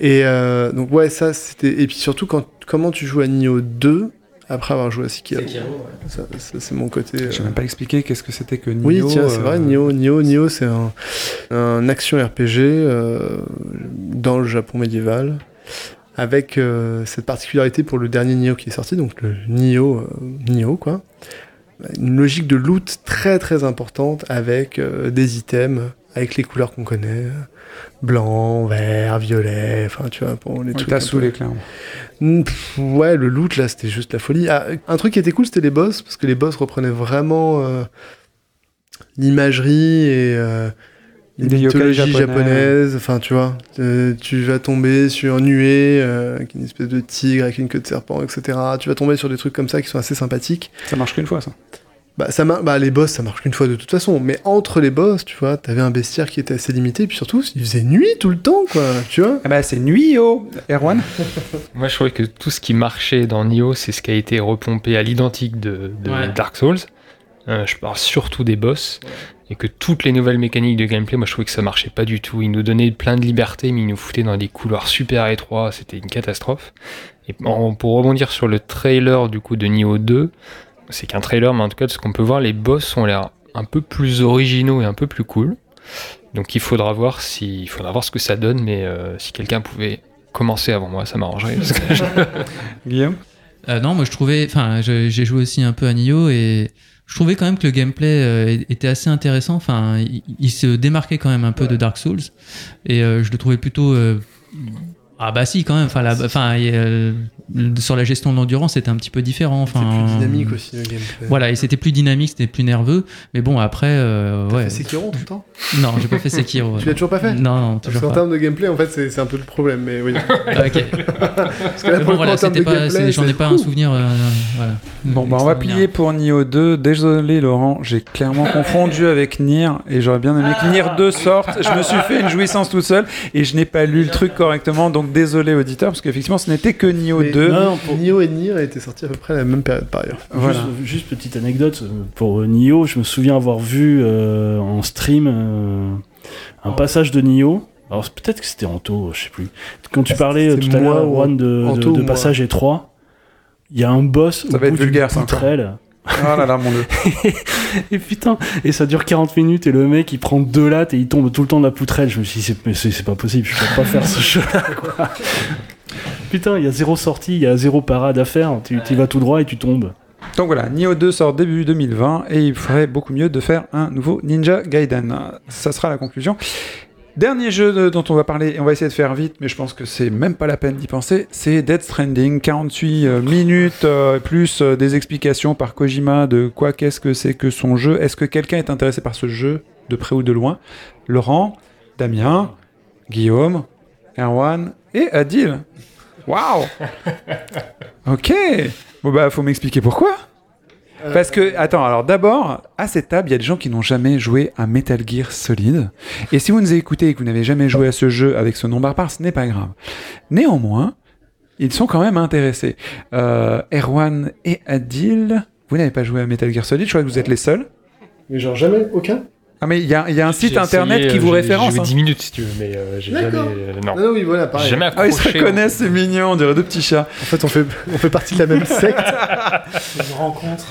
Et euh, donc, ouais, ça, c'était. Et puis surtout, quand, comment tu joues à Nioh 2 après avoir joué à Sekiro. Sekiro, ouais. Ça, ça, c'est mon côté. euh, J'ai même pas expliqué qu'est-ce que c'était que Nioh. Oui, tiens, c'est euh, vrai, Nioh, Nioh, Nioh, c'est un, un action RPG euh, dans le Japon médiéval, avec euh, cette particularité pour le dernier Nioh qui est sorti, donc le Nioh, euh, Nioh quoi. Une logique de loot très très importante avec euh, des items, avec les couleurs qu'on connaît, blanc, vert, violet, enfin tu vois, pour les Oui, trucs. t'as saoulé, clairement. Mm, pff, Ouais, le loot là, c'était juste la folie. Ah, un truc qui était cool, c'était les boss, parce que les boss reprenaient vraiment euh, l'imagerie et euh, les Des yokai mythologies japonais. japonaises. Enfin, tu vois, euh, tu vas tomber sur nuée, euh, avec une espèce de tigre avec une queue de serpent, etc. Tu vas tomber sur des trucs comme ça qui sont assez sympathiques. Ça marche qu'une fois, ça. Bah, ça bah, les boss, ça marche qu'une fois de toute façon. Mais entre les boss, tu vois, t'avais un bestiaire qui était assez limité. Et puis surtout, il faisait nuit tout le temps, quoi. Tu vois Ah bah, c'est nuit, oh Erwan Moi, je trouvais que tout ce qui marchait dans Nioh, c'est ce qui a été repompé à l'identique de, de Ouais. Dark Souls. Euh, je parle surtout des boss. Et que toutes les nouvelles mécaniques de gameplay, moi je trouvais que ça marchait pas du tout. Ils nous donnaient plein de liberté, mais ils nous foutaient dans des couloirs super étroits. C'était une catastrophe. Et en- pour rebondir sur le trailer du coup de Nioh 2, c'est qu'un trailer, mais en tout cas de ce qu'on peut voir, les boss ont l'air un peu plus originaux et un peu plus cool. Donc il faudra voir si, il faudra voir ce que ça donne, mais euh, si quelqu'un pouvait commencer avant moi, ça m'arrangerait. je- Guillaume Euh, non, moi je trouvais, enfin, j'ai joué aussi un peu à Nioh et je trouvais quand même que le gameplay euh, était assez intéressant. Enfin, il, il se démarquait quand même un peu de Dark Souls et euh, je le trouvais plutôt. Euh, ah bah si quand même. Enfin, la- enfin, il y a, euh, sur la gestion de l'endurance, c'était un petit peu différent. Enfin, plus dynamique aussi, le gameplay. Voilà, et c'était plus dynamique, c'était plus nerveux. Mais bon, après, euh, ouais. fait Sekiro tout le temps? Non, j'ai pas fait Sekiro. Tu l'as toujours pas fait? Non, non, Parce toujours qu'en pas. termes de gameplay, en fait, c'est c'est un peu le problème, mais oui. Ah, ok. Parce que là, bon, voilà, en c'était de pas, gameplay, j'en ai pas un souvenir. euh, voilà. Bon, bah, on va plier pour Nioh 2. Désolé, Laurent, j'ai clairement confondu avec Nier et j'aurais bien aimé que Nier 2 sorte. Je me suis fait une jouissance tout seul et je n'ai pas lu le truc correctement, donc désolé, auditeur, parce qu'effectivement, ce n'était que Nioh Mais 2. Non, pour- Nioh et Nier étaient sortis à peu près à la même période, par ailleurs. Voilà. Juste, juste petite anecdote, euh, pour euh, Nioh, je me souviens avoir vu euh, en stream euh, un passage de Nioh. Alors peut-être que c'était Anto, je sais plus. Quand tu parlais tout à l'heure, Juan, de, Anto de, ou de moi passage étroit, il y a un boss Ça au va bout vulgaire. Oh là là, mon dieu. et putain, et ça dure 40 minutes et le mec il prend deux lattes et il tombe tout le temps de la poutrelle. Je me suis dit, c'est- pas possible, je peux pas faire ce jeu-là, quoi. Putain, il y a zéro sortie, il y a zéro parade à faire. Tu vas tout droit et tu tombes. Donc voilà, Nioh 2 sort début 2020 et il ferait beaucoup mieux de faire un nouveau Ninja Gaiden. Ça sera la conclusion. Dernier jeu dont on va parler, et on va essayer de faire vite, mais je pense que c'est même pas la peine d'y penser, c'est Dead Stranding, 48 euh, minutes, euh, plus euh, des explications par Kojima de quoi qu'est-ce que c'est que son jeu. Est-ce que quelqu'un est intéressé par ce jeu, de près ou de loin? Laurent, Damien, Guillaume, Erwan et Adil. Waouh! Ok! Bon bah faut m'expliquer pourquoi parce que, attends, alors d'abord, à cette table, il y a des gens qui n'ont jamais joué à Metal Gear Solid. Et si vous nous écoutez et que vous n'avez jamais joué à ce jeu avec ce nom barbare, ce n'est pas grave. Néanmoins, ils sont quand même intéressés. Euh, Erwan et Adil, vous n'avez pas joué à Metal Gear Solid, je crois que vous êtes les seuls. Mais genre jamais, aucun? Ah mais il y a, y a un site internet essayé, qui vous référence. J'ai hein. 10 minutes si tu veux, mais euh, j'ai jamais. Euh, non. Ah non, oui, voilà, J'ai pareil. jamais Ah ils se accroché. reconnaissent, c'est mignon, on dirait deux petits chats. En fait, on fait, on fait partie de la même secte. Une rencontre.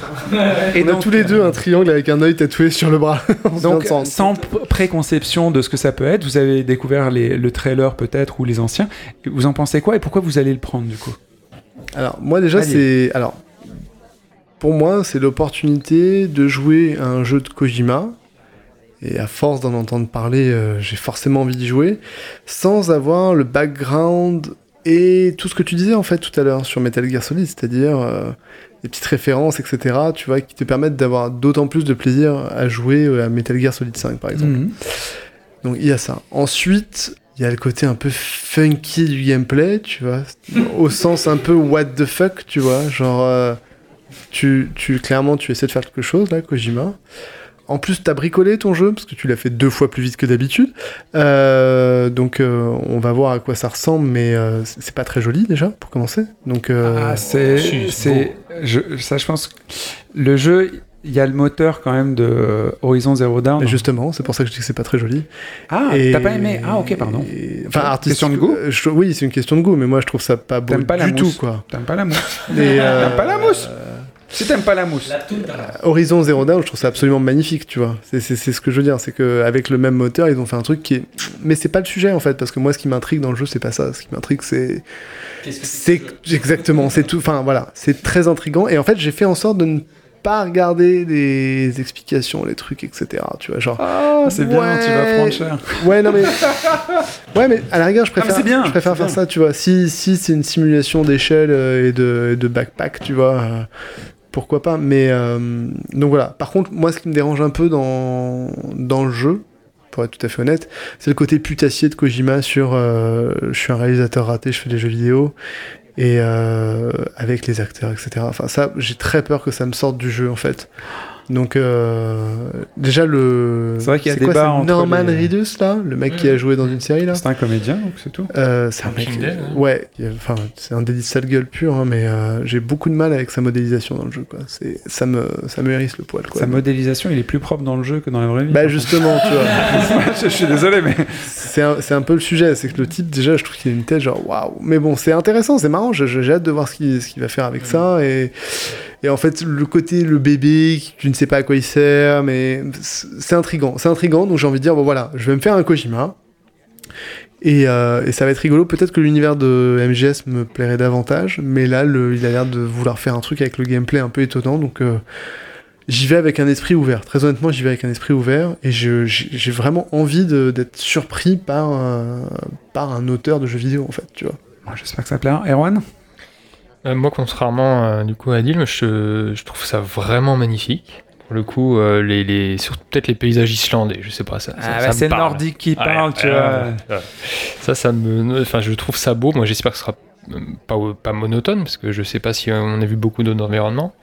Et on a donc, tous les deux un triangle avec un œil tatoué sur le bras. Donc, sans préconception de ce que ça peut être, vous avez découvert les- le trailer peut-être ou les anciens. Vous en pensez quoi et pourquoi vous allez le prendre du coup? Alors, moi déjà, c'est. Alors, pour moi, c'est l'opportunité de jouer à un jeu de Kojima. Et à force d'en entendre parler, euh, j'ai forcément envie d'y jouer. Sans avoir le background et tout ce que tu disais en fait tout à l'heure sur Metal Gear Solid. C'est-à-dire euh, des petites références, etc., tu vois, qui te permettent d'avoir d'autant plus de plaisir à jouer euh, à Metal Gear Solid 5, par exemple. Mhm. Donc il y a ça. Ensuite, il y a le côté un peu funky du gameplay, tu vois, au sens un peu what the fuck, tu vois, genre euh, tu, tu clairement tu essaies de faire quelque chose là, Kojima. En plus, t'as bricolé ton jeu parce que tu l'as fait deux fois plus vite que d'habitude. Euh, donc, euh, on va voir à quoi ça ressemble, mais euh, c'est pas très joli déjà pour commencer. Donc, euh, Ah, c'est, je, ça, je pense, que le jeu, il y a le moteur quand même de Horizon Zero Dawn. et justement, c'est pour ça que je dis que c'est pas très joli. Ah, Et- t'as pas aimé Ah, ok, pardon. et- Enfin, Question artistique- de goût je- Oui, c'est une question de goût, mais moi je trouve ça pas beau T'aimes pas la du tout, quoi. T'aimes pas la mousse Et, euh, T'aimes pas la mousse Si t'aimes pas la mousse. Horizon Zero Dawn, je trouve ça absolument magnifique, tu vois. C'est- ce que je veux dire, c'est qu'avec le même moteur, ils ont fait un truc qui est. Mais c'est pas le sujet en fait, parce que moi, ce qui m'intrigue dans le jeu, c'est pas ça. Ce qui m'intrigue, c'est. C'est exactement, c'est tout. Enfin voilà, c'est très intrigant. Et en fait, j'ai fait en sorte de ne pas regarder les explications, les trucs, etc. Tu vois, genre. Ah, c'est bien, tu vas prendre cher. Ouais, non mais. Ouais, mais à la rigueur, je préfère, c'est bien, je préfère faire bien. ça, tu vois. Si, si c'est une simulation d'échelle euh, et de, et de backpack, tu vois, euh, pourquoi pas. Mais euh, donc voilà. Par contre, moi, ce qui me dérange un peu dans, le jeu, pour être tout à fait honnête, c'est le côté putassier de Kojima sur euh, je suis un réalisateur raté, je fais des jeux vidéo. Et euh, avec les acteurs, etc. Enfin, ça, j'ai très peur que ça me sorte du jeu, en fait. Donc, euh, déjà, le. C'est vrai qu'il y a quoi, débat entre Norman les- Reedus, là Le mec qui a joué dans une série, là C'est un comédien, donc c'est tout. euh, c'est un mec. Hein. ouais, enfin, c'est un délit sale gueule pur, hein, mais euh, j'ai beaucoup de mal avec sa modélisation dans le jeu, quoi. C'est, ça me, ça me hérisse le poil, quoi. Sa modélisation, il est plus propre dans le jeu que dans la vraie vie. Bah justement, tu vois, je suis désolé, mais. c'est un, c'est un peu le sujet, c'est que le type déjà, je trouve qu'il a une tête genre waouh. Mais bon, c'est intéressant, c'est marrant, j'ai hâte de voir ce qu'il, ce qu'il va faire avec ça et, et en fait le côté le bébé, tu ne sais pas à quoi il sert, mais c'est intrigant, c'est intrigant, donc j'ai envie de dire bon voilà, je vais me faire un Kojima. Et, euh, ça va être rigolo. Peut-être que l'univers de MGS me plairait davantage, mais là, il a l'air de vouloir faire un truc avec le gameplay un peu étonnant. Donc, euh, j'y vais avec un esprit ouvert. Très honnêtement, j'y vais avec un esprit ouvert. Et j'ai vraiment envie d'être surpris par, un- par un auteur de jeux vidéo, en fait. Tu vois. J'espère que ça plaira. Erwan? Euh, moi, contrairement euh, du coup à Adil, je, je trouve ça vraiment magnifique. Pour le coup, euh, les, les, surtout peut-être les paysages islandais, je sais pas ça. ça- ça me Ah, c'est. Nordique qui Ouais, parle, tu vois. Ça, ça me, enfin, je trouve ça beau. Moi, j'espère que ce sera pas, pas monotone, parce que je sais pas si on a vu beaucoup d'autres environnements.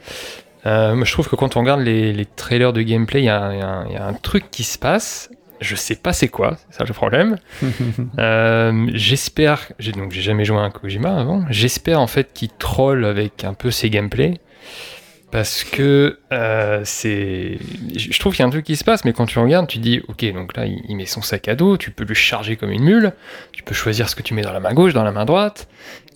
Moi, je trouve que quand on regarde les, les trailers de gameplay, y, y il y a un truc qui se passe. Je sais pas c'est quoi, c'est ça le problème. Euh, j'espère, j'ai donc j'ai jamais joué à un Kojima avant. J'espère en fait qu'il troll avec un peu ses gameplays parce que euh, c'est, je trouve qu'il y a un truc qui se passe, mais quand tu regardes, tu dis ok donc là il, met son sac à dos, tu peux le charger comme une mule, tu peux choisir ce que tu mets dans la main gauche, dans la main droite.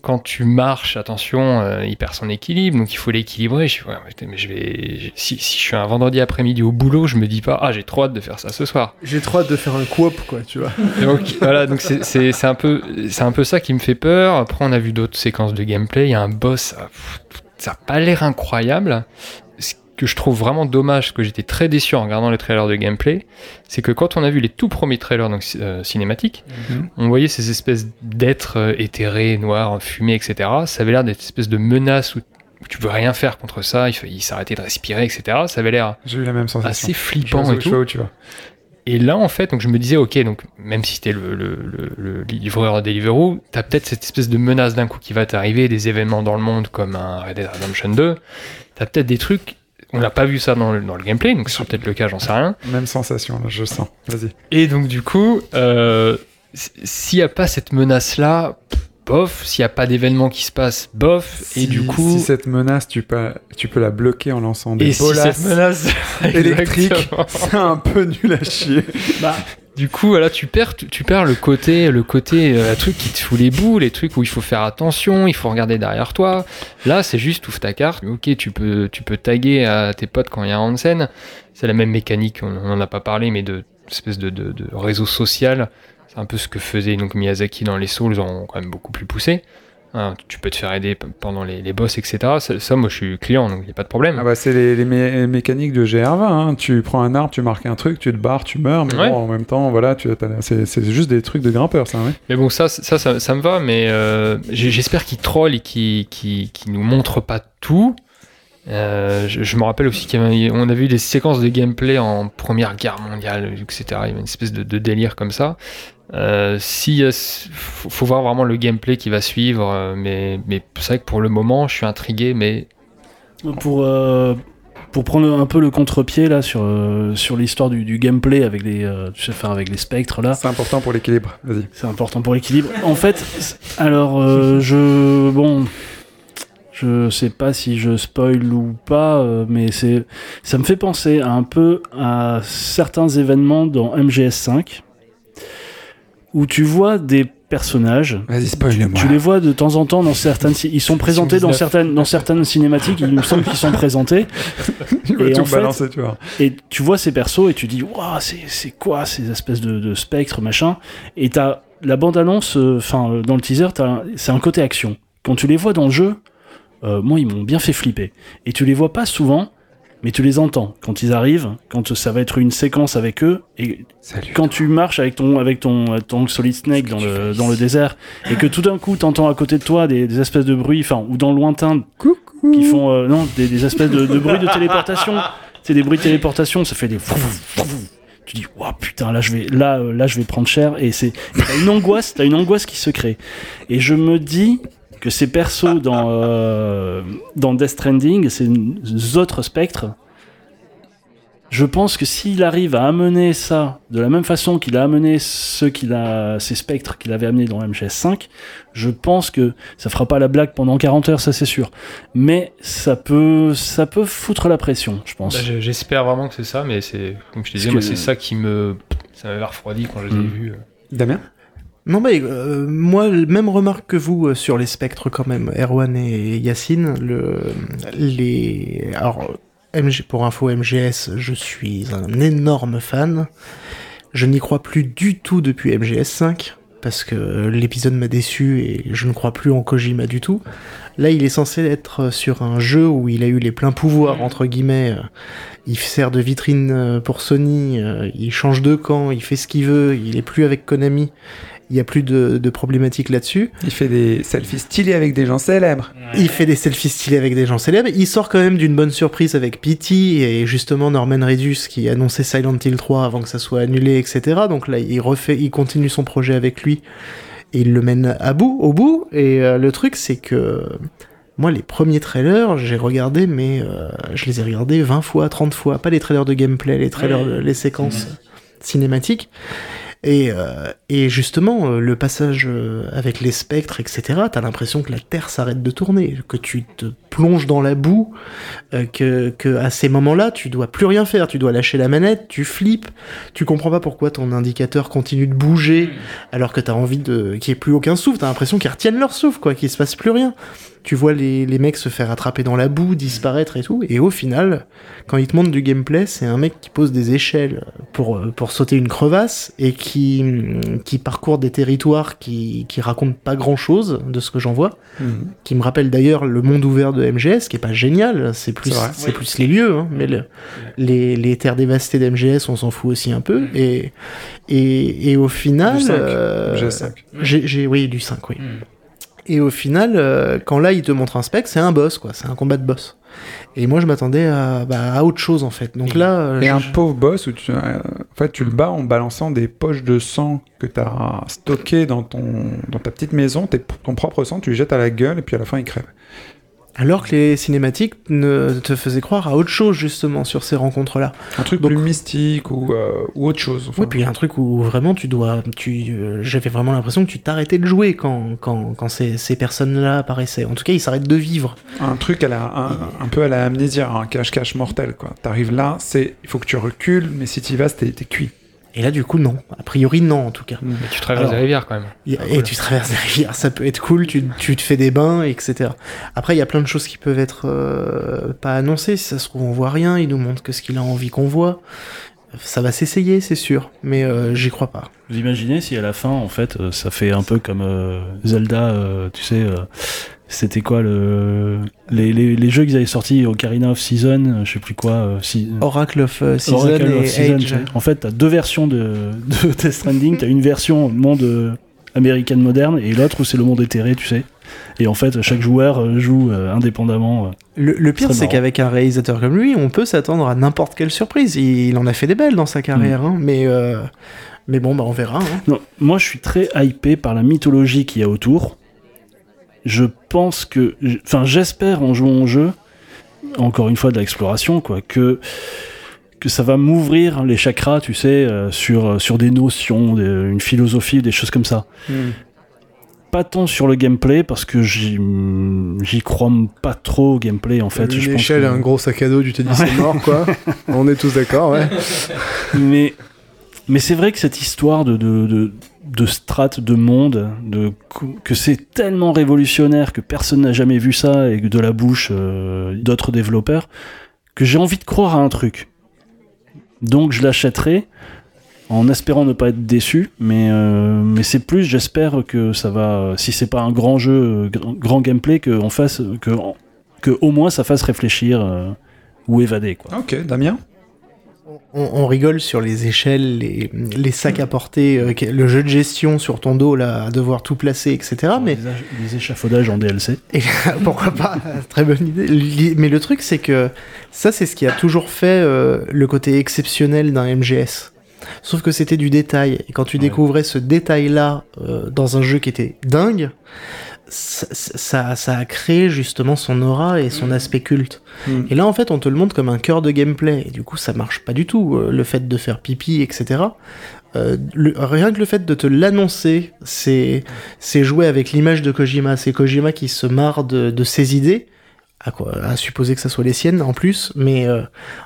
Quand tu marches, attention, euh, il perd son équilibre, donc il faut l'équilibrer. Je ouais, mais je vais, si, si je suis un vendredi après-midi au boulot, je me dis pas ah j'ai trop hâte de faire ça ce soir. J'ai trop hâte de faire un coop, quoi, tu vois. Donc voilà, donc c'est- un peu c'est un peu ça qui me fait peur. Après on a vu d'autres séquences de gameplay, il y a un boss ça, pff, ça a pas l'air incroyable. Ce que je trouve vraiment dommage, parce que j'étais très déçu en regardant les trailers de gameplay, c'est que quand on a vu les tout premiers trailers donc euh, cinématiques, Mhm. on voyait ces espèces d'êtres euh, éthérés, noirs, fumés, etc. Ça avait l'air d'être une espèce de menace où tu peux rien faire contre ça, il, il s'arrêtait de respirer, etc. Ça avait l'air assez Je flippant vois et tout. vois où tu vas. Et là, en fait, donc je me disais, ok, donc même si c'était le, le, le, le livreur Deliveroo, t'as peut-être cette espèce de menace d'un coup qui va t'arriver, des événements dans le monde comme un Red Dead Redemption 2. T'as peut-être des trucs, on n'a pas vu ça dans le, dans le gameplay, donc c'est peut-être le cas, j'en sais rien. Même sensation, là, je sens. Vas-y. Et donc du coup, euh, s'il n'y a pas cette menace-là, bof, s'il n'y a pas d'événement qui se passe, bof, et Si- du coup... Si cette menace, tu peux, tu peux la bloquer en lançant des et si bolasses cette menace électriques, Exactement. c'est un peu nul à chier. Du coup, voilà, tu perds, tu, tu perds le côté, le côté, euh, truc qui te fout les boules, les trucs où il faut faire attention, il faut regarder derrière toi. Là, c'est juste ouvre ta carte. Ok, tu peux, tu peux taguer à tes potes quand il y a un Hansen. C'est la même mécanique, on n'en a pas parlé, mais de espèce de, de, de réseau social. C'est un peu ce que faisait donc Miyazaki dans les Souls, en quand même beaucoup plus poussé. Hein, tu peux te faire aider pendant les, les boss, etc. Ça, ça, moi, je suis client, donc il n'y a pas de problème. Ah bah c'est les, les mé- mécaniques de GR20. hein. Tu prends un arbre, tu marques un truc, tu te barres, tu meurs, mais Ouais. bon, en même temps, voilà, c'est juste des trucs de grimpeurs, ça. Ouais. Mais bon, ça, ça, ça, ça me va, mais euh, j'espère qu'il troll et qu'il qu'il qu'il nous montre pas tout. Euh, je, je me rappelle aussi qu'on a vu des séquences de gameplay en Première Guerre mondiale, etc. Il y avait une espèce de, de délire comme ça. Euh, si, euh, faut, faut voir vraiment le gameplay qui va suivre, euh, mais, mais c'est vrai que pour le moment, je suis intrigué, mais Pour, euh, pour prendre un peu le contre-pied là sur, euh, sur l'histoire du, du gameplay avec les, euh, tu sais, enfin, avec les spectres là, C'est important pour l'équilibre. Vas-y. c'est important pour l'équilibre. En fait, alors euh, je bon, je sais pas si je spoil ou pas, euh, mais c'est ça me fait penser un peu à certains événements dans MGS5 où tu vois des personnages Vas-y, spoil-moi. tu les vois de temps en temps dans certaines. Ils sont présentés dans 19. certaines, dans certaines cinématiques. Il me semble qu'ils sont présentés. Tu vas Et tout en fait- balancer, tu vois. Et tu vois ces persos et tu dis, waouh, c'est c'est quoi ces espèces de, de spectres, machin? Et t'as la bande-annonce, euh, enfin, euh, dans le teaser, t'as- c'est un côté action. Quand tu les vois dans le jeu, euh, moi, ils m'ont bien fait flipper. Et tu les vois pas souvent, mais tu les entends. Quand ils arrivent, quand ça va être une séquence avec eux, et Salut. quand tu marches avec ton avec ton, ton Solid Snake dans le dans le désert et que tout d'un coup t'entends à côté de toi des, des espèces de bruits enfin ou dans le lointain qui font euh, non des, des espèces de, de bruits de téléportation. C'est des bruits de téléportation ça fait des tu dis waouh putain là je vais là euh, là je vais prendre cher et c'est t'as une angoisse t'as une angoisse qui se crée. Et je me dis que ces persos dans euh, dans Death Stranding ces autres spectres je pense que s'il arrive à amener ça de la même façon qu'il a amené ceux qu'il a, ces spectres qu'il avait amenés dans MGS5, je pense que ça fera pas la blague pendant 40 heures, ça c'est sûr. Mais ça peut, ça peut foutre la pression, je pense. bah, je- j'espère vraiment que c'est ça, mais c'est comme je te disais, c'est ça qui me. Ça m'avait refroidi quand je les ai Mm. vus. Damien? Non, mais euh, moi, même remarque que vous euh, sur les spectres, quand même, Erwan et Yacine. Le, les, alors, MG, pour info, MGS, je suis un énorme fan. Je n'y crois plus du tout depuis MGS5, parce que l'épisode m'a déçu et je ne crois plus en Kojima du tout. Là, il est censé être sur un jeu où il a eu les pleins pouvoirs, entre guillemets. Il sert de vitrine euh, pour Sony, il change de camp, il fait ce qu'il veut, il est plus avec Konami. Il n'y a plus de, de problématiques là-dessus. Il fait des selfies stylés avec des gens célèbres. Il fait des selfies stylés avec des gens célèbres. Il sort quand même d'une bonne surprise avec Pity et justement Norman Reedus qui annonçait Silent Hill 3 avant que ça soit annulé, etc. Donc là, il refait, il continue son projet avec lui et il le mène à bout, au bout. Et euh, le truc, c'est que moi, les premiers trailers, j'ai regardé, mais euh, je les ai regardés 20 fois, 30 fois. Pas les trailers de gameplay, les trailers, les séquences cinématiques. Et, euh, et justement, euh, le passage euh, avec les spectres, etc., t'as l'impression que la Terre s'arrête de tourner, que tu te plonges dans la boue, euh, que, que à ces moments-là, tu dois plus rien faire, tu dois lâcher la manette, tu flippes, tu comprends pas pourquoi ton indicateur continue de bouger alors que t'as envie de qu'il y ait plus aucun souffle, t'as l'impression qu'ils retiennent leur souffle, quoi, qu'il se passe plus rien. Tu vois les, les mecs se faire attraper dans la boue, disparaître et tout, et au final, quand ils te montrent du gameplay, c'est un mec qui pose des échelles pour, euh, pour sauter une crevasse et qui, qui parcourt des territoires qui, qui racontent pas grand chose de ce que j'en vois, qui me rappelle d'ailleurs le monde ouvert de MGS, qui est pas génial, c'est plus, C'est plus les lieux, hein, mais le- les, les terres dévastées d'MGS, on s'en fout aussi un peu, et, et, et au final. Du 5, euh, MGS5. j'ai, j'ai- oui, du 5, oui. Hmm. Et au final, euh, quand là, il te montre un spec, c'est un boss, quoi. C'est un combat de boss. Et moi, je m'attendais à, bah, à autre chose, en fait. Donc là, euh, Et je- un pauvre boss où tu, euh, en fait, tu le bats en balançant des poches de sang que tu as stockées dans, ton, dans ta petite maison, ton propre sang, tu le jettes à la gueule et puis à la fin il crève. Alors que les cinématiques ne te faisaient croire à autre chose, justement, sur ces rencontres-là. Un truc Donc- plus mystique ou, euh, ou autre chose. enfin. Oui, puis un truc où vraiment tu dois. Tu, euh, J'avais vraiment l'impression que tu t'arrêtais de jouer quand, quand, quand ces, ces personnes-là apparaissaient. En tout cas, ils s'arrêtent de vivre. Un truc à la, un, un peu à la amnésia, un cache-cache mortel. quoi. T'arrives là, c'est il faut que tu recules, mais si tu vas, t'es cuit. Et là, du coup, non. A priori, non, en tout cas. Mais tu traverses Alors- des rivières quand même. Et, Ah, et cool. tu traverses des rivières, ça peut être cool, tu, tu te fais des bains, etc. Après, il y a plein de choses qui peuvent être euh, pas annoncées. Si ça se trouve, on voit rien. Il nous montre que ce qu'il a envie qu'on voit. Ça va s'essayer, c'est sûr. Mais euh, j'y crois pas. Vous imaginez si à la fin, en fait, euh, ça fait un peu comme euh, Zelda, euh, tu sais, euh, c'était quoi le les, les, les jeux qu'ils avaient sortis Ocarina of Season, euh, je sais plus quoi, euh, si- Oracle of euh, Season Oracle et of Season, Age. En fait, t'as deux versions de, de Death Stranding. T'as une version monde euh, américaine moderne et l'autre où c'est le monde éthéré, tu sais. Et en fait, chaque joueur euh, joue euh, indépendamment. euh. Le, le pire, c'est qu'avec un réalisateur comme lui, on peut s'attendre à n'importe quelle surprise. Il, il en a fait des belles dans sa carrière, hein, mais, euh, mais bon, bah, on verra. hein. Non, moi, je suis très hypé par la mythologie qu'il y a autour. Je pense que, enfin, j'espère en jouant au jeu, encore une fois de l'exploration, quoi, que que ça va m'ouvrir les chakras, tu sais, euh, sur sur des notions, des- une philosophie, des choses comme ça. Pas tant sur le gameplay parce que j'y crois pas trop au gameplay en fait. une Je pense que- un gros sac à dos, tu t'es dit c'est mort quoi. On est tous d'accord, ouais. mais mais c'est vrai que cette histoire de de, de, de strates de monde, de que c'est tellement révolutionnaire que personne n'a jamais vu ça et que de la bouche euh, d'autres développeurs que j'ai envie de croire à un truc. Donc je l'achèterai en espérant ne pas être déçu, mais euh, mais c'est plus j'espère que ça va si c'est pas un grand jeu grand, gameplay que on fasse que au moins ça fasse réfléchir euh, ou évader quoi. Ok, Damien? On, on rigole sur les échelles, les, les sacs à porter, euh, le jeu de gestion sur ton dos, là, à devoir tout placer, etc. Mais des échafaudages en DLC. Et pourquoi pas? Très bonne idée. Mais le truc, c'est que ça, c'est ce qui a toujours fait euh, le côté exceptionnel d'un MGS. Sauf que c'était du détail. Et quand tu Ouais. découvrais ce détail-là euh, dans un jeu qui était dingue, ça, ça, ça a créé justement son aura et son aspect culte. Mm. Et là, en fait, on te le montre comme un cœur de gameplay. Et du coup, ça marche pas du tout. euh, le fait de faire pipi, etc. Euh, le- rien que le fait de te l'annoncer, c'est c'est jouer avec l'image de Kojima. C'est Kojima qui se marre de, de ses idées, à, quoi, à supposer que ça soit les siennes en plus, mais euh,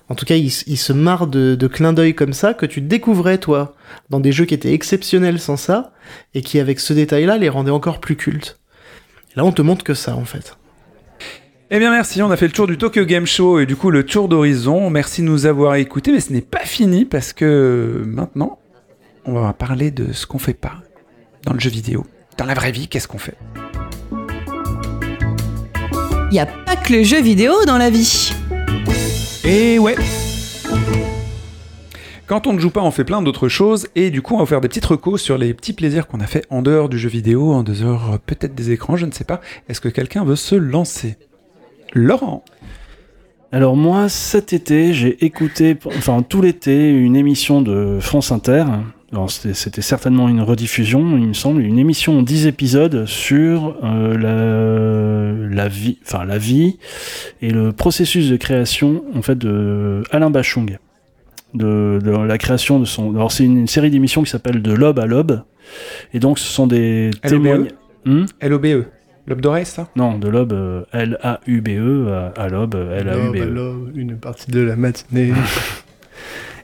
en tout cas, il, il se marre de, de clins d'œil comme ça que tu découvrais, toi, dans des jeux qui étaient exceptionnels sans ça, et qui, avec ce détail-là, les rendaient encore plus cultes. Et là, on te montre que ça, en fait. Eh bien merci, on a fait le tour du Tokyo Game Show et du coup le tour d'horizon. Merci de nous avoir écoutés, mais ce n'est pas fini parce que maintenant, on va parler de ce qu'on fait pas dans le jeu vidéo. Dans la vraie vie, qu'est-ce qu'on fait? Il n'y a pas que le jeu vidéo dans la vie. Et ouais Quand on ne joue pas, on fait plein d'autres choses et du coup, on va faire des petites recos sur les petits plaisirs qu'on a fait en dehors du jeu vidéo, en dehors euh, peut-être des écrans, je ne sais pas. Est-ce que quelqu'un veut se lancer? Laurent Alors moi, cet été, j'ai écouté, enfin tout l'été, une émission de France Inter. C'était certainement une rediffusion, il me semble, une émission en 10 épisodes sur euh, la, vie, la vie et le processus de création en fait de Alain Bachung, de, de la création de son. Alors c'est une, une série d'émissions qui s'appelle De l'aube à l'aube, et donc ce sont des LOBE? témoignages. Hmm? LOBE Lobe d'oreille, ça? Non, de l'aube, euh, L-A-U-B-E, à, à l'aube, L-A-U-B-E. Love, love, une partie de la matinée.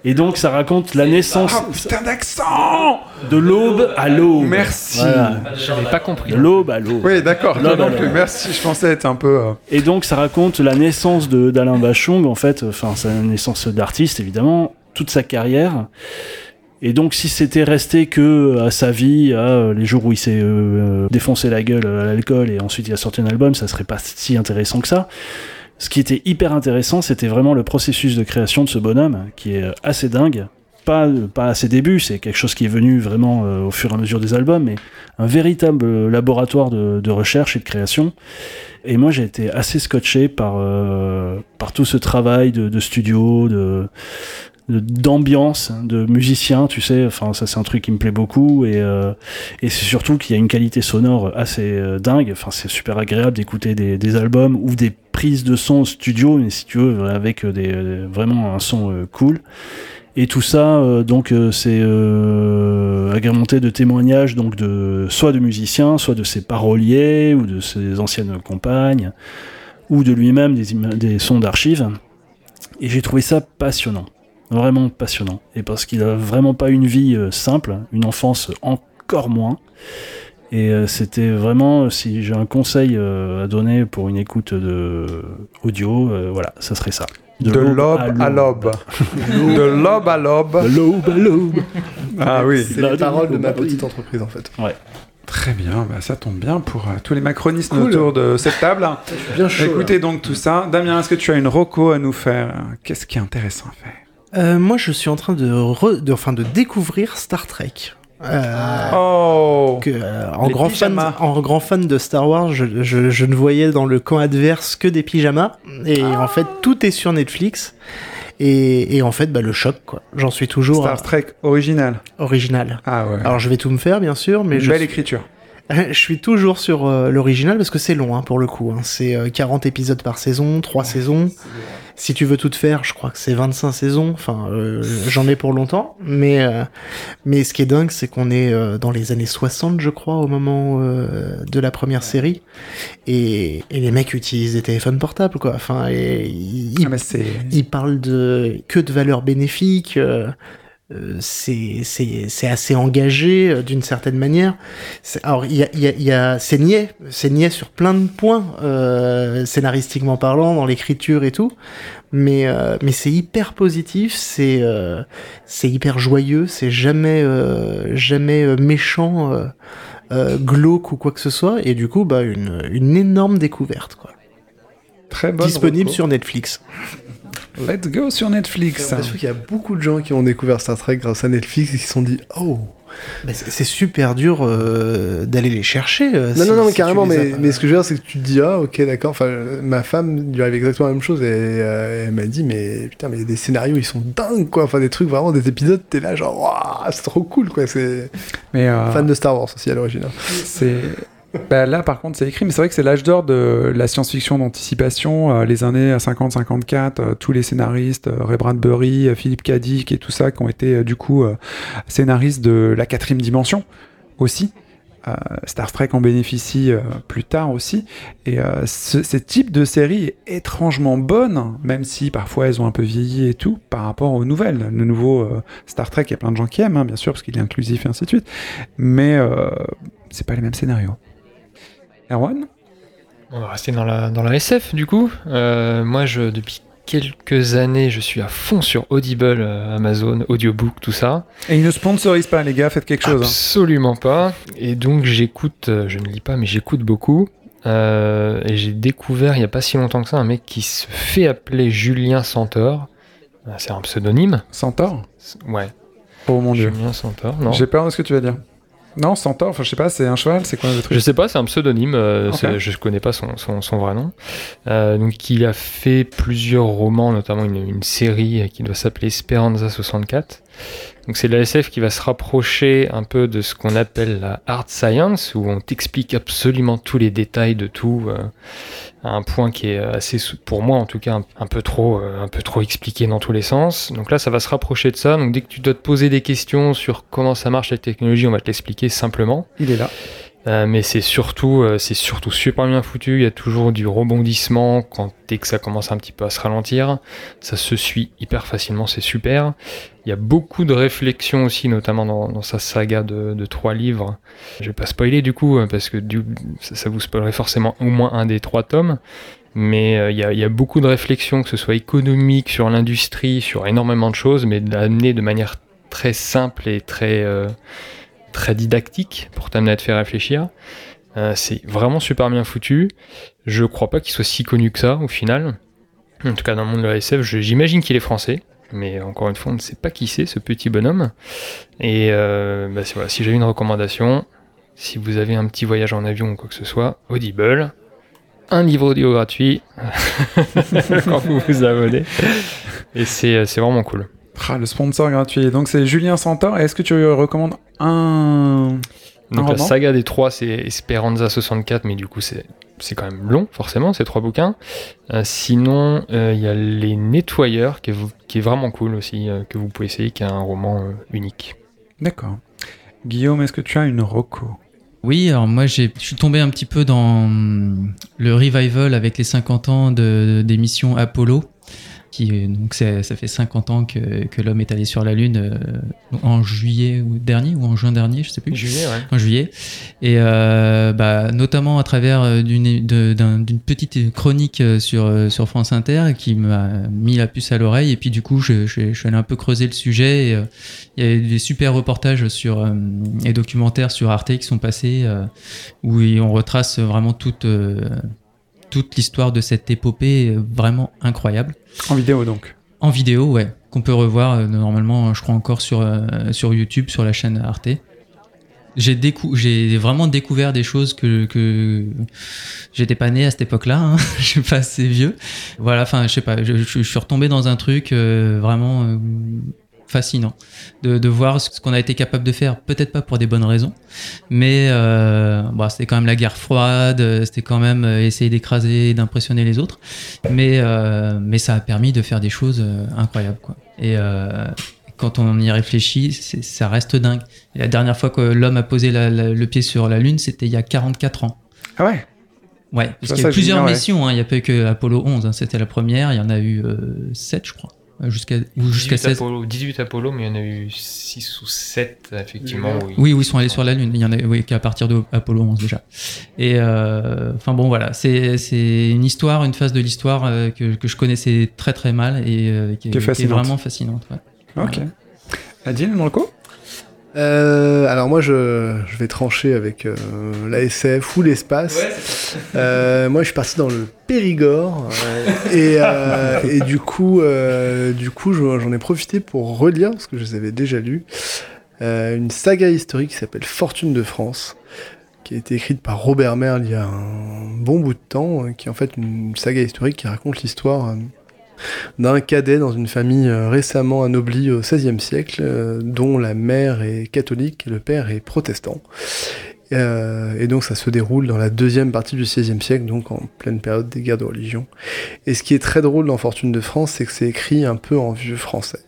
Et donc ça raconte la naissance Oh putain d'accent de l'aube à l'aube. Merci. Voilà. J'avais pas compris. De l'aube à l'aube. Oui, d'accord. Merci, je pensais être un peu. euh, Et donc ça raconte la naissance de d'Alain Bachung, en fait, enfin sa naissance d'artiste évidemment, toute sa carrière. Et donc si c'était resté que à sa vie, à euh, les jours où il s'est euh, défoncé la gueule à l'alcool et ensuite il a sorti un album, ça serait pas si intéressant que ça. Ce qui était hyper intéressant, c'était vraiment le processus de création de ce bonhomme, qui est euh, assez dingue. Pas, pas à ses débuts, c'est quelque chose qui est venu vraiment euh, au fur et à mesure des albums, mais un véritable euh, laboratoire de, recherche et de création. Et moi, j'ai été assez scotché par, euh, par tout ce travail de, studio, de- d'ambiance, de musicien, tu sais. Enfin, ça, c'est un truc qui me plaît beaucoup. Et, euh, et c'est surtout qu'il y a une qualité sonore assez euh, dingue. Enfin, c'est super agréable d'écouter des, albums ou des prises de son studio, mais si tu veux, avec euh, des, vraiment un son cool. Et tout ça, donc, c'est agrémenté de témoignages, donc de soit de musiciens, soit de ses paroliers ou de ses anciennes compagnes, ou de lui-même des sons d'archives. Et j'ai trouvé ça passionnant, vraiment passionnant. Et parce qu'il a vraiment pas une vie euh, simple, une enfance encore moins. Et euh, c'était vraiment, euh, si j'ai un conseil à donner pour une écoute de audio, voilà, ça serait ça. De l'aube à l'aube. De l'aube à l'aube. De l'aube à l'aube. Ah oui. C'est les paroles de ma petite entreprise en fait. Très bien, bah, ça tombe bien pour euh, tous les macronistes Cool. autour de cette table. Bien chaud. Écoutez donc tout ça. Damien, est-ce que tu as une roco à nous faire? Qu'est-ce qui est intéressant à faire? Euh, moi, je suis en train de, re- de, enfin, de découvrir Star Trek. Euh, Oh que, euh, en, grand fan, en grand fan de Star Wars, je, je- je ne voyais dans le camp adverse que des pyjamas. Et en fait, tout est sur Netflix. Et, et en fait, bah, le choc, quoi. J'en suis toujours Star Trek original. original. Ah ouais. Alors, je vais tout me faire, bien sûr, mais Une je belle suis, écriture. je suis toujours sur euh, l'original parce que c'est long, hein, pour le coup. hein. C'est euh, 40 épisodes par saison, 3 saisons. Si tu veux tout faire, je crois que c'est 25 saisons. Enfin, euh, j'en ai pour longtemps. Mais, euh, mais ce qui est dingue, c'est qu'on est dans les années 60, je crois, au moment de la première série. Et, et les mecs utilisent des téléphones portables, quoi. Enfin, et ils, Ah, ils parlent de que de valeurs bénéfiques. Euh, c'est assez engagé euh, d'une certaine manière. Alors il y a, y a, y a c'est niais, c'est niais sur plein de points euh, scénaristiquement parlant, dans l'écriture et tout. Mais euh, mais c'est hyper positif, c'est euh, c'est hyper joyeux, c'est jamais euh, jamais méchant. glauque ou quoi que ce soit et du coup bah une, une énorme découverte quoi Très bonne. disponible sur Netflix Let's go sur J'ai Netflix. l'impression qu'il y a beaucoup de gens qui ont découvert Star Trek grâce à Netflix et qui se sont dit Oh Bah, c'est super dur euh, d'aller les chercher. euh, Non, si- non, non, si carrément, as mais, ce que je veux dire, c'est que tu te dis Ah, ok, d'accord. Enfin, ma femme lui arrive exactement la même chose et euh, elle m'a dit Mais putain, mais il y a des scénarios, ils sont dingues, quoi. Enfin, des trucs vraiment, des épisodes, t'es là, genre, waouh, c'est trop cool, quoi. C'est Mais euh, fan de Star Wars aussi à l'origine. hein. c'est. Bah, là, par contre, c'est écrit, mais c'est vrai que c'est l'âge d'or de la science-fiction d'anticipation. euh, les années 50-54, euh, tous les scénaristes, euh, Ray Bradbury, euh, Philippe Cadic et tout ça, qui ont été euh, du coup euh, scénaristes de la quatrième dimension aussi. Euh, Star Trek en bénéficie euh, plus tard aussi. Et euh, ce, type de série est étrangement bonne, même si parfois elles ont un peu vieilli et tout, par rapport aux nouvelles. Le nouveau euh, Star Trek, il y a plein de gens qui aiment, hein, bien sûr, parce qu'il est inclusif et ainsi de suite. Mais euh, c'est pas les mêmes scénarios. Erwan On va rester dans la, dans la SF du coup. Euh, moi, je, depuis quelques années, je suis à fond sur Audible, euh, Amazon, Audiobook, tout ça. Et ils ne sponsorisent pas, les gars, faites quelque chose. hein. Absolument pas. Et donc j'écoute, euh, je ne lis pas, mais j'écoute beaucoup. Euh, et j'ai découvert il y a pas si longtemps que ça un mec qui se fait appeler Julien Centaure. C'est un pseudonyme. Centaure Ouais. Oh mon dieu. Julien Centaure. Non. J'ai peur de ce que tu vas dire. Non, Centaure, enfin je sais pas, c'est un cheval, c'est quoi le truc Je sais pas, c'est un pseudonyme, euh, Ok. c'est- je connais pas son, son, son vrai nom. Euh, donc il a fait plusieurs romans, notamment une, une série qui doit s'appeler Speranza 64. Donc c'est de la SF qui va se rapprocher un peu de ce qu'on appelle la hard science, où on t'explique absolument tous les détails de tout, euh, à un point qui est assez, pour moi en tout cas, un, un peu trop, euh, un peu trop expliqué dans tous les sens. Donc là, ça va se rapprocher de ça. Donc dès que tu dois te poser des questions sur comment ça marche la technologie, on va te l'expliquer simplement. Il est là. Euh, mais c'est surtout, euh, surtout super bien foutu. Il y a toujours du rebondissement quand dès que ça commence un petit peu à se ralentir. Ça se suit hyper facilement, c'est super. Il y a beaucoup de réflexions aussi, notamment dans, sa saga de, trois livres. Je vais pas spoiler du coup, parce que ça, vous spoilerait forcément au moins un des trois tomes. Mais euh, il y, a, beaucoup de réflexions, que ce soit économique, sur l'industrie, sur énormément de choses, mais amenées de manière très simple et très, très didactique pour t'amener à te faire réfléchir. Euh, c'est vraiment super bien foutu. Je crois pas qu'il soit si connu que ça au final. En tout cas, dans le monde de la SF, j'imagine qu'il est français. Mais encore une fois, on ne sait pas qui c'est ce petit bonhomme. Et euh, bah, voilà, si j'ai une recommandation, si vous avez un petit voyage en avion ou quoi que ce soit, Audible, un livre audio gratuit quand vous vous abonnez. Et c'est c'est vraiment cool. Ah, le sponsor gratuit. Donc c'est Julien. Et Est-ce que tu recommandes un. Donc Un la roman saga des trois, c'est Esperanza 64, mais du coup c'est c'est quand même long, forcément, ces trois bouquins. Euh, sinon, euh, il y a Les Nettoyeurs, qui est, qui est vraiment cool aussi, euh, que vous pouvez essayer, qui est un roman euh, unique. D'accord. Guillaume, est-ce que tu as une roco Oui, alors moi j'ai- je suis tombé un petit peu dans hum, le revival avec les 50 ans missions Apollo. Qui, euh, donc ça fait 50 ans que, que l'homme est allé sur la Lune euh, en juillet dernier ou en juin dernier, je sais plus. Juillet, ouais. en juillet. Et euh, bah, notamment à travers euh, d'une d'une petite chronique euh, sur, sur France Inter qui m'a mis la puce à l'oreille. Et puis du coup, je, je, je suis allé un peu creuser le sujet. Et, euh, il y a eu des super reportages sur, euh, et documentaires sur Arte qui sont passés où on retrace vraiment toute, euh, toute l'histoire de cette épopée vraiment incroyable. En vidéo donc. En vidéo, ouais, qu'on peut revoir euh, normalement, je crois encore sur, euh, sur YouTube, sur la chaîne Arte. j'ai décou j'ai vraiment découvert des choses que que j'étais pas né à cette époque-là. Hein. je suis pas assez vieux. Voilà, enfin, je sais pas. Je, je- je suis retombé dans un truc euh, vraiment euh, fascinant de, de voir ce qu'on a été capable de faire. Peut-être pas pour des bonnes raisons, mais euh, bon, c'était quand même la guerre froide. euh, C'était quand même euh, essayer d'écraser, et d'impressionner les autres. Mais euh, mais ça a permis de faire des choses euh, incroyables, quoi. Et euh, quand on y réfléchit, ça reste dingue. Et la dernière fois que l'homme a posé la- la- le pied sur la Lune, c'était il y a 44 ans. Ah ouais? Ouais, parce qu'il y a plusieurs ouais. missions, hein. il n'y a pas eu que Apollo 11, hein. c'était la première, il y en a eu 7 je crois, Euh, jusqu'à ou jusqu'à 18 16. Apollo, 18 Apollo, mais il y en a eu 6 ou 7, effectivement. où ils- Oui, oui, ils sont allés sur la Lune, il y en a oui, qu'à partir de Apollo 11 déjà. Et euh, enfin bon voilà, c'est c'est une histoire, une phase de l'histoire euh, que, que je connaissais très très mal et euh, qui, Qui est vraiment fascinante. ouais. Ok. Adil, dans le coup Euh, alors moi je, je vais trancher avec euh, la SF ou l'espace. Euh, moi je suis parti dans le Périgord. Et, euh, et du coup euh, du coup je- j'en ai profité pour relire parce que je les avais déjà lus euh, une saga historique qui s'appelle Fortune de France qui a été écrite par Robert Merle il y a un bon bout de temps qui est en fait une saga historique qui raconte l'histoire d'un cadet dans une famille euh, récemment anoblie au XVIe siècle, euh, dont la mère est catholique et le père est protestant. Euh, et donc ça se déroule dans la deuxième partie du XVIe siècle, donc en pleine période des guerres de religion. Et ce qui est très drôle dans Fortune de France, c'est que c'est écrit un peu en vieux français.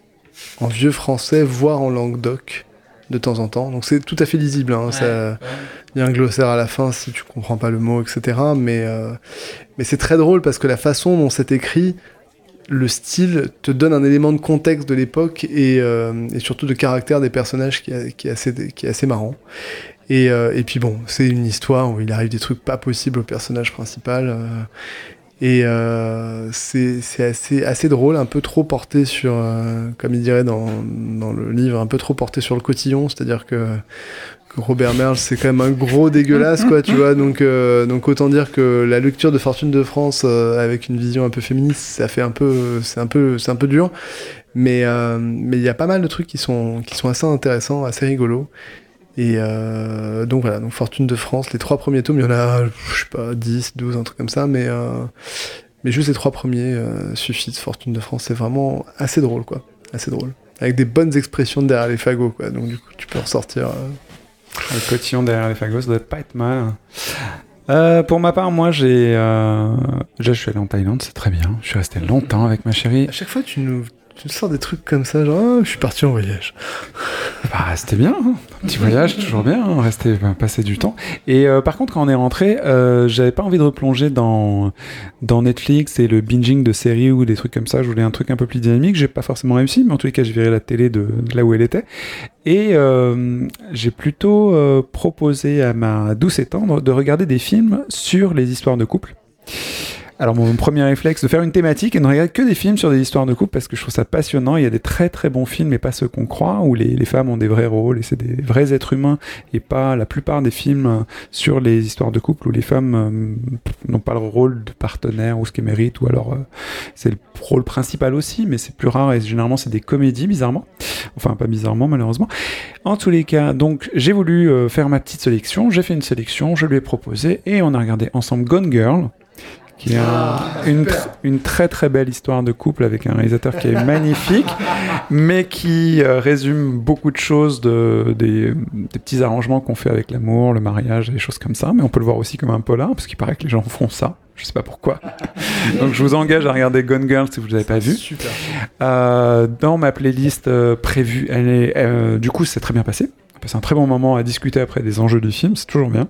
En vieux français, voire en langue doc, de temps en temps. Donc c'est tout à fait lisible. hein, ça- il y a un glossaire à la fin si tu comprends pas le mot, etc. Mais, euh, mais c'est très drôle parce que la façon dont c'est écrit, le style te donne un élément de contexte de l'époque et, euh, surtout de caractère des personnages qui, est- assez, marrant. Et, euh, et puis bon, c'est une histoire où il arrive des trucs pas possibles au personnage principal. euh, et c'est assez, drôle, un peu trop porté sur, comme il dirait dans, dans le livre, un peu trop porté sur le cotillon, c'est-à-dire que Robert Merle, c'est quand même un gros dégueulasse, quoi, tu vois. Donc, euh, donc autant dire que la lecture de Fortune de France euh, avec une vision un peu féministe, ça fait un peu, c'est un peu, c'est un peu dur. Mais euh, mais il y a pas mal de trucs qui sont qui sont assez intéressants, assez rigolos. Et donc voilà, donc Fortune de France, les trois premiers tomes, il y en a, je sais pas, 10, 12, un truc comme ça, mais, mais juste les trois premiers suffisent. Fortune de France, c'est vraiment assez drôle, quoi. Assez drôle. Avec des bonnes expressions derrière les fagots, quoi. Donc du coup, tu peux ressortir. Le cotillon derrière les fagots, doit pas être mal. Euh, pour ma part, moi, j'ai, euh, déjà, je suis allé en Thaïlande, c'est très bien. Je suis resté longtemps avec ma chérie. À chaque fois, tu nous, tu nous sors des trucs comme ça, genre, Ah, je suis parti en voyage. Bah, c'était bien, hein. un petit voyage, toujours bien, hein, rester, bah, passer du temps. Et euh, par contre, quand on est rentré, euh, j'avais pas envie de replonger dans, Netflix et le binging de séries ou des trucs comme ça. Je voulais un truc un peu plus dynamique. J'ai pas forcément réussi, mais en tous les cas, j'ai viré la télé de, là où elle était. Et euh, j'ai plutôt euh, proposé à ma douce et tendre de regarder des films sur les histoires de couple. Alors mon premier réflexe, de faire une thématique et ne regarder que des films sur des histoires de couple parce que je trouve ça passionnant. Il y a des très très bons films, mais pas ceux qu'on croit, où les, femmes ont des vrais rôles et c'est des vrais êtres humains et pas la plupart des films euh, sur les histoires de couple où les femmes euh, n'ont pas le rôle de partenaire ou ce qu'elles méritent ou alors euh, c'est le rôle principal aussi, mais c'est plus rare et généralement c'est des comédies bizarrement. Enfin pas bizarrement malheureusement. En tous les cas, donc j'ai voulu faire ma petite sélection. J'ai fait une sélection, je lui ai proposé et on a regardé ensemble Gone Girl qui est un- une, tr- une très très belle histoire de couple avec un réalisateur qui est magnifique, mais qui euh, résume beaucoup de choses, de, des, des petits arrangements qu'on fait avec l'amour, le mariage, des choses comme ça. Mais on peut le voir aussi comme un polar, parce qu'il paraît que les gens font ça. Je sais pas pourquoi. Donc je vous engage à regarder Gone Girl si vous ne l'avez pas vu. Super. Euh, dans ma playlist euh, prévue, elle est, du coup, c'est très bien passé. Passé un très bon moment à discuter après des enjeux du film, c'est toujours bien.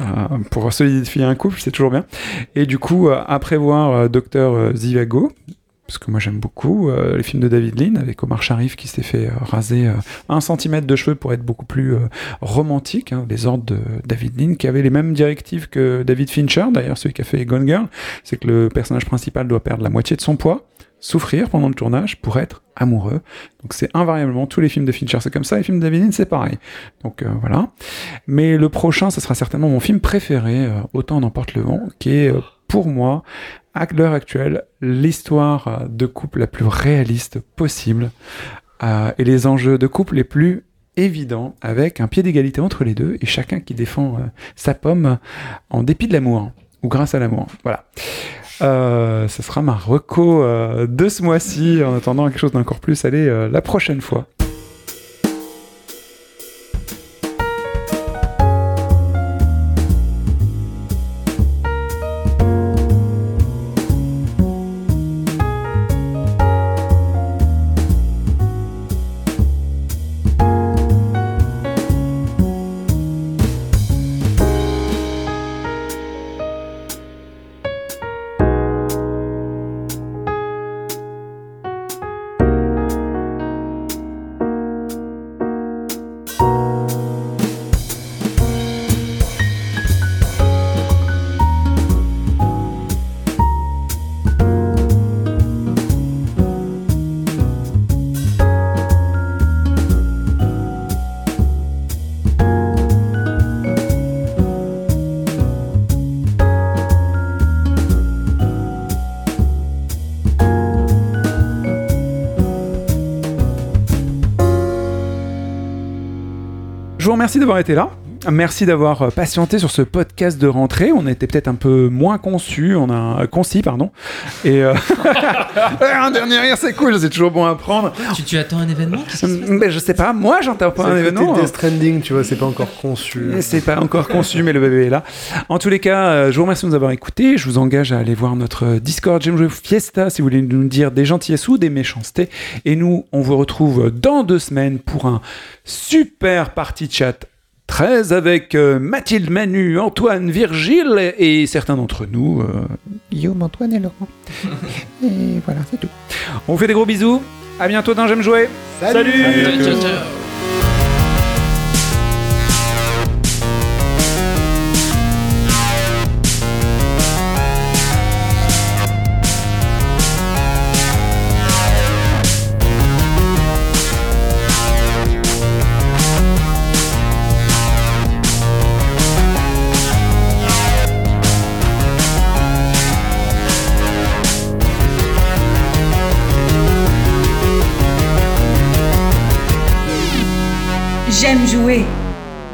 Euh, pour solidifier un couple, c'est toujours bien. Et du coup, euh, après voir euh, Docteur Zivago, parce que moi j'aime beaucoup les films de David Lean avec Omar Sharif qui s'est fait raser un centimètre de cheveux pour être beaucoup plus romantique, hein, les ordres de David Lean, qui avait les mêmes directives que David Fincher, d'ailleurs celui qui a fait Gone Girl, c'est que le personnage principal doit perdre la moitié de son poids, souffrir pendant le tournage pour être amoureux. Donc c'est invariablement tous les films de Fincher, c'est comme ça, les films de c'est pareil. Donc euh, voilà. Mais le prochain, ce sera certainement mon film préféré, euh, Autant n'emporte le vent, qui est euh, pour moi, à l'heure actuelle, l'histoire de couple la plus réaliste possible et les enjeux de couple les plus évident avec un pied d'égalité entre les deux et chacun qui défend sa pomme en dépit de l'amour ou grâce à l'amour. Voilà. Euh, ce sera ma reco euh, de ce mois-ci en attendant quelque chose d'encore plus allez euh, la prochaine fois. Remercie d'avoir été là. Merci d'avoir euh, patienté sur ce podcast de rentrée. On était peut-être un peu moins conçu, on a euh, concis, pardon. Et euh, un dernier rire, c'est cool, c'est toujours bon à prendre. Tu, tu attends un événement Mais je sais pas, moi j'entends pas un C'est événement. côté Death Stranding, tu vois, c'est pas encore conçu. C'est pas encore conçu, mais le bébé est là. En tous les cas, euh, je vous remercie de nous avoir écoutés. Je vous engage à aller voir notre Discord J'aime jouer Fiesta si vous voulez nous dire des gentillesses ou des méchancetés. Et nous, on vous retrouve dans deux semaines pour un super party chat 13 avec euh, Mathilde, Manu, Antoine, Virgile et certains d'entre nous. euh, Guillaume, Antoine et Laurent. et voilà, c'est tout. On vous fait des gros bisous. À bientôt dans J'aime jouer. Salut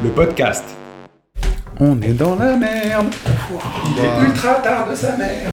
Le podcast. On est dans la merde. Il est ultra tard de sa mère.